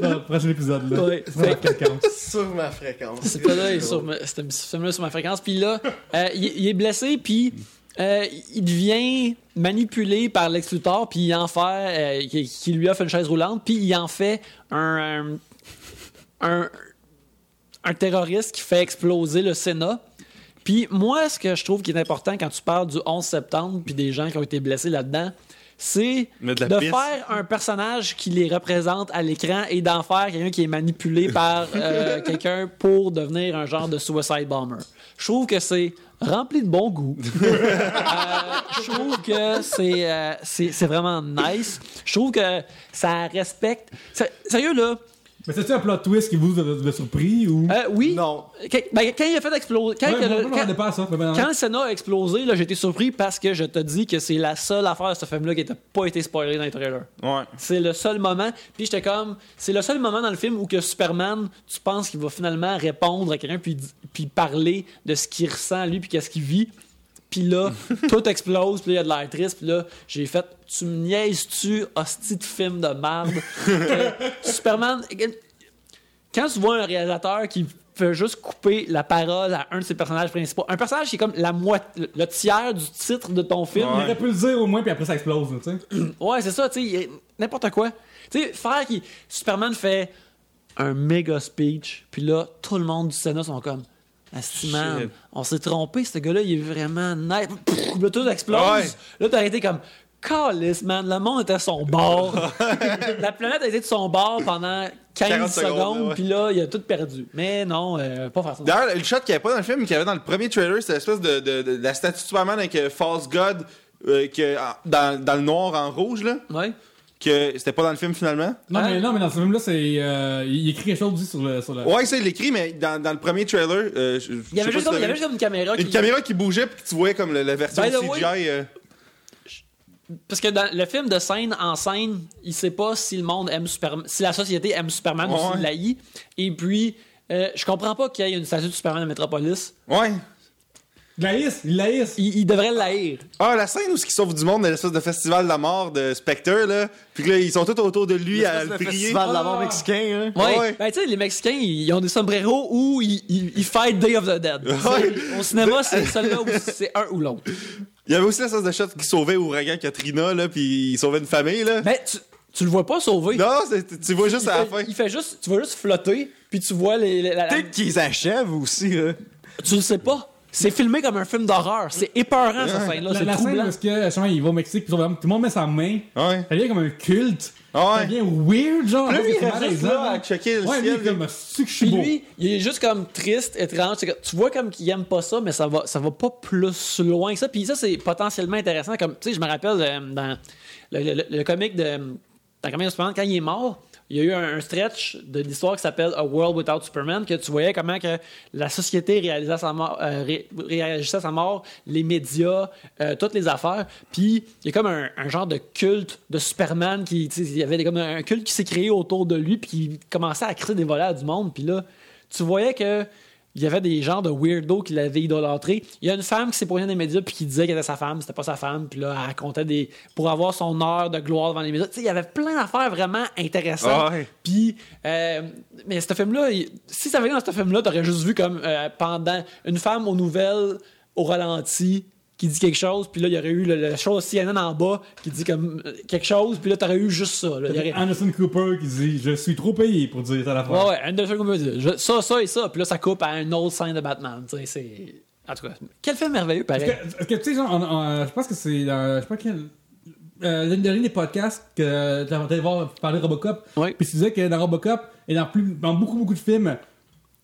dans le prochain épisode. Là. Ouais. C'est ma fréquence. Sur ma fréquence. C'était là, il est sur ma- c'était ce film-là sur ma fréquence. Puis là, euh, il, il est blessé, puis euh, il devient manipulé par Lex Luthor, puis il en fait, euh, qui, qui lui offre une chaise roulante, puis il en fait un, un, un, un terroriste qui fait exploser le Sénat. Puis moi, ce que je trouve qui est important quand tu parles du 11 septembre, puis des gens qui ont été blessés là-dedans, c'est de faire un personnage qui les représente à l'écran et d'en faire quelqu'un qui est manipulé par euh, quelqu'un pour devenir un genre de suicide bomber. Je trouve que c'est rempli de bon goût. Euh, je trouve que c'est euh, c'est c'est vraiment nice. Je trouve que ça respecte. Sé- Sérieux là, Mais c'est-tu un plot twist qui vous a, surpris ou? euh, oui. Non. Quand, ben, quand il a fait exploser, quand, Ouais, que le- quand- pas ça. le Sénat a explosé, là, j'ai été surpris parce que je te dis que c'est la seule affaire de ce film-là qui n'a pas été spoilée dans les trailers. Ouais. C'est le seul moment. Puis j'étais comme. C'est le seul moment dans le film où que Superman, tu penses qu'il va finalement répondre à quelqu'un puis, puis parler de ce qu'il ressent, lui, puis qu'est-ce qu'il vit. Puis là, tout explose, puis là, il y a de l'air triste. Puis là, j'ai fait Tu me niaises-tu, hostie de film de merde que Superman. Quand tu vois un réalisateur qui fait juste couper la parole à un de ses personnages principaux, un personnage qui est comme la moitié, le tiers du titre de ton film, Il aurait pu le dire au moins, puis après ça explose. tu sais. Ouais, c'est ça, tu sais, n'importe quoi. Tu sais, faire qui Superman fait un méga speech, puis là, tout le monde du Sénat sont comme Asti, man, Shit. on s'est trompé, ce gars-là, il est vraiment. Pff, là, tout explose. Ouais. Là, t'as été comme Calice, man, le monde était à son bord. La planète a été de son bord pendant 15 40 secondes, ouais. puis là, il a tout perdu. Mais non, euh, pas ça. D'ailleurs, le shot qu'il n'y avait pas dans le film, qu'il y avait dans le premier trailer, c'était l'espèce de, de, de- de la statue de Superman avec euh, False God euh, que, dans, dans le noir en rouge, là. Ouais. Que c'était pas dans le film finalement? Non, Hein? mais, non, mais dans ce film-là, c'est, euh, il écrit quelque chose aussi sur le. Sur le... Ouais, ça, il l'écrit, mais dans, dans le premier trailer. euh, je- Il y avait juste si comme, il y avait juste comme une caméra Une qui. caméra qui bougeait, puis que tu voyais comme la, la version CGI. euh, Parce que dans le film de scène en scène, il sait pas si le monde aime Superman, si la société aime Superman ou Ouais. s'il l'haït. Et puis, euh, je comprends pas qu'il y ait une statue de Superman à Metropolis. Ouais. Il laïs, il laïs. Il, il devrait l'haïr. Ah, la scène où ils sauvent du monde l'espèce de festival de la mort de Spectre, là. Puis que là, ils sont tous autour de lui à le prier. festival de la mort Ah. mexicain, hein. Ouais. Ouais. Ben, tu sais, les Mexicains, ils, ont des sombreros où ils, ils, ils fight Day of the Dead. Ouais. Au cinéma, c'est celui-là où c'est un ou l'autre. Il y avait aussi l'espèce de shot qui sauvait Ouragan Katrina, là, puis il sauvait une famille, là. Mais tu, tu le vois pas sauver. Non, tu vois juste il, à la fin. il fait juste, tu vois juste flotter, puis tu vois les. les- la- la- Peut-être qu'ils achèvent aussi, là. tu le sais pas. C'est filmé comme un film d'horreur. C'est épeurant, cette scène-là. La, C'est la scène troublant. parce que justement, il va au Mexique, puis tout le monde met sa main. Ouais. Ça devient comme un culte. Ah Ça ouais. devient weird, genre. Là, lui, il reste juste là à checker le Ouais, lui, ciel. il est comme, c'est que je suis Puis beau? lui, il est juste comme triste, étrange. C'est que Tu vois comme qu'il aime pas ça, mais ça va, ça va pas plus loin que ça. Puis ça, c'est potentiellement intéressant. Comme, tu sais, je me rappelle euh, dans le, le, le- le comic de. Dans Superman, quand il est mort, il y a eu un, stretch de l'histoire qui s'appelle A World Without Superman, que tu voyais comment la société réalisait euh, ré- réagissait à sa mort, les médias, euh, toutes les affaires. Puis il y a comme un, genre de culte de Superman qui, il y avait comme un culte qui s'est créé autour de lui, puis qui commençait à créer des volets du monde. Puis là, tu voyais que il y avait des genres de weirdos qui l'avaient idolâtré. Il y a une femme qui s'est poignée dans les médias puis qui disait qu'elle était sa femme, c'était pas sa femme, puis là elle racontait des pour avoir son heure de gloire devant les médias. Tu sais, il y avait plein d'affaires vraiment intéressantes. Ah. Puis euh, mais ce film là, si ça avait été dans ce film là, t'aurais juste vu comme euh, pendant une femme aux nouvelles au ralenti qui dit quelque chose, puis là, il y aurait eu le, le show CNN en bas qui dit comme euh, quelque chose, puis là, t'aurais eu juste ça. là. Aurait- Anderson Cooper qui dit Je suis trop payé pour dire telle affaire. Ouais, ouais, Anderson Cooper dit je- ça, ça et ça. Puis là, ça coupe à un autre scène de Batman. Tu sais, c'est. En tout cas, quel film merveilleux, pareil. Parce que, tu sais, genre, on- je pense que c'est dans. Je sais pas quel. Euh, l'une dernière des podcasts que tu allé voir parler de Robocop. Oui. Puis tu disais que dans Robocop et dans, plus, dans beaucoup, beaucoup de films,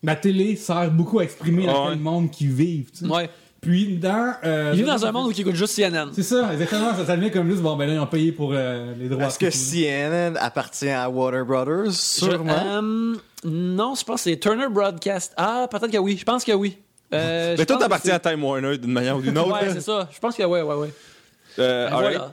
la télé sert beaucoup à exprimer Ouais. quel monde qu'ils vivent. tu sais. Ouais. Puis dans. euh, Il vit dans un monde où il écoute juste CNN. C'est ça, exactement. Ça, ça devient comme juste, bon, ben là, ils ont payé pour euh, les droits. Est-ce que. CNN appartient à Warner Brothers? Sûrement. Je- euh, non, je pense que c'est Turner Broadcast. Ah, peut-être que oui. Je pense que oui. Euh, Mais tout appartient à Time Warner d'une manière ou d'une autre. Ouais, c'est ça. Je pense que ouais, ouais, ouais. Euh, Ben, voilà.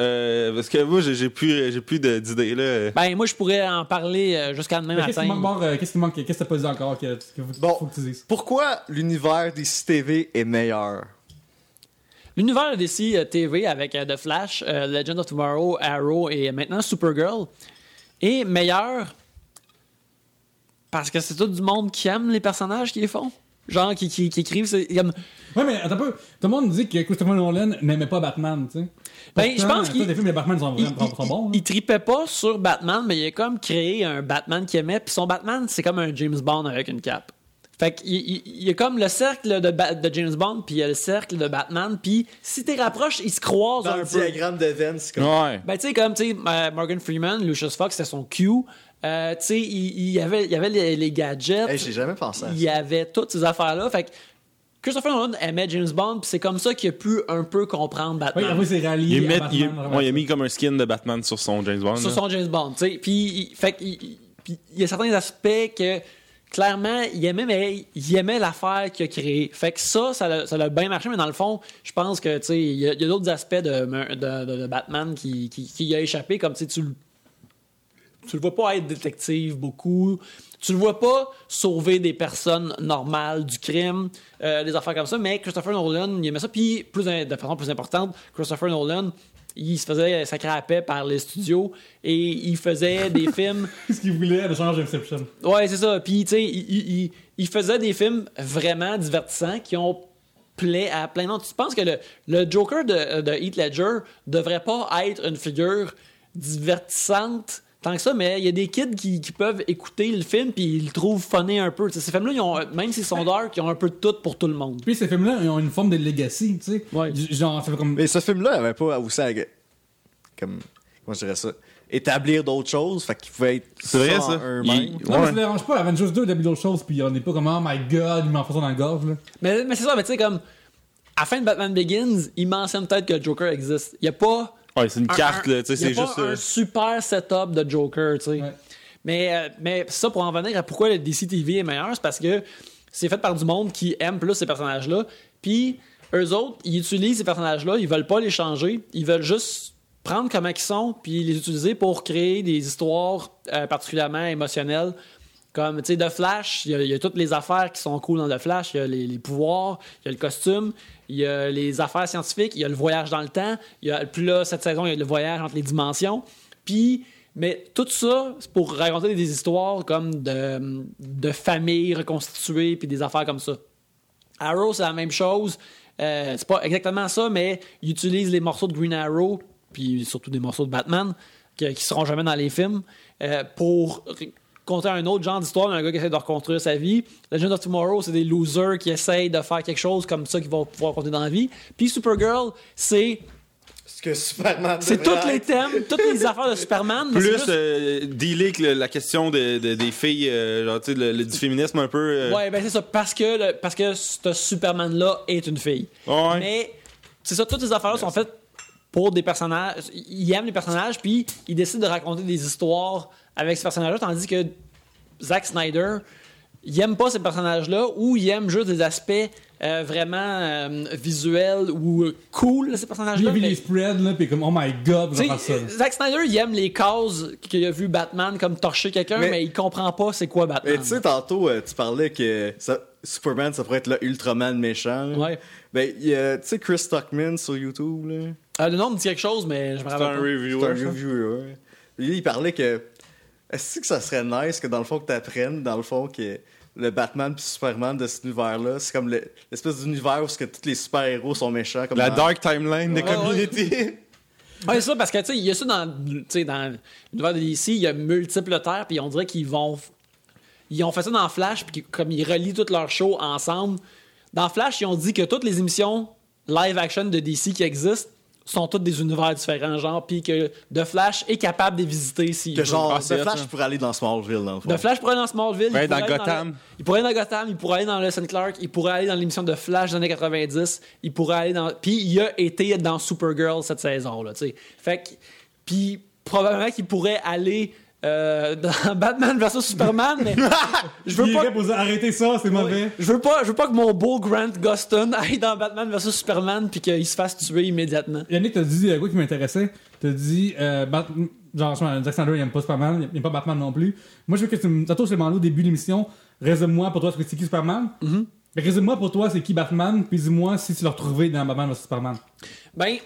Euh, parce que moi, j'ai plus, j'ai plus d'idées, là. Ben, moi, je pourrais en parler euh, jusqu'à demain Mais Qu'est-ce qui matin. Qu'est-ce qui manque? Qu'est-ce que t'as pas dit encore que, que, que Bon. faut que tu dises? Pourquoi l'univers des CTV est meilleur? L'univers euh, TV avec euh, The Flash, euh, Legend of Tomorrow, Arrow et maintenant Supergirl est meilleur parce que c'est tout du monde qui aime les personnages qui les font. Genre, qui, qui, qui écrivent. comme- Ouais, mais attends un peu. Tout le monde dit que Christopher Nolan n'aimait pas Batman, tu sais. Ben, je pense qu'il- films de Batman sont, Il, vraiment, sont bons. il- hein. il tripait pas sur Batman, mais il a comme créé un Batman qu'il aimait. Puis son Batman, c'est comme un James Bond avec une cape. Fait qu'il il, il y a comme le cercle de, Ba- de James Bond, puis il y a le cercle de Batman. Puis si t'es rapproches, ils se croisent Dans un le peu. diagramme de Venn, c'est comme... Ouais. Ben, tu sais, comme, tu sais, euh, Morgan Freeman, Lucius Fox, c'était son Q. Euh, tu sais, il, il y avait, il y avait les, les gadgets. Hey, j'ai jamais pensé à ça. il y avait toutes ces affaires-là. Fait que Christopher Nolan aimait James Bond, puis c'est comme ça qu'il a pu un peu comprendre Oui, Batman. rallié. Il, à met, Batman, il, vraiment. ouais, il a mis comme un skin de Batman sur son James Bond. sur là. son James Bond, tu sais. Puis, il- fait que, il- il- puis il y a certains aspects que, clairement, il aimait, mais il aimait l'affaire qu'il a créée. Fait que ça, ça l'a, ça l'a bien marché, mais dans le fond, je pense que, tu sais, il y a, d'autres aspects de, de, de- de Batman qui, qui, a échappé, comme, tu le tu le vois pas être détective beaucoup. Tu le vois pas sauver des personnes normales du crime, euh, des affaires comme ça. Mais Christopher Nolan, il aimait ça. Puis, plus, de façon plus importante, Christopher Nolan, il se faisait sacrer à paix par les studios et il faisait des films. Ce qu'il voulait de changer Inception. Ouais, c'est ça. Puis, tu sais, il, il- il- il faisait des films vraiment divertissants qui ont plaît à plein de monde. Tu penses que le, le Joker de, de Heath Ledger devrait pas être une figure divertissante tant que ça, mais il y a des kids qui, qui peuvent écouter le film puis ils le trouvent funny un peu. Ces films-là, ils ont, même s'ils sont dark, ils ont un peu de tout pour tout le monde. Puis ces films-là, ils ont une forme de legacy, tu sais. Ouais. Genre, ça fait comme. Mais ce film-là avait pas aussi à... Comme... Comment je dirais ça? Établir d'autres choses, fait qu'il pouvait être C'est vrai, ça. eux-mêmes. Il- Non, mais Ouais. ça dérange pas. Avengers 2 d'habitude d'autres choses, puis on n'est pas comme, oh my god, il m'en fait ça dans la gorge, là. Mais, mais c'est ça, mais tu sais, comme à la fin de Batman Begins, il mentionne peut-être que Joker existe. Il n'y a pas. Ouais, c'est une un- carte, un- là, tu sais, y a c'est pas juste. un euh, super setup de Joker, tu sais. Ouais. Mais, euh, mais ça, pour en venir à pourquoi le DC TV est meilleur, c'est parce que c'est fait par du monde qui aime plus ces personnages-là. Puis, eux autres, ils utilisent ces personnages-là, ils veulent pas les changer, ils veulent juste prendre comment ils sont, puis les utiliser pour créer des histoires euh, particulièrement émotionnelles. Comme, tu sais, The Flash, il y, a- il y a toutes les affaires qui sont cool dans The Flash. Il y a les, les pouvoirs, il y a le costume, il y a les affaires scientifiques, il y a le voyage dans le temps. Il y a, puis là, cette saison, il y a le voyage entre les dimensions. Puis, mais tout ça, c'est pour raconter des histoires comme de, de familles reconstituées, puis des affaires comme ça. Arrow, c'est la même chose. Euh, c'est pas exactement ça, mais il utilise les morceaux de Green Arrow, puis surtout des morceaux de Batman, qui, qui seront jamais dans les films, euh, pour r- conter un autre genre d'histoire d'un gars qui essaie de reconstruire sa vie. Legend of Tomorrow, c'est des losers qui essayent de faire quelque chose comme ça qu'ils vont pouvoir compter dans la vie. Puis Supergirl, c'est Ce que Superman c'est tous les thèmes, toutes les affaires de Superman. mais Plus juste- euh, dealer avec le- la question de, de- des filles, euh, genre, tu sais, le, le- du féminisme un peu. euh, Ouais, ben c'est ça, parce que, le- parce que ce Superman-là est une fille. Ouais. Mais c'est ça, toutes ces affaires-là sont faites pour des personnages. Ils aiment les personnages, puis ils décident de raconter des histoires avec ces personnages-là, tandis que Zack Snyder, il aime pas ces personnages-là, ou il aime juste des aspects euh, vraiment euh, visuels ou euh, cool de ces Puis il personnages-là. a vu mais- les spreads, là, puis comme, oh my god, ça. Zack Snyder, il aime les causes qu'il a vu Batman comme torcher quelqu'un, mais, Mais- il comprend pas c'est quoi Batman. Mais tu sais, tantôt, euh, tu parlais que ça- Superman, ça pourrait être le Ultraman méchant. Ouais. Ben, il y a, tu sais, Chris Stockman sur YouTube, là. Euh, le nom me dit quelque chose, mais je me C'est rappelle un pas. C'est reviewer. un reviewer. Lui, il parlait que. Est-ce que ça serait nice que dans le fond, que t'apprennes, dans le fond, que le Batman puis Superman de cet univers-là, c'est comme le- l'espèce d'univers où ce que tous les super-héros sont méchants. Comme La dans- dark timeline des Ouais, communautés. Ouais, c'est ça, parce que, tu sais, il y a ça dans, tu sais, dans l'univers de DC, il y a multiples terres, puis on dirait qu'ils vont. Ils ont fait ça dans Flash, puis comme ils relient toutes leurs shows ensemble. Dans Flash, ils ont dit que toutes les émissions live action de DC qui existent sont toutes des univers différents, genre, puis que The Flash est capable de les visiter s'il Que veut. genre, Ah, The Flash ça. pourrait aller dans Smallville, dans le fond. The Flash pourrait aller dans Smallville. Ouais, il dans pourrait aller Gotham. le- il pourrait aller dans Gotham, il pourrait aller dans le Clark, il pourrait aller dans l'émission de Flash des années 90, il pourrait aller dans. Puis il a été dans Supergirl cette saison-là, tu sais. Fait que. Puis probablement qu'il pourrait aller euh, dans Batman vs Superman, mais je veux pas. pour arrêtez ça, c'est mauvais. Je veux pas, je veux pas que mon beau Grant Gustin aille dans Batman vs Superman puis qu'il se fasse tuer immédiatement. Yannick, t'as dit euh, quoi qui m'intéressait? T'as dit, euh, Bat- genre, Zack Snyder, il aime pas Superman, il aime pas Batman non plus. Moi, je veux que tu me. Demandé au début de l'émission, résume-moi pour toi, c'est qui Superman? Mm-hmm. Résume-moi pour toi, c'est qui Batman, puis dis-moi si tu l'as retrouvé dans Batman vs Superman. Ben,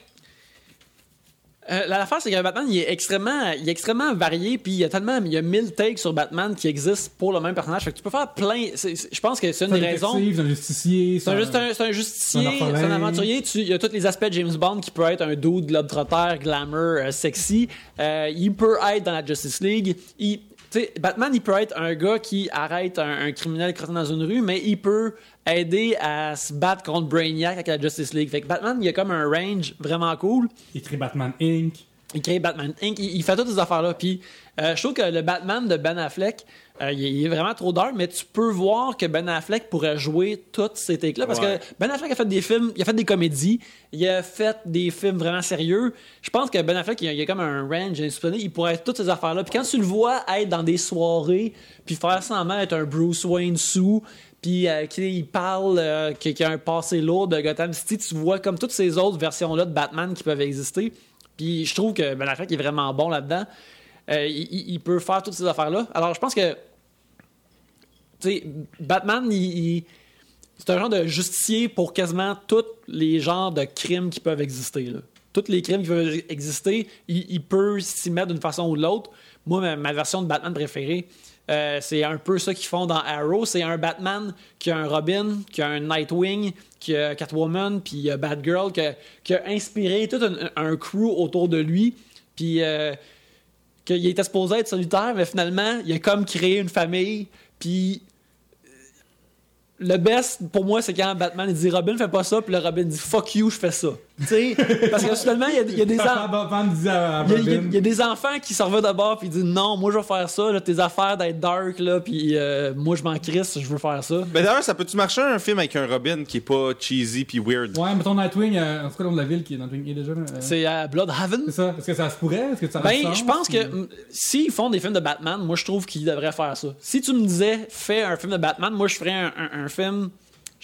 euh, la- l'affaire, c'est que Batman, il est extrêmement, il est extrêmement varié, puis il y a tellement, il y a 1000 takes sur Batman qui existent pour le même personnage. Fait que tu peux faire plein. Je pense que c'est une des raisons. c'est un justicier, C'est un, un, c'est un justicier, C'est aventurier. Tu- il y a tous les aspects de James Bond qui peut être un dude, globetrotter, glamour, euh, sexy. Euh, il peut être dans la Justice League. Il, sais, Batman, il peut être un gars qui arrête un, un criminel crotté dans une rue, mais il peut aider à se battre contre Brainiac avec la Justice League. Fait que Batman, il a comme un range vraiment cool. Il crée Batman Inc. Il crée Batman Inc. Il, il fait toutes ces affaires-là. Puis euh, je trouve que le Batman de Ben Affleck, euh, il, est- vraiment trop dark, mais tu peux voir que Ben Affleck pourrait jouer toutes ces takes-là. Parce Ouais. que Ben Affleck a fait des films, il a fait des comédies, il a fait des films vraiment sérieux. Je pense que Ben Affleck, il a, il a comme un range insoupçonné. Il pourrait être toutes ces affaires-là. Puis quand tu le vois être dans des soirées, puis faire semblant être un Bruce Wayne sous, puis euh, qu'il parle, euh, qu'il a un passé lourd de Gotham City, tu vois comme toutes ces autres versions-là de Batman qui peuvent exister. Puis je trouve que Ben Affleck est vraiment bon là-dedans. Euh, il, peut faire toutes ces affaires-là. Alors je pense que, tu sais, Batman, il, c'est un genre de justicier pour quasiment tous les genres de crimes qui peuvent exister. Tous les crimes qui peuvent exister, il, peut s'y mettre d'une façon ou de l'autre. Moi, ma, version de Batman préférée, euh, c'est un peu ça qu'ils font dans Arrow. C'est un Batman qui a un Robin, qui a un Nightwing, qui a Catwoman, puis Batgirl, qui a, qui a inspiré tout un, un crew autour de lui. Puis euh, qu'il était supposé être solitaire, mais finalement, il a comme créé une famille. Puis euh, le best pour moi, c'est quand Batman il dit Robin, fais pas ça, puis le Robin dit fuck you, je fais ça. Tu sais, parce que finalement, il y a, il y a des il y, a, y des enfants qui s'en vont d'abord puis ils disent non, moi je veux faire ça, là, tes affaires d'être dark là, puis euh, moi je m'en crisse, je veux faire ça. Mais d'ailleurs, ça peut-tu marcher un film avec un Robin qui est pas cheesy puis weird? Ouais, mais ton Nightwing, euh, en tout cas, le nom de la ville qui est Nightwing est déjà. là, euh, C'est à Bloodhaven. C'est ça. Est-ce que ça se pourrait? Est-ce que ça Ben, je pense que Ou- mm, s'ils font des films de Batman, moi je trouve qu'ils devraient faire ça. Si tu me disais fais un film de Batman, moi je ferais un, un- un film.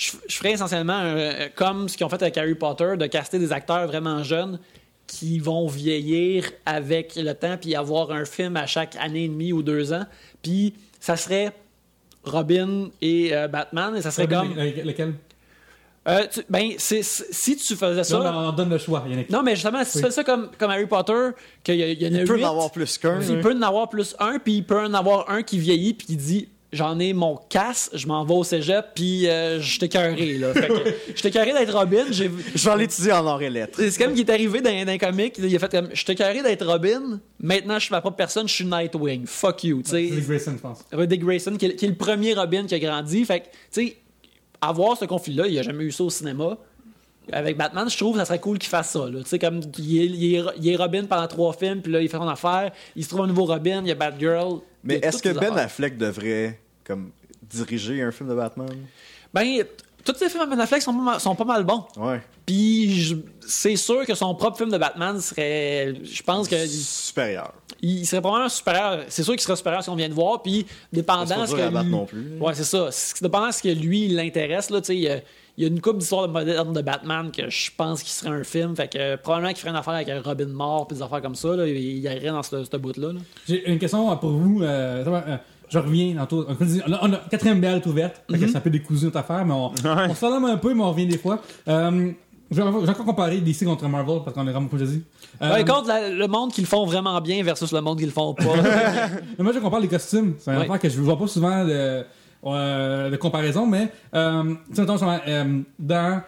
Je, je ferais essentiellement un- euh, comme ce qu'ils ont fait avec Harry Potter, de caster des acteurs vraiment jeunes qui vont vieillir avec le temps, puis avoir un film à chaque année et demie ou deux ans. Puis ça serait Robin et euh, Batman, et ça serait Robin, comme. le- Lequel? Euh, tu- ben, c'est- c'est- si tu faisais ça. Là, on donne le choix, Yannick. Non, mais justement, si tu fais ça comme, comme Harry Potter, qu'il y, y en a Il peut en avoir plus qu'un. il peut en avoir plus un, puis il peut en avoir un qui vieillit, puis qui dit J'en ai mon casse, je m'en vais au cégep, puis euh, je t'ai carré, là. Fait que, je t'ai carré d'être Robin, j'ai vu. Je vais l'étudier en or et lettres. C'est comme qui est arrivé dans, dans un comic, il a fait comme Je t'ai carré d'être Robin, maintenant je suis ma propre personne, je suis Nightwing. Fuck you, tu C'est sais. Dick Grayson, je pense. Dick Grayson, qui est, qui est le premier Robin qui a grandi. Fait que, tu sais, avoir ce conflit-là, il n'y a jamais eu ça au cinéma. Avec Batman, je trouve que ça serait cool qu'il fasse ça. Tu sais, comme il est, il est- il est Robin pendant trois films, puis là, il fait son affaire, il se trouve un nouveau Robin, il y a Batgirl. Mais est-ce que Ben affaires. Affleck devrait comme diriger un film de Batman? Ben, tous ces films de Ben Affleck sont pas mal, sont pas mal bons. Ouais. Puis c'est sûr que son propre film de Batman serait. Je pense que. Supérieur. il serait probablement supérieur. C'est sûr qu'il serait supérieur à ce qu'on vient de voir. Puis, dépendant ce que. lui- non plus. Ouais, c'est ça. Dépendant ce que lui il l'intéresse, là, tu sais, il y a- a une couple d'histoires modernes de Batman que je pense qu'il serait un film. Fait que euh, probablement qu'il ferait une affaire avec un Robin mort, puis des affaires comme ça. Là, il y aurait dans ce, ce bout-là. là. J'ai une question pour vous. euh, va, euh, je reviens dans tout. On a, on a- quatrième est ouverte. Mhm. C'est un peu décousu notre affaire, mais on, on s'enlève un peu, mais on revient des fois. Euh, vais encore comparer DC contre Marvel parce qu'on est vraiment, je dis. Euh, Ouais, contre la- le monde qui le font vraiment bien versus le monde qui le font pas. Mais moi, je compare les costumes. C'est un Ouais. affaire que je vois pas souvent de, euh, de comparaison, mais euh, tu sais, mettons, justement, euh, dans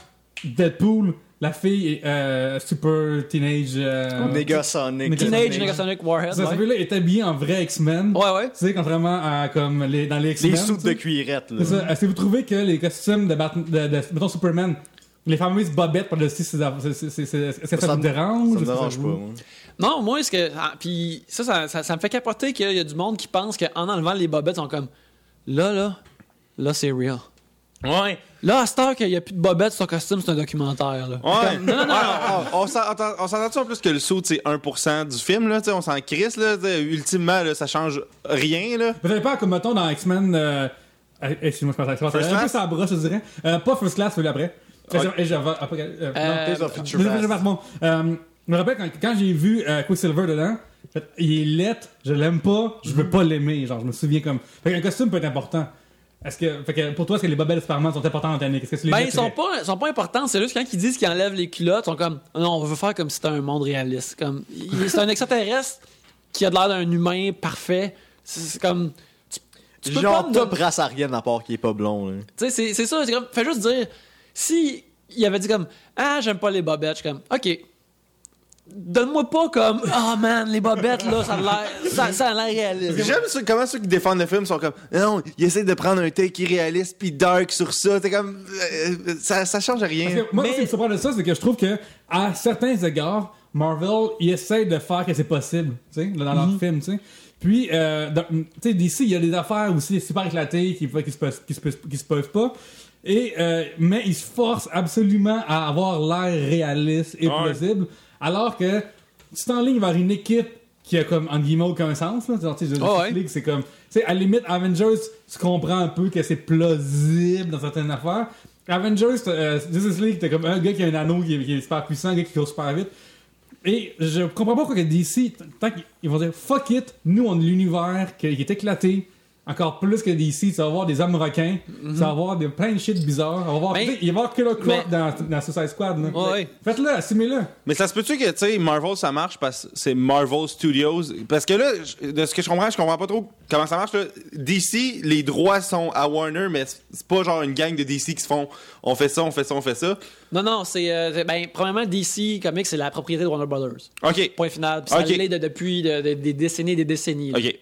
Deadpool, la fille est euh, super teenage. Euh, Negasonic. Teenage Teenage. Negasonic Warhead. Ça, ouais. cette fille-là est habillée en vrai X-Men. Ouais, ouais. Tu sais, contrairement à comme les, dans les X-Men. Les soutes de cuirette, là. Ça. Est-ce que vous trouvez que les costumes de, Bat- de, de mettons Superman, les fameuses bobettes par-dessus, c'est- c'est- c'est- c'est- c'est- est-ce que ça, Ça vous dérange? Ça me dérange pas, moi. Non, moi, est-ce que. ah, Puis ça ça, ça, ça me fait capoter qu'il y a du monde qui pense qu'en enlevant les bobettes, ils sont comme. Là, là, là, c'est real. Ouais. Là, à cette heure qu'il n'y a plus de bobette sur son costume, c'est un documentaire. Là. Ouais. Non, non, non. Ouais, on, on s'entend- on s'entend-tu en plus que le saut, c'est 1% du film, là, tu sais, on s'en crisse, là, ultimement, là, ça change rien, là. Vous savez pas comme mettons dans X-Men. Euh... eh, Excuse-moi, je pense que First c'est un peu Class? ça brosse, je dirais. Euh, pas First Class, celui après. Ok. Et j'avais- après- euh, Euh, non, Days of Future Past. Euh, je me rappelle quand, quand j'ai vu euh, Quicksilver dedans, il est laid, je l'aime pas, je veux pas l'aimer. Genre, je me souviens comme. Fait qu'un costume peut être important. Est-ce que, fait que pour toi, est-ce que les bobelles de Superman sont importantes dans ta Est-ce que tu les Ben, ils sont pas, ils sont pas importants. C'est juste quand ils disent qu'ils enlèvent les culottes, ils sont comme, non, on veut faire comme si c'était un monde réaliste. Comme, c'est un extraterrestre qui a de l'air d'un humain parfait. C'est c'est comme, tu, tu peux pas Genre, me top race à rien à part qui est pas blond. Tu sais, c'est, c'est ça. C'est comme, fais juste dire, si il avait dit comme, ah, j'aime pas les bobettes, je suis comme, ok. Donne-moi pas comme, oh man, les bobettes là, ça a l'air, ça, ça a l'air réaliste. J'aime comment ceux qui défendent le film sont comme non, ils essaient de prendre un take irréaliste puis dark sur ça. T'es comme euh, ça, ça change rien. Que moi, Mais- ce qui me surprend de ça, c'est que je trouve que à certains égards, Marvel, ils essayent de faire que c'est possible, tu sais, dans leur film, tu sais. Puis, euh, dans- tu sais, d'ici, il y a des affaires aussi super éclatées qui, qui, se, peuvent- qui, se, peuvent- qui se peuvent pas. Et, euh, mais ils se forcent absolument à avoir l'air réaliste et Ouais. Alors que tu t'enlignes vers une équipe qui a comme, en guillemets, aucun sens, là. Genre, Justice ouais. League, c'est comme, tu sais, à la limite, Avengers, tu comprends un peu que c'est plausible dans certaines affaires. Avengers, euh, Justice League, t'as comme un gars qui a un anneau qui est, qui est super puissant, un gars qui court super vite. Et je comprends pas pourquoi que DC, tant qu'ils vont dire fuck it, nous on a l'univers qui est éclaté, encore plus que DC, ça va avoir des hommes requins, ça va avoir des, plein de shit bizarres, on va Mais- tu sais, il va y avoir Killer Croc mais- dans, dans Suicide Squad. Là. Ouais, ouais. Faites-le, assumez-le. Mais ça se peut-tu que, tu sais, Marvel, ça marche parce que c'est Marvel Studios? Parce que là, de ce que je comprends, je comprends pas trop comment ça marche. Là. DC, les droits sont à Warner, mais c'est pas genre une gang de DC qui se font on fait ça, on fait ça, on fait ça. Non, non, c'est, euh, ben, premièrement, DC Comics, c'est la propriété de Warner Brothers. OK. Point final. Puis ça Ok. l'est de- depuis de- de- des décennies et des décennies. là. OK.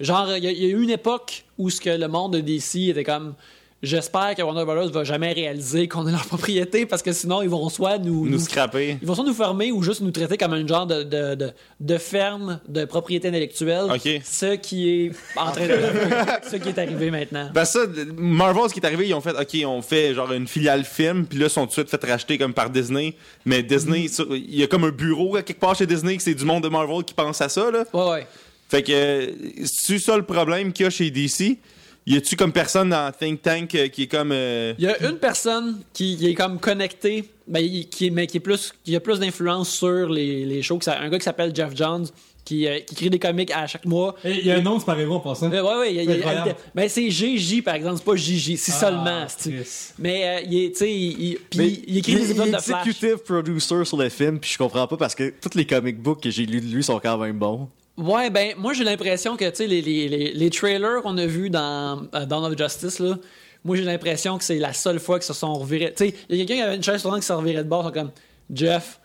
Genre, il y, a- il y a eu une époque où ce que le monde de DC était comme. J'espère que Warner Brothers va jamais réaliser qu'on est leur propriété parce que sinon ils vont soit nous, Nous scraper. ils vont soit nous fermer ou juste nous traiter comme un genre de, de, de, de ferme de propriété intellectuelle. Ok. Ce qui est en train de ce qui est arrivé maintenant. Que ça, Marvel, ce qui est arrivé, ils ont fait, OK, on fait genre une filiale film, puis là, ils sont tout de suite fait racheter comme par Disney. Mais Disney, ça, il y a comme un bureau quelque part chez Disney, que c'est du monde de Marvel qui pense à ça, là. Ouais, ouais. Fait que, c'est ça le problème qu'il y a chez DC? Y a-tu comme personne dans Think Tank euh, qui est comme. euh, Il y a une personne qui, qui est comme connectée, ben, il- qui, est- mais qui, est plus, qui a plus d'influence sur les, les shows. que ça- un gars qui s'appelle Jeff Jones, qui, euh, qui écrit des comics à chaque mois. Il y a un nom de super-héros en passant. Il il a- incroyable. mais c'est GJ par exemple, c'est pas JJ, c'est seulement. c'est- Chris. Mais euh, il est, tu sais, il, il- il écrit des épisodes il est de Flash. executive producer sur le film, puis je comprends pas parce que tous les comic books que j'ai lus de lui sont quand même bons. Ouais, ben, moi j'ai l'impression que, tu sais, les, les, les, les trailers qu'on a vus dans euh, Dawn of Justice, là, moi j'ai l'impression que c'est la seule fois qu'ils se sont revirés. Tu sais, il y a quelqu'un qui avait une chaise tournante qui se revirait de bord, comme, Jeff,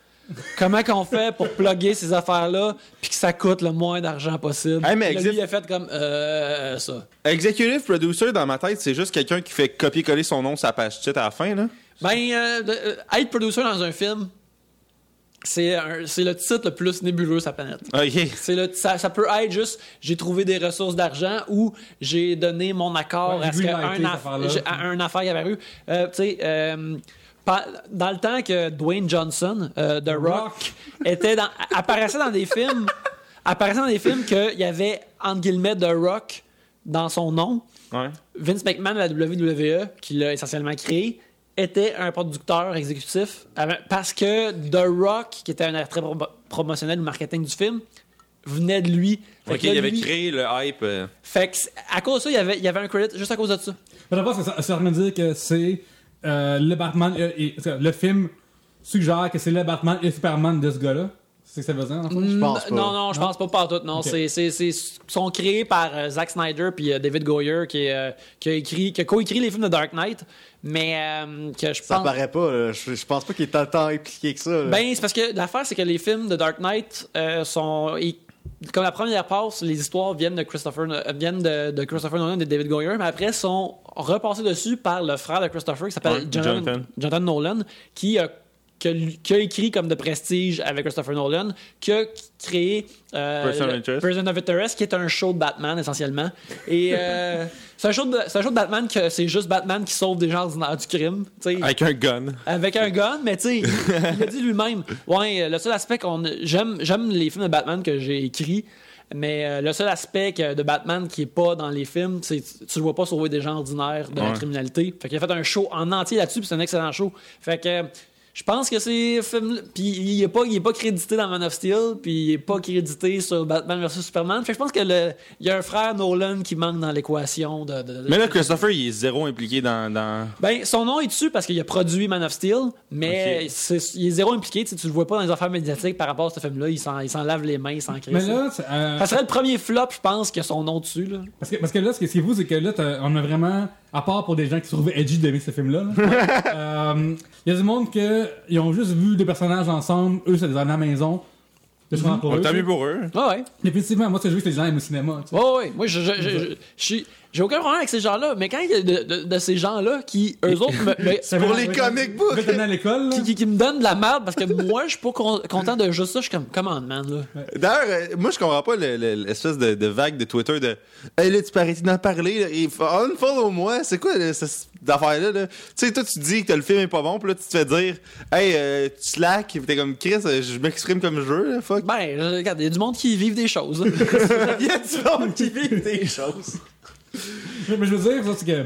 comment qu'on fait pour plugger ces affaires-là, puis que ça coûte le moins d'argent possible? Hey, mais lui, il a fait comme, euh, ça. Executive producer, dans ma tête, c'est juste quelqu'un qui fait copier-coller son nom sur la page titre à la fin, là. Ben, euh, euh, être producer dans un film, c'est un- c'est le titre le plus nébuleux sur la planète. C'est le, ça, ça peut être juste j'ai trouvé des ressources d'argent ou j'ai donné mon accord Ouais, à ce greenlighté cette aff- affaire-là. j'ai- à un affaire qui avait eu. Euh, tu sais, euh, pa- dans le temps que Dwayne Johnson, euh, The Rock, Rock. était dans, apparaissait dans des films, apparaissait dans des films qu'il y avait entre guillemets The Rock dans son nom. Ouais. Vince McMahon de la WWE, qui l'a essentiellement créé, était un producteur exécutif parce que The Rock, qui était un attrait pro- promotionnel ou marketing du film, venait de lui. Fait OK, là, il avait lui- créé le hype. euh, Fait que à cause de ça, il y avait, il y avait un credit juste à cause de ça. Mais d'abord, ça, ça veut dire que c'est euh, le Batman. euh, et- le film suggère que c'est le Batman et le Superman de ce gars-là. C'est ce que ça veut dire, en fait? Je pense pas. Non, non, je pense pas partout. Non, Ok. c'est, c'est, c'est, sont créés par euh, Zack Snyder puis euh, David Goyer qui, euh, qui a écrit, qui a co-écrit les films de Dark Knight, mais euh, que je Ça pense. paraît pas, là. je, je pense pas qu'il est tant, impliqué que ça. là. Ben, c'est parce que l'affaire, c'est que les films de Dark Knight euh, sont. ils- comme la première passe, les histoires viennent de Christopher, viennent de, de Christopher Nolan et de David Goyer, mais après sont repassées dessus par le frère de Christopher qui s'appelle Ouais, Jonathan. Jonathan Nolan, qui a, qui a, lu- qui a écrit comme de prestige avec Christopher Nolan, qui a créé euh, Person of le- Interest. Person of Interest, qui est un show de Batman essentiellement. Et euh, c'est un, show de- c'est un show de Batman que c'est juste Batman qui sauve des gens ordinaires du crime. tu sais. Avec un gun. Avec un gun, mais tu sais, il, il a dit lui-même. Ouais, le seul aspect qu'on. J'aime, les films de Batman que j'ai écrits, mais euh, le seul aspect de Batman qui est pas dans les films, c'est tu, le vois pas sauver des gens ordinaires de la criminalité. Fait qu'il a fait un show en entier là-dessus, puis c'est un excellent show. Fait que. Je pense que c'est film puis il est pas il est pas crédité dans Man of Steel puis il est pas crédité sur Batman vs Superman. Fait que je pense que le il y a un frère Nolan qui manque dans l'équation de, de- de- Mais là, Christopher, il est zéro impliqué dans. dans... ben, son nom est dessus parce qu'il a produit Man of Steel, mais il est zéro impliqué. Tu, sais, tu le vois pas dans les affaires médiatiques par rapport à ce film-là. Il s'en, il s'en lave les mains, il s'en crée. Mais là, c'est, euh, ça serait le premier flop, je pense, que son nom dessus. Là. Parce que, parce que là, ce qui est fou, c'est que là, t'as- on a vraiment, à part pour des gens qui se trouvaient edgy d'aimer ce film-là, là, euh, il y a du monde que ils ont juste vu des personnages ensemble, eux, c'est des gens à la maison. C'est souvent pour eux. sais. mieux pour eux. Ouais, ouais. Définitivement, moi, ce que je veux, c'est que les gens aiment au cinéma. tu sais. Ouais, ouais. Moi, je, je, je, je- je suis- j'ai aucun problème avec ces gens-là, mais quand il y a de, de- de ces gens-là qui, eux autres, me, me- C'est pour les comic books. À l'école, là. qui, qui- qui me donnent de la merde parce que moi, je suis pas con- content de juste ça. Je suis comme, comment, man, là. D'ailleurs, euh, moi, je comprends pas le- le- l'espèce de, de vague de Twitter de Hey, là, tu parais d'en parler, là, et unfollow moi. C'est quoi là, affaire-là? là? Tu sais, toi, tu dis que le film est pas bon, puis là, tu te fais dire Hey, euh, tu slack, puis t'es comme Chris, euh, je m'exprime comme je veux, là, fuck. Ben, regarde, il y a du monde qui vivent des choses. Il y a du monde qui vit des choses. Mais, mais je veux dire, ça, c'est que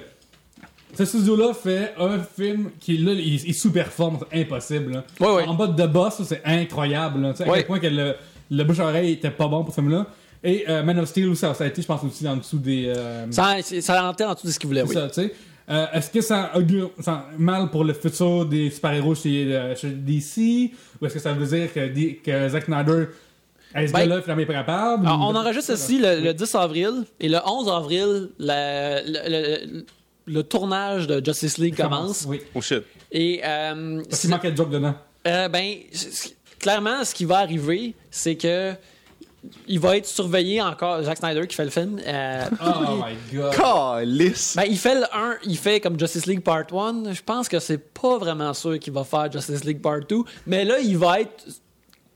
ce studio-là fait un film qui, là, il, il sous-performe, c'est impossible. là. Ouais, ouais. En bas de Boss, c'est incroyable. là. Tu sais, À Ouais. quel point que le, le bouche-oreille était pas bon pour ce film-là. Et euh, Man of Steel aussi, ça a été, je pense, aussi en dessous des. euh, ça, ça rentrait en dessous de ce qu'ils voulaient, c'est oui. ça, tu sais. Euh, Est-ce que ça augure ça- mal pour le futur des super-héros chez, euh, chez DC Ou est-ce que ça veut dire que, que Zack Snyder, à ce Ben, capable Alors, ou- on enregistre ici le, le 10 avril et le 11 avril, la- le, le- le tournage de Justice League commence. Oui. Oh shit. Et euh, Parce qu'il manquait de joke dedans. euh, ben, clairement, ce qui va arriver, c'est que il va être surveillé encore. Zack Snyder qui fait le film. euh, Oh my god. Calice. ben, il fait le 1, il fait comme Justice League Part 1. Je pense que c'est pas vraiment sûr qu'il va faire Justice League Part 2. Mais là, il va être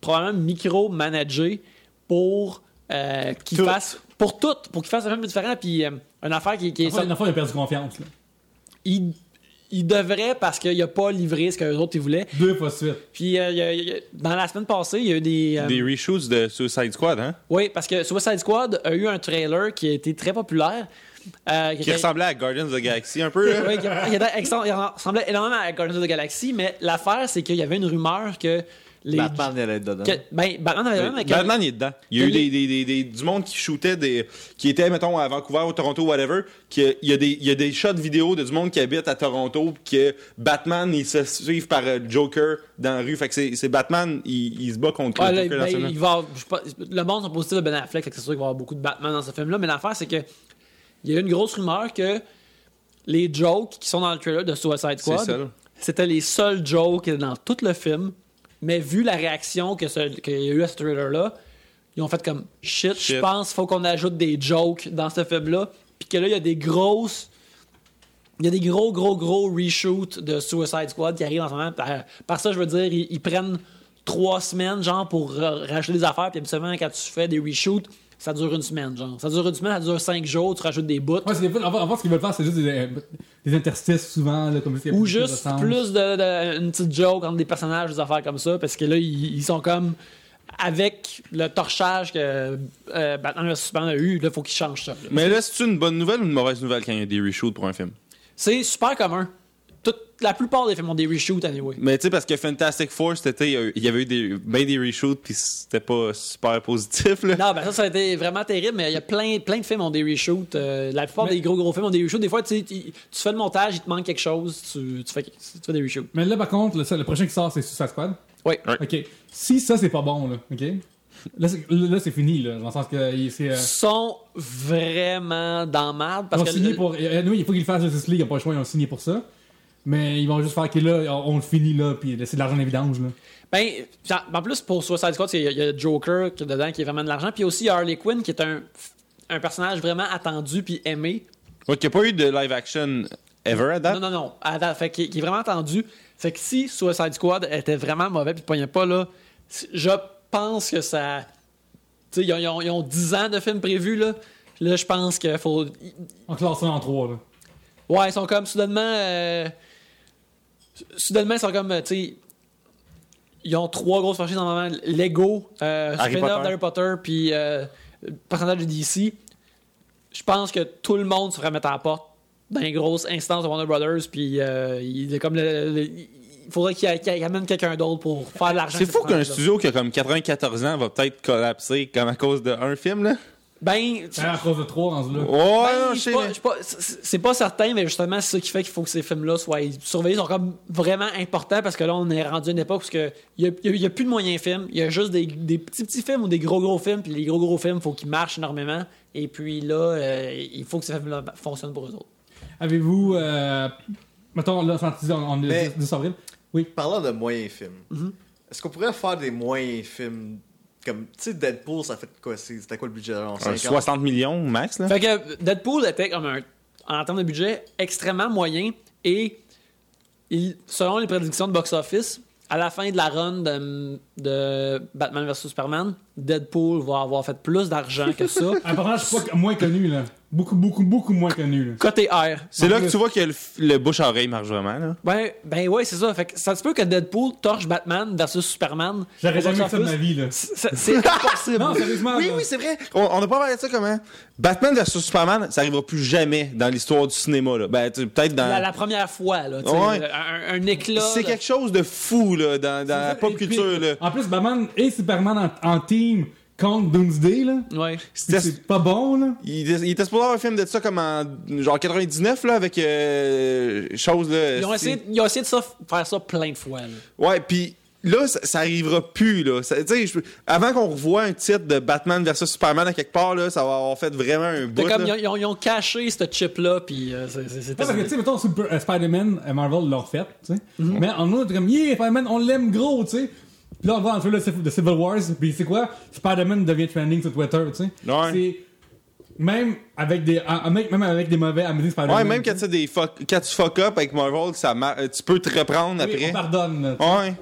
probablement micro-managé pour euh, qu'il fasse. Pour tout, pour qu'il fasse un film différent. Puis euh, une affaire qui, qui est. Une fois, il a perdu confiance. Là. il, il devrait parce qu'il a pas livré ce que les autres ils voulaient. Deux fois de suite. Puis euh, il y a- il y a- dans la semaine passée, il y a eu des. euh, Des reshoots de Suicide Squad, hein? Oui, parce que Suicide Squad a eu un trailer qui a été très populaire. euh, Qui était- ressemblait à Guardians of the Galaxy un peu, là. Oui, qui- il ressemblait énormément à Guardians of the Galaxy, mais l'affaire, c'est qu'il y avait une rumeur que les. Batman, il allait être dedans. que- ben, Batman avait même. Batman, il est dedans. Il y a eu des, des, des, du monde qui shootait, des, qui était, mettons, à Vancouver, au Toronto, whatever. Qui, il, y a des, il y a des shots vidéo de du monde qui habite à Toronto, que Batman, il se suivre par euh, Joker dans la rue. Fait que c'est Batman, il, il se bat contre Ah, le là, Joker dans ben, il va pas, le monde sont positifs de Ben Affleck, c'est sûr qu'il va y avoir beaucoup de Batman dans ce film-là. Mais l'affaire, c'est que il y a eu une grosse rumeur que les jokes qui sont dans le trailer de Suicide Squad, là. c'était les seuls jokes dans tout le film. Mais vu la réaction que qu'il y a eu à ce trailer-là, ils ont fait comme shit, je pense qu'il faut qu'on ajoute des jokes dans ce film-là. Puis que là, il y a des grosses. Il y a des gros, gros, gros reshoots de Suicide Squad qui arrivent en ce moment. Par, par ça, je veux dire, ils, ils prennent trois semaines, genre, pour ra- rajouter des affaires. Puis habituellement, quand tu fais des reshoots, ça dure une semaine, genre. Ça dure une semaine, ça dure cinq jours, tu rajoutes des bouts. Ouais, c'est des en fait, en fait, ce qu'ils veulent faire, c'est juste des, des interstices souvent, là, comme Ou plus de juste plus de, de- une petite joke entre des personnages, des affaires comme ça, parce que là, ils, ils sont comme avec le torchage que euh, Batman vs Superman a eu, là, faut qu'ils changent ça. là. Mais là, c'est une bonne nouvelle ou une mauvaise nouvelle quand il y a des reshoots pour un film? C'est super commun. Toute, la plupart des films ont des reshoots anyway. Mais tu sais, parce que Fantastic Four, c'était, il y avait eu des, ben des reshoots, puis c'était pas super positif, là. Non, ben ça, ça a été vraiment terrible, mais il y a plein, plein de films ont des reshoots. Euh, la plupart Mais- des gros, gros films ont des reshoots. Des fois, tu, fais le montage, il te manque quelque chose, tu, tu, fais, tu fais des reshoots. Mais là, par contre, le, prochain qui sort, c'est Suicide Squad. Oui. Ok. Si ça, c'est pas bon, là, ok? Là, c'est, fini, là, dans le sens que c'est. Euh, Ils sont vraiment dans le marde ils parce ont que. signé le- pour. euh, oui, il faut qu'ils fassent Justice League, ils n'ont pas le choix, ils ont signé pour ça. Mais ils vont juste faire que là, on, le finit, là, puis c'est de l'argent d'évidence, là. Ben, en plus, pour Suicide Squad, il y, a- il y a Joker qui est dedans qui est vraiment de l'argent. Puis il y a aussi Harley Quinn qui est un, un personnage vraiment attendu puis aimé. Ouais, qu'il n'y a pas eu de live action ever à date? Non, non, non. À date, fait qu'il- qu'il est vraiment attendu. Fait que si Suicide Squad était vraiment mauvais puis ne pognait pas, là, je pense que ça. Tu sais, ils ont, ils ont- ils ont 10 ans de films prévus, là. Là, je pense qu'il faut. On classe ça en trois, là. Ouais, ils sont comme soudainement. euh, Soudainement, ils sont comme. Tu sais. Ils ont trois grosses franchises en moment Lego, euh, Harry spin-off Potter. d'Harry Potter, puis euh, personnage de DC. Je pense que tout le monde se ferait mettre à la porte dans les grosses instances de Warner Brothers, puis euh, il est comme le- le- il faudrait qu'il qu'il amène quelqu'un d'autre pour faire de l'argent. C'est fou qu'un studio qui a comme 94 ans va peut-être collapser comme à cause d'un film, là. Ben, à cause de trois dans ce là. Ouais, Ben, pas- pas- c'est pas certain, mais justement, c'est ça qui fait qu'il faut que ces films-là soient surveillés. Ils sont comme vraiment importants parce que là, on est rendu à une époque où il n'y a, plus de moyens films. Il y a juste des, des petits petits films ou des gros gros films. Puis les gros gros films, il faut qu'ils marchent énormément. Et puis là, euh, il faut que ces films-là fonctionnent pour eux autres. Avez-vous. Euh, mettons, là, on, on est le 10 avril? Parlant de moyens films, Mhm. est-ce qu'on pourrait faire des moyens films comme, tu sais, Deadpool, ça fait quoi c'est- C'était quoi le budget Un 50? 60 millions max, là. Fait que Deadpool était comme un, en termes de budget, extrêmement moyen. Et il- selon les prédictions de box-office, à la fin de la run de, de Batman vs Superman, Deadpool va avoir fait plus d'argent que ça. Un personnage pas moins connu, là. Beaucoup, beaucoup, beaucoup moins connu, là. Côté R. C'est là que tu vois que le, le bouche-oreille marche vraiment, là. Ben, ben ouais, c'est ça. Fait que ça se peut que Deadpool torche Batman versus Superman. J'aurais au jamais fait ça de ma vie, là. C'est impossible. Non, sérieusement. Oui, là. oui, c'est vrai. On on n'a pas parlé de ça comment? Batman vs Superman, ça arrivera plus jamais dans l'histoire du cinéma, là. Ben, peut-être dans. la, la première fois, là. Ouais. un, un éclat. C'est quelque chose de fou, là, dans, dans la pop puis, culture, là. En plus, Batman et Superman en, en team contre Doomsday, là. Ouais. C'était- C'est pas bon, là. Il, il était supposé avoir un film de ça comme en genre 99 là avec euh, chose là. Ils ont, essayé, ils ont essayé de ça, faire ça plein de fois. là. Ouais, puis là ça, ça arrivera plus là. Ça- je- avant qu'on revoie un titre de Batman versus Superman à quelque part là, ça va avoir fait vraiment un bout. comme, là. ils, ont, ils ont caché ce chip-là, puis euh, Ouais, parce que, tu sais, mettons, Super- euh, Spider-Man, euh, Marvel l'ont fait, tu sais. Mhm. Mais en nous, comme, yeah, Spider-Man, on l'aime gros, tu sais. Là, on voit dans le trailer de Civ- de Civil Wars, puis c'est quoi? Spider-Man devient trending sur Twitter, tu sais. Ouais. C'est. Même avec des, même avec des mauvais Amazing Spider-Man. Ouais, même quand, des fuck, quand tu fuck up avec Marvel, ça euh, tu peux te reprendre Oui, après. on pardonne. Ouais.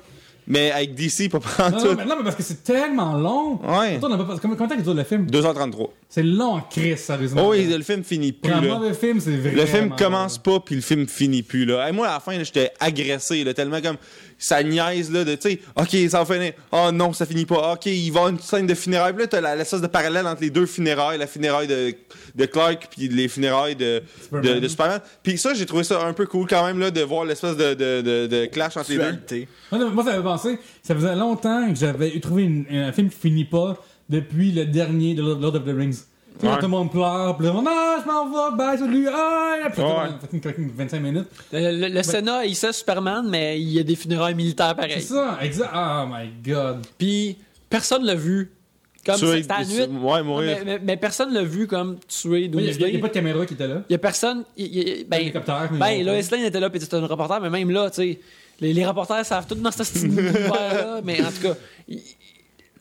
Mais avec DC, pas prendre Non, non, tout. mais, non, mais parce que c'est tellement long. Ouais. On a pas- Combien combien de temps qu'il dure le film? 2h33. C'est long en crise, sérieusement. Oh oui, le film finit plus là. mauvais film, c'est. Le film commence pas puis le film finit plus là. Hey, moi à la fin j'étais agressé là, tellement comme ça niaise là de tu sais OK, ça va finir. Oh non, ça finit pas. OK, il va y avoir une scène de funérailles. Puis là t'as la- l'espèce de parallèle entre les deux funérailles, la funéraille de, de Clark puis les funérailles de Superman. de, de Superman. Puis ça, j'ai trouvé ça un peu cool quand même là de voir l'espèce de, de, de, de clash entre les deux. Moi, non, moi, ça m'avait pensé, ça faisait longtemps que j'avais trouvé une- un film qui finit pas depuis le dernier de Lord of the Rings. Ouais. tout le monde pleure, puis là, non, je m'en vais, bye, salut, ah, puis Ouais. ça fait une- fait une 25 minutes. Le, le- le Sénat, il sait Superman, mais il y a des funérailles militaires C'est pareil. ça, exact. Oh my god. Puis personne l'a vu. Comme Tuer- c'était à la nuit. Ouais, mourir. mais, mais- mais personne l'a vu comme tuer Il n'y a, pas de caméra qui était là. Il y a personne. il- il- ben, L'hélicoptère, mais ben là, était là, puis c'était un reporter, mais même là, tu sais, les, les reporters savent tout dans ce petit univers-là, mais en tout cas.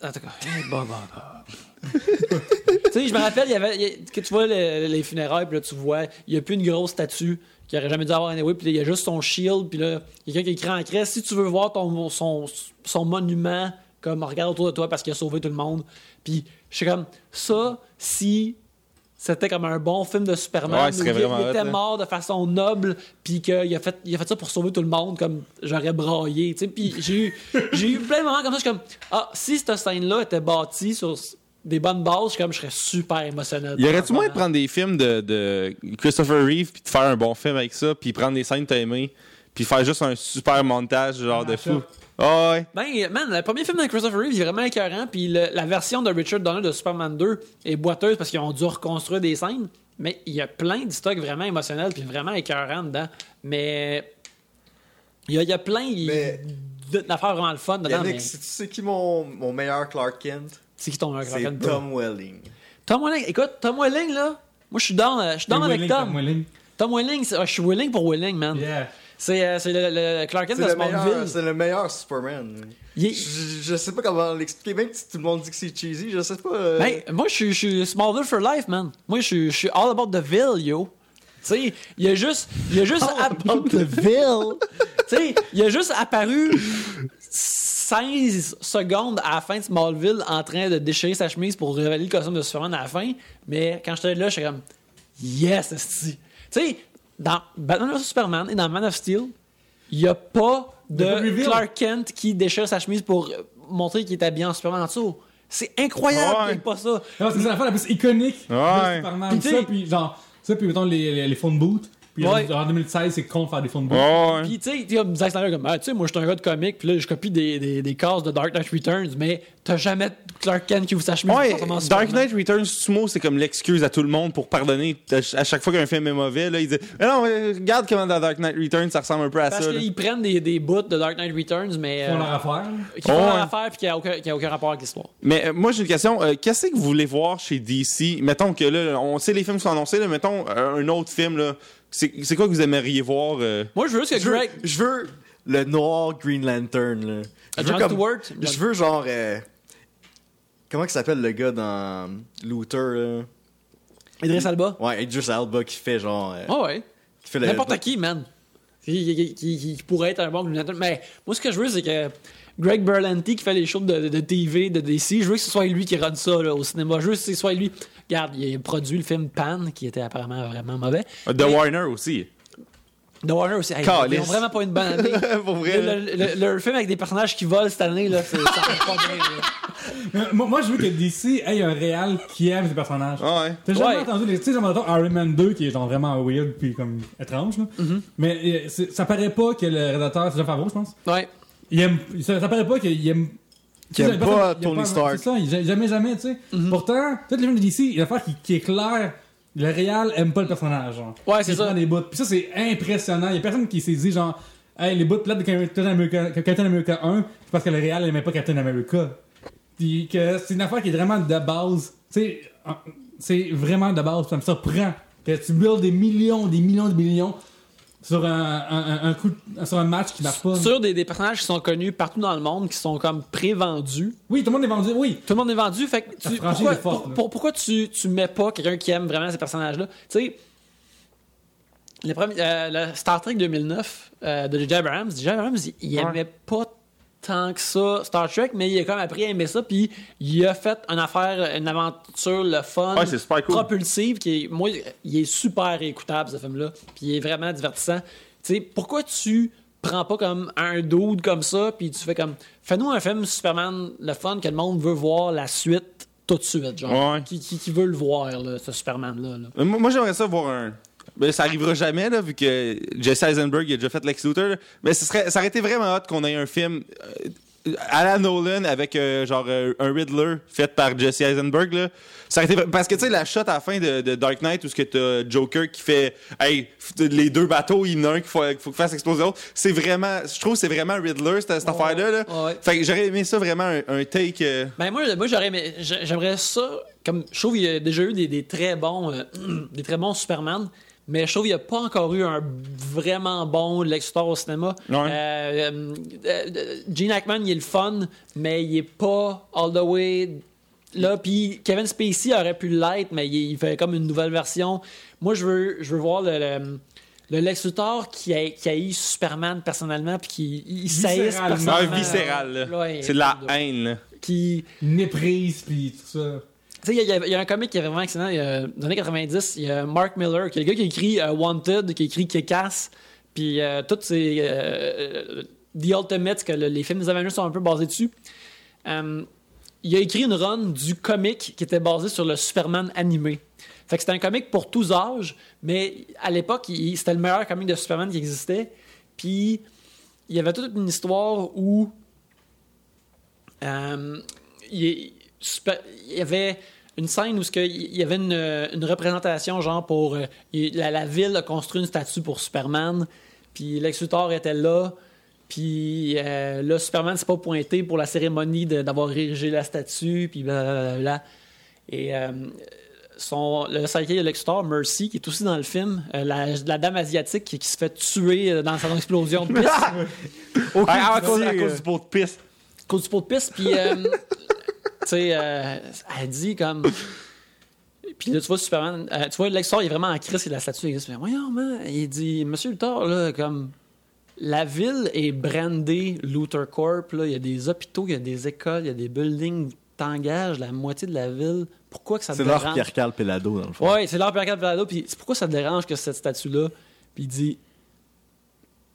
en tout cas, eh, bon, bon, bon. Tu sais, je me rappelle, il y avait, il que tu vois le- les funérailles, puis là, tu vois, il n'y a plus une grosse statue qui aurait jamais dû avoir anyway, puis il y a juste son shield, puis là, il y a quelqu'un qui écrit en crête, si tu veux voir ton, son, son monument, comme, regarde autour de toi parce qu'il a sauvé tout le monde. Puis, je suis comme, ça, si c'était comme un bon film de Superman Ouais, où il, était là. mort de façon noble puis qu'il a fait il a fait ça pour sauver tout le monde comme j'aurais braillé tu sais puis j'ai eu j'ai eu plein de moments comme ça je suis comme ah si cette scène là était bâtie sur des bonnes bases comme je serais super émotionnel Y aurait-tu moyen de prendre des films de, de Christopher Reeve puis de faire un bon film avec ça puis prendre des scènes que t'as aimées puis faire juste un super montage genre de fou? Ouais. Ben, man, le premier film de Christopher Reeve, il est vraiment écœurant. Puis la version de Richard Donner de Superman 2 est boiteuse parce qu'ils ont dû reconstruire des scènes. Mais il y a plein de stocks vraiment émotionnels puis vraiment écœurants dedans. Mais il y a, il y a plein d'affaires vraiment le fun dedans. Yannick, mais tu sais qui mon, mon meilleur Clark Kent? C'est qui ton meilleur C'est Clark Kent? Tom Welling. Tom Welling. Écoute, Tom Welling, là, moi je suis dans, je suis dans avec Willing, Tom. Willing. Tom Welling, c'est- ah, je suis willing pour Welling, man. Yeah. C'est euh, c'est le, le Clark Kent C'est de le, meilleur, Smallville. c'est le meilleur Superman. Est- Je, je sais pas comment l'expliquer, même si tout le monde dit que c'est cheesy, je sais pas. euh, Ben, moi, je suis- Smallville for life, man. Moi, je suis- all about the ville, yo. sais, il a juste, il a juste, app- About the ville. tu sais, il a juste apparu 16 secondes à la fin de Smallville en train de déchirer sa chemise pour révéler le costume de Superman à la fin. Mais quand j'étais là, j'étais comme, yes. Tu sais, dans Batman vs Superman et dans Man of Steel, il n'y a pas de. Clark Kent qui déchire sa chemise pour montrer qu'il est habillé en Superman en dessous. C'est incroyable Ouais. qu'il n'y pas ça. C'est la fois la plus iconique Ouais. de Superman. Puis tu ça, sais- puis genre, ça, puis mettons les, les, les phone booths. Ouais. en 2016, c'est con de faire des phone booths. Ouais. Puis, tu sais, Zack Snyder comme, ah, tu sais, moi, je suis un gars de comic, puis là, je copie des, des, des cases de Dark Knight Returns, mais t'as jamais Clark Kent qui vous sa chemise. Ouais, pour commencer Dark Superman. Knight Returns Sumo, c'est comme l'excuse à tout le monde pour pardonner. À ch- à chaque fois qu'un film est mauvais, là, ils disent Mais non, mais regarde comment dans Dark Knight Returns ça ressemble un peu à Parce ça. là. qu'ils prennent des, des bouts de Dark Knight Returns, mais. Ils font euh, leur affaire. qui font Ouais. leur affaire, puis qui n'a aucun, qui a aucun rapport avec l'histoire. Mais euh, moi, j'ai une question. Euh, Qu'est-ce que vous voulez voir chez DC Mettons que là, on sait les films qui sont annoncés, là, mettons euh, un autre film. là. C'est c'est quoi que vous aimeriez voir euh? Moi, je veux juste que Je veux, Greg. je veux le noir Green Lantern. Là. Je veux Stewart? Je veux genre. euh, comment il s'appelle le gars dans Looter là? Idris Alba. Ouais, Idris Alba qui fait genre. euh, Ah ouais. qui fait le- N'importe qui, man. Qui, qui- qui- qui- qui pourrait être un bon Green Lantern. Mais moi, ce que je veux, c'est que Greg Berlanti, qui fait les shows de, de TV, de DC, je veux que ce soit lui qui run ça là, au cinéma. Je veux que ce soit lui. Regarde, il a produit le film Pan, qui était apparemment vraiment mauvais. The Mais- Warner aussi. The Warner aussi. Hey, ils ont vraiment pas une bonne année. Pour vrai. le, le- le- le film avec des personnages qui volent cette année, là, c'est- ça fait pas bien. là. Mais moi, moi, je veux que DC ait un réal qui aime ses personnages. Ah ouais. T'as jamais Ouais. entendu les. Tu sais, mettons, Iron Man 2 qui est genre vraiment weird puis comme étrange, là. Mm-hmm. Mais euh, ça paraît pas que le rédacteur, c'est Jean Favreau, je pense. Ouais. Il aime. Ça, ça paraît pas qu'il aime. Qu'il aime pas Tony Stark. C'est ça, il- jamais, jamais, tu sais. Mm-hmm. Pourtant, tous les films de DC, il y a une affaire qui, qui est claire. Le réal aime pas le personnage, genre. Ouais, c'est ça. des bouts. Puis ça, c'est impressionnant. Il y a personne qui s'est dit, genre, hey, les bouts plates de Captain America, Captain America 1, c'est parce que le réal aimait pas Captain America. Puis que c'est une affaire qui est vraiment de base. Tu sais, c'est vraiment de base. Ça me surprend que tu builds des millions, des millions de millions sur un, un, coup, de- sur un match qui marche pas. Sur des, des personnages qui sont connus partout dans le monde, qui sont comme pré-vendus. Oui, tout le monde est vendu. Oui. Tout le monde est vendu, fait que tu, pourquoi, est forte, pour- là. pour- pourquoi tu, tu mets pas quelqu'un qui aime vraiment ces personnages-là? Tu sais, le, premier- euh, le Star Trek 2009 euh, de J.J. Abrams, J.J. Abrams, il, il Ouais. aimait pas tant que ça Star Trek, mais il a comme appris à aimer ça, puis il a fait une affaire, une aventure, le fun, Ouais, super cool. propulsive, qui est, moi, il est super écoutable, ce film-là, puis il est vraiment divertissant. Tu sais, pourquoi tu prends pas comme un dude comme ça, puis tu fais comme, fais-nous un film Superman, le fun, que le monde veut voir la suite tout de suite, genre, Ouais. qui, qui, qui veut le voir, là, ce Superman-là. là. Euh, moi, j'aimerais ça voir un. Ben, ça arrivera jamais, là, vu que Jesse Eisenberg il a déjà fait Lex Luthor. là. Mais ce serait, ça aurait été vraiment hot qu'on ait un film euh, à la Nolan avec euh, genre euh, un Riddler fait par Jesse Eisenberg. Là. Ça aurait été, parce que tu sais, la shot à la fin de, de Dark Knight où que t'as Joker qui fait Hey, les deux bateaux, il y en a un qu'il faut, qu'il faut faire exploser l'autre. C'est vraiment. Je trouve que c'est vraiment Riddler, cette, cette affaire-là. Là. Ouais. Fait que j'aurais aimé ça vraiment un, un take. euh, Ben moi, moi j'aurais aimé- j'aimerais ça comme je trouve qu'il y a déjà eu des, des très bons des très bons Superman mais je trouve qu'il n'y a pas encore eu un vraiment bon Lex Luthor au cinéma. Ouais. Euh, euh, euh, Gene Hackman, il est le fun, mais il est pas all the way là. Puis Kevin Spacey aurait pu l'être, mais il, fait comme une nouvelle version. Moi, je veux, je veux voir le, le, le Lex Luthor qui a, qui a eu Superman personnellement, puis qui il saillisse Viscéralement. un personnellement. viscéral. c'est de la haine. Là. Qui, Méprise, puis tout ça. Il y, a- un comic qui est vraiment excellent. A, dans les années 90, il y a Mark Miller, qui est le gars qui écrit euh, Wanted, qui écrit Kick-Ass, puis euh, toutes ces. euh, euh, The Ultimate, que le- les films des Avengers sont un peu basés dessus. Euh, il a écrit une run du comic qui était basé sur le Superman animé. Fait que c'était un comic pour tous âges, mais à l'époque, c'était le meilleur comic de Superman qui existait. Puis il y avait toute une histoire où euh, il, il y avait une scène où il y avait une, une représentation genre pour euh, la, la ville a construit une statue pour Superman puis Lex Luthor était là puis euh, là Superman s'est pas pointé pour la cérémonie d'avoir érigé la statue puis blablabla et euh, son, le sidekick de Lex Luthor, Mercy, qui est aussi dans le film, euh, la, la dame asiatique qui, qui se fait tuer dans son explosion de piste. Ah, à, cause, à cause du pot de piste. cause du pot de piste, puis euh, tu sais, euh, elle dit comme Puis là, tu vois Superman, euh, tu vois Lex Luthor, il est vraiment en crise et la statue existe. Mais voyons, man, il dit, Monsieur Luthor, là, comme la ville est brandée Luthor Corp, là, il y a des hôpitaux, il y a des écoles, il y a des buildings, t'engages la moitié de la ville. Pourquoi que ça te C'est leur dérange? Pierre Carl Pelado, dans le fond. Ouais, c'est l'art Pierre Pelado. Puis c'est pourquoi ça te dérange que cette statue-là? Puis il dit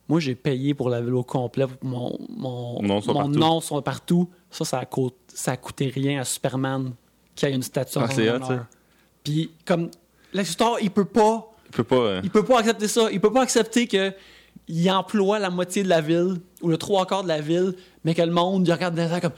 Moi, j'ai payé pour la ville au complet, pour que mon, mon, Nom soit mon partout. nom soit partout. Ça, ça a, coûté, ça a coûté rien à Superman qui a une statue en Ah, son c'est hot, honneur. ça. Puis comme Luthor, il peut pas. Il peut pas. euh, Il peut pas accepter ça. Il peut pas accepter que il emploie la moitié de la ville ou le trois quarts de la ville, mais que le monde il regarde derrière comme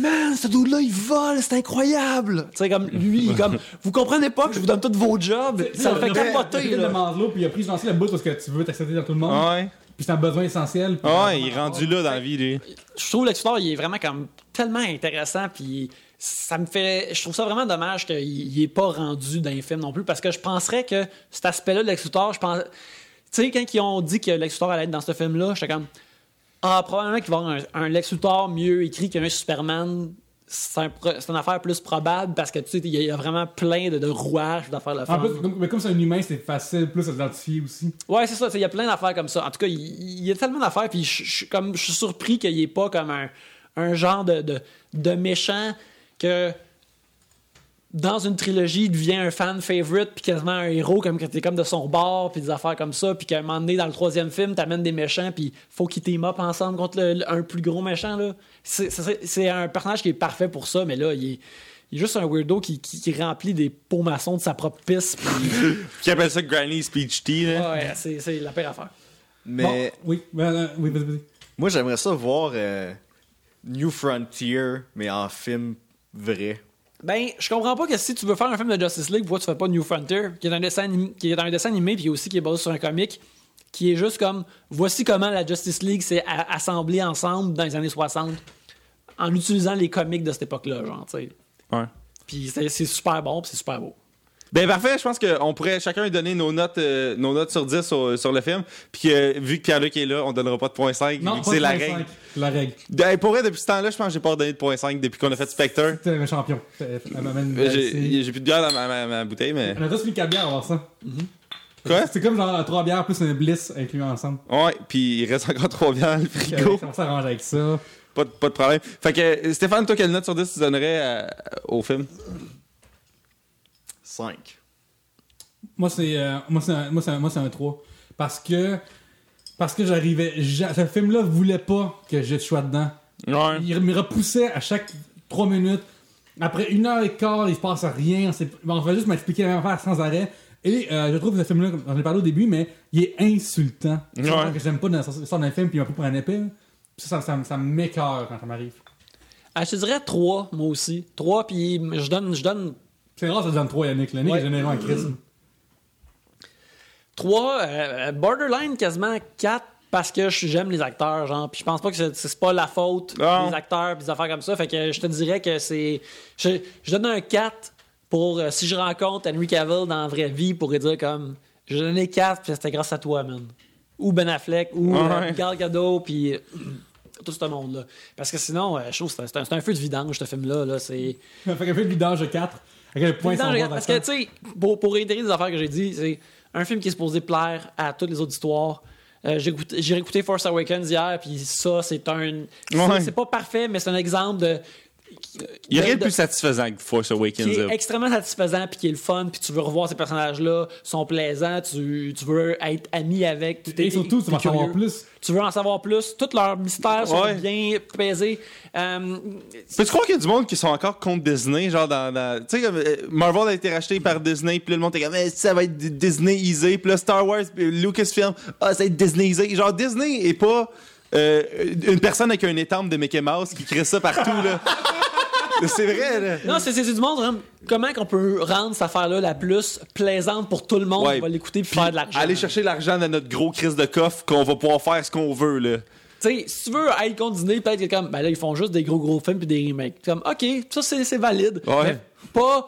Man, ce dude-là, il vole, c'est incroyable! Tu sais, comme lui, il est comme Vous comprenez pas que je vous donne tous vos jobs? Ça me fait capoter, Il a là. de Maslow, puis il a pris lancé la bout parce que tu veux t'accepter dans tout le monde. Ouais. Puis c'est un besoin essentiel. puis- Ah Ouais, il est rendu là dans la vie, lui. Je trouve Lex Luthor, il est vraiment comme tellement intéressant, puis ça me fait. Je trouve ça vraiment dommage qu'il il est pas rendu dans les films non plus, parce que je penserais que cet aspect-là de Lex Luthor, je pense. Tu sais, quand ils ont dit que Lex Luthor allait être dans ce film-là, j'étais comme. Ah, probablement qu'il va y avoir un, un Lex Luthor mieux écrit qu'un Superman. C'est un une affaire plus probable parce que tu sais, il y a- il y a vraiment plein de, de rouages d'affaires le En fun. plus, mais comme c'est un humain, c'est facile plus à s'identifier aussi. Ouais, c'est ça. Il y a plein d'affaires comme ça. En tout cas, il, y a tellement d'affaires. Puis je, je- comme, je suis surpris qu'il n'y ait pas comme un, un genre de, de, de méchant que dans une trilogie, il devient un fan favorite puis quasiment un héros comme que t'es comme de son bord puis des affaires comme ça puis qu'à un moment donné dans le troisième film t'amènes des méchants puis faut qu'ils team up ensemble contre le- le- un plus gros méchant là c'est, un personnage qui est parfait pour ça mais là il est, il est juste un weirdo qui, qui, qui remplit des pots maçons de sa propre piste puis Qui appelle ça Granny Speech Tea, là. ouais, c'est, la pire affaire Mais Bon, oui, ben, euh, oui, vas-y, vas-y. moi, j'aimerais ça voir euh, New Frontier, mais en film vrai. Ben, je comprends pas que si tu veux faire un film de Justice League, pourquoi tu fais pas New Frontier, qui est un dessin animé, qui est un dessin animé puis aussi qui est basé sur un comic, qui est juste comme voici comment la Justice League s'est assemblée ensemble dans les années 60 en utilisant les comics de cette époque-là, genre, tu sais. Ouais. Puis c'est super bon, c'est super beau. Ben parfait, je pense qu'on pourrait chacun donner nos notes, euh, nos notes sur 10 sur, sur le film. Puis que, vu que Pierre-Luc est là, on donnera pas de point 5. Non, c'est la règle. La règle. Ben, pour vrai, depuis ce temps-là, je pense que j'ai pas redonné de point 5 depuis qu'on a fait Spectre. T'es un champion. Euh, J'ai plus de bière dans ma, ma- ma bouteille, mais. On a tous mis 4 bières à voir ça. Quoi? C'est comme genre 3 bières plus une bliss inclus ensemble. Ouais, puis il reste encore trop bien dans le frigo. On s'arrange avec ça. Pas, de- pas de problème. Fait que, euh, Stéphane, toi, quelle note sur 10 tu donnerais euh, au film? 5. Moi, c'est euh, moi, c'est un, moi, c'est un, moi, c'est un 3. Parce que. Parce que j'arrivais. j'a- Ce film-là voulait pas que je sois dedans. Ouais. Il me repoussait à chaque 3 minutes. Après une heure et quart, il se passe rien. C'est- On va juste m'expliquer la même affaire sans arrêt. Et euh, je trouve que ce film-là, comme j'en ai parlé au début, mais il est insultant. Ouais. que j'aime pas dans l'histoire d'un film, puis il m'a pris pour un épée. Ça, ça, me- ça m'écœure quand ça m'arrive. Ah, je te dirais 3, moi aussi. 3, puis je donne, je donne C'est rare, ça donne 3, Yannick. Yannick Ouais. est généreux en crise. 3, euh, borderline quasiment 4 parce que j'aime les acteurs, genre. Puis je pense pas que c'est- c'est pas la faute Non. des acteurs puis des affaires comme ça. Fait que je te dirais que c'est. Je, je donne un 4 pour euh, si je rencontre Henry Cavill dans la vraie vie pour lui dire comme. Je donnais 4 puis c'était grâce à toi, man. Ou Ben Affleck, ou euh, Ouais. Gal Gadot, puis euh, tout ce monde-là. Parce que sinon, euh, je trouve que c'est un, c'est un feu de vidange, ce film-là. Là. C'est. fait qu'un film de vidange de 4. À quel point parce que, tu sais, pour, pour réitérer les affaires que j'ai dit, c'est un film qui est supposé plaire à toutes les auditoires. Euh, j'ai écouté- Force Awakens hier, puis ça, c'est un. c'est- Ouais. C'est pas parfait, mais c'est un exemple de. Il y a rien de de- plus satisfaisant que Force Awakens. qui est extrêmement satisfaisant, puis qui est le fun, puis tu veux revoir ces personnages-là, sont plaisants, tu, tu veux être ami avec. tu Et surtout, tu vas en savoir plus. Tu veux en savoir plus. Tous leurs mystères sont Ouais. bien pesés. Euh, Peux-tu croire qu'il y a du monde qui sont encore contre Disney, genre dans... dans- tu sais, comme euh, Marvel a été racheté par Disney, puis le monde est comme, Eh, ça va être Disney-isé, puis là, Star Wars, puis Lucasfilm, ah, ça va être Disney-isé. Genre, Disney est pas euh, une personne avec un étampe de Mickey Mouse qui crée ça partout, là. C'est vrai, là. Non, c'est c'est du monde. Comment qu'on peut rendre cette affaire-là la plus plaisante pour tout le monde Ouais. qui va l'écouter et Puis faire de l'argent? Aller chercher l'argent dans notre gros crise de coffre qu'on va pouvoir faire ce qu'on veut, là. Tu sais, si tu veux être contre Disney, peut-être comme, ben là, ils font juste des gros gros films puis des remakes. Comme, ok, ça c'est c'est valide. Ouais. Mais pas.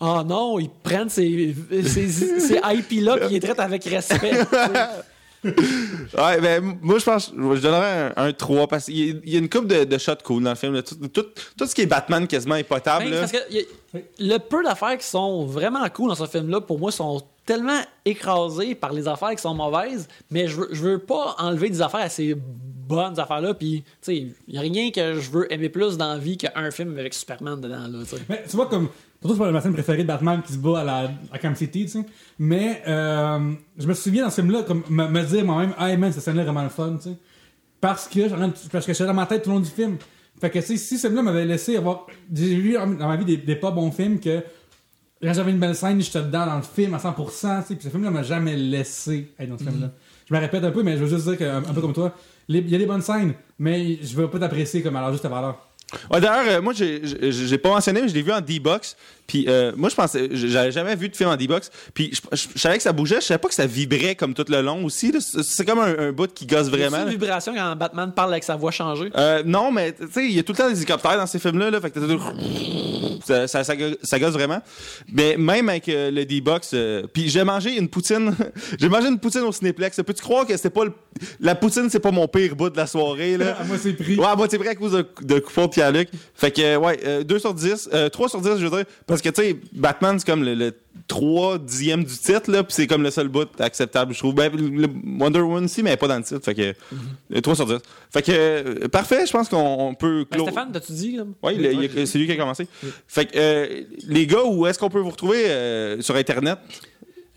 Oh non, ils prennent ces, ces, ces IP-là puis ils les traitent avec respect. Ouais, ben, moi, je pense, je donnerais un, un 3 parce qu'il y a- il y a une coupe de, de shots cool dans le film. là. Tout, tout, tout ce qui est Batman quasiment est potable. Ben, là. parce que y a- le peu d'affaires qui sont vraiment cool dans ce film-là, pour moi, sont tellement écrasées par les affaires qui sont mauvaises, mais je veux, veux pas enlever des affaires à ces bonnes affaires-là. Puis, tu sais, il a rien que je veux aimer plus dans la vie qu'un film avec Superman dedans, là, tu vois, comme. Surtout, c'est pas ma scène préférée de Batman qui se bat à la à City, tu sais. Mais euh, je me souviens dans ce film-là, comme me, dire moi-même, hey man, cette scène-là est vraiment fun, tu sais. Parce que, parce que dans ma tête tout le long du film. Fait que, si ce film-là m'avait laissé avoir. J'ai vu dans ma vie des pas bons films que. Quand j'avais une belle scène, j'étais dedans dans le film à 100%, tu sais. Puis ce film-là m'a jamais laissé être dans ce film-là. Je me répète un peu, mais je veux juste dire que, un, peu comme toi, il y a des bonnes scènes, mais je veux pas t'apprécier comme à leur juste valeur. Ouais, D'ailleurs, euh, moi, j'ai pas mentionné, mais je l'ai vu en D-Box. Puis euh, moi, je pensais, j'avais jamais vu de film en D-Box. Puis je, je- je savais que ça bougeait, je savais pas que ça vibrait comme tout le long aussi. C'est comme un, un bout qui gosse vraiment. C'est une vibration quand Batman parle avec sa voix changée? Euh, non, mais tu sais, il y a tout le temps des hélicoptères dans ces films-là. Là, fait que ça, ça, ça, go- ça gosse vraiment. Mais même avec euh, le D-Box, euh, puis j'ai mangé une poutine. j'ai mangé une poutine au Cinéplex. Peux-tu croire que c'était pas le... la poutine, c'est pas mon pire bout de la soirée là? À moi, c'est pris. Ouais, moi, c'est vrai à cause de, de coupon de Pierre-Luc. Fait que, euh, ouais, euh, 2 sur 10, euh, 3 sur 10, je veux dire. Parce que, tu sais, Batman, c'est comme le, le 3 dixième du titre, là, pis c'est comme le seul bout acceptable, je trouve. Ben, le Wonder Woman aussi, mais elle est pas dans le titre. Fait que, euh, 3 sur 10. Fait que, euh, parfait, je pense qu'on on peut Ben. Stéphane, t'as-tu dit? Oui, c'est lui qui a commencé. Fait que, euh, les gars, où est-ce qu'on peut vous retrouver euh, sur Internet?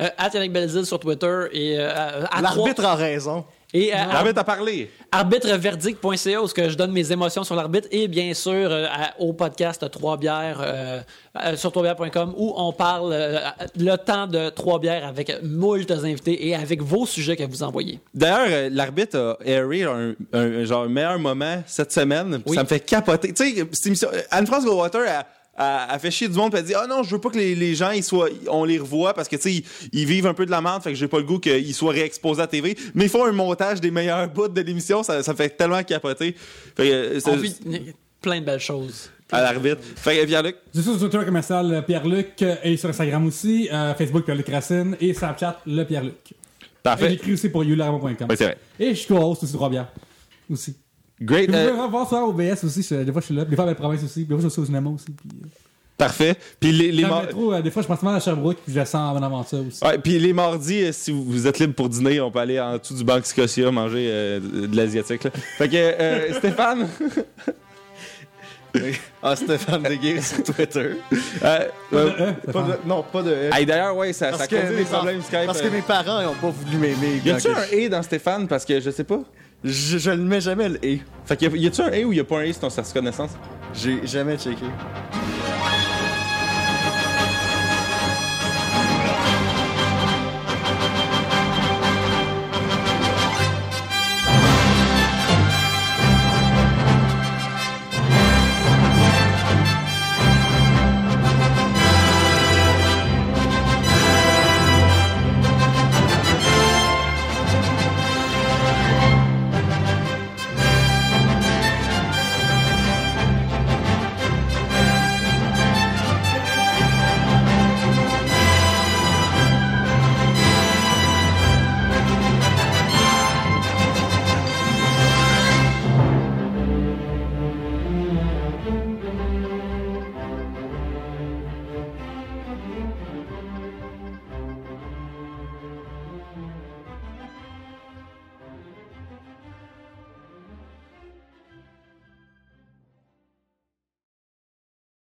Euh, at Yannick Belzil sur Twitter et euh, à L'arbitre trois- a raison. Et euh, Arrête à parler. arbitreverdict.ca où ce que je donne mes émotions sur l'arbitre et bien sûr euh, à- au podcast Trois bières euh, euh, sur troisbières.com où on parle euh, le temps de Trois bières avec moult invités et avec vos sujets que vous envoyez. D'ailleurs, l'arbitre a airé un, genre meilleur moment cette semaine. Oui. Ça me fait capoter. Tu sais, Anne-France Goldwater a, a, a fait chier du monde puis elle dit Ah non, je veux pas que les, les gens ils soient, on les revoie parce que tu sais, ils, ils vivent un peu de la merde, fait que j'ai pas le goût qu'ils soient réexposés à TV. Mais ils font un montage des meilleurs bouts de l'émission, ça, ça me fait tellement capoter. Fait que, euh, c'est- On vit plein de belles choses. à l'arbitre. Fait que Pierre-Luc, Je suis sur Twitter commercial euh, Pierre-Luc euh, et sur Instagram aussi, euh, Facebook Pierre-Luc Racine et Snapchat le Pierre-Luc. Et parfait. j'écris aussi pour c'est vrai. Et je suis co-host aussi de Trois-Bières. Aussi. Great. Puis vous euh, pouvez revoir ça au BS aussi, je- des fois je suis là, des fois à la province aussi, des fois je suis aussi au cinéma aussi. Puis, euh, parfait. Puis les, les dans le mar- métro, euh, des fois je pense mal à Sherbrooke puis je descends en aventure aussi. Ouais, puis les mardis, euh, si vous, vous êtes libre pour dîner, on peut aller en dessous du banc Scotia manger euh, de, de l'asiatique. là. Fait que euh, Stéphane, Ah, Stéphane Deguay sur Twitter. euh, euh, Euh, Pas de- non, pas de F. hey, d'ailleurs, ouais, ça, ça Parce cause que, des mes problèmes Skype. parce que euh. mes parents n'ont pas voulu m'aimer. Y a-tu un E dans Stéphane? Parce que je sais pas? Je, je ne mets jamais le E. Fait que y a- a-tu un E ou y a pas un E sur ton certificat de naissance? J'ai jamais checké.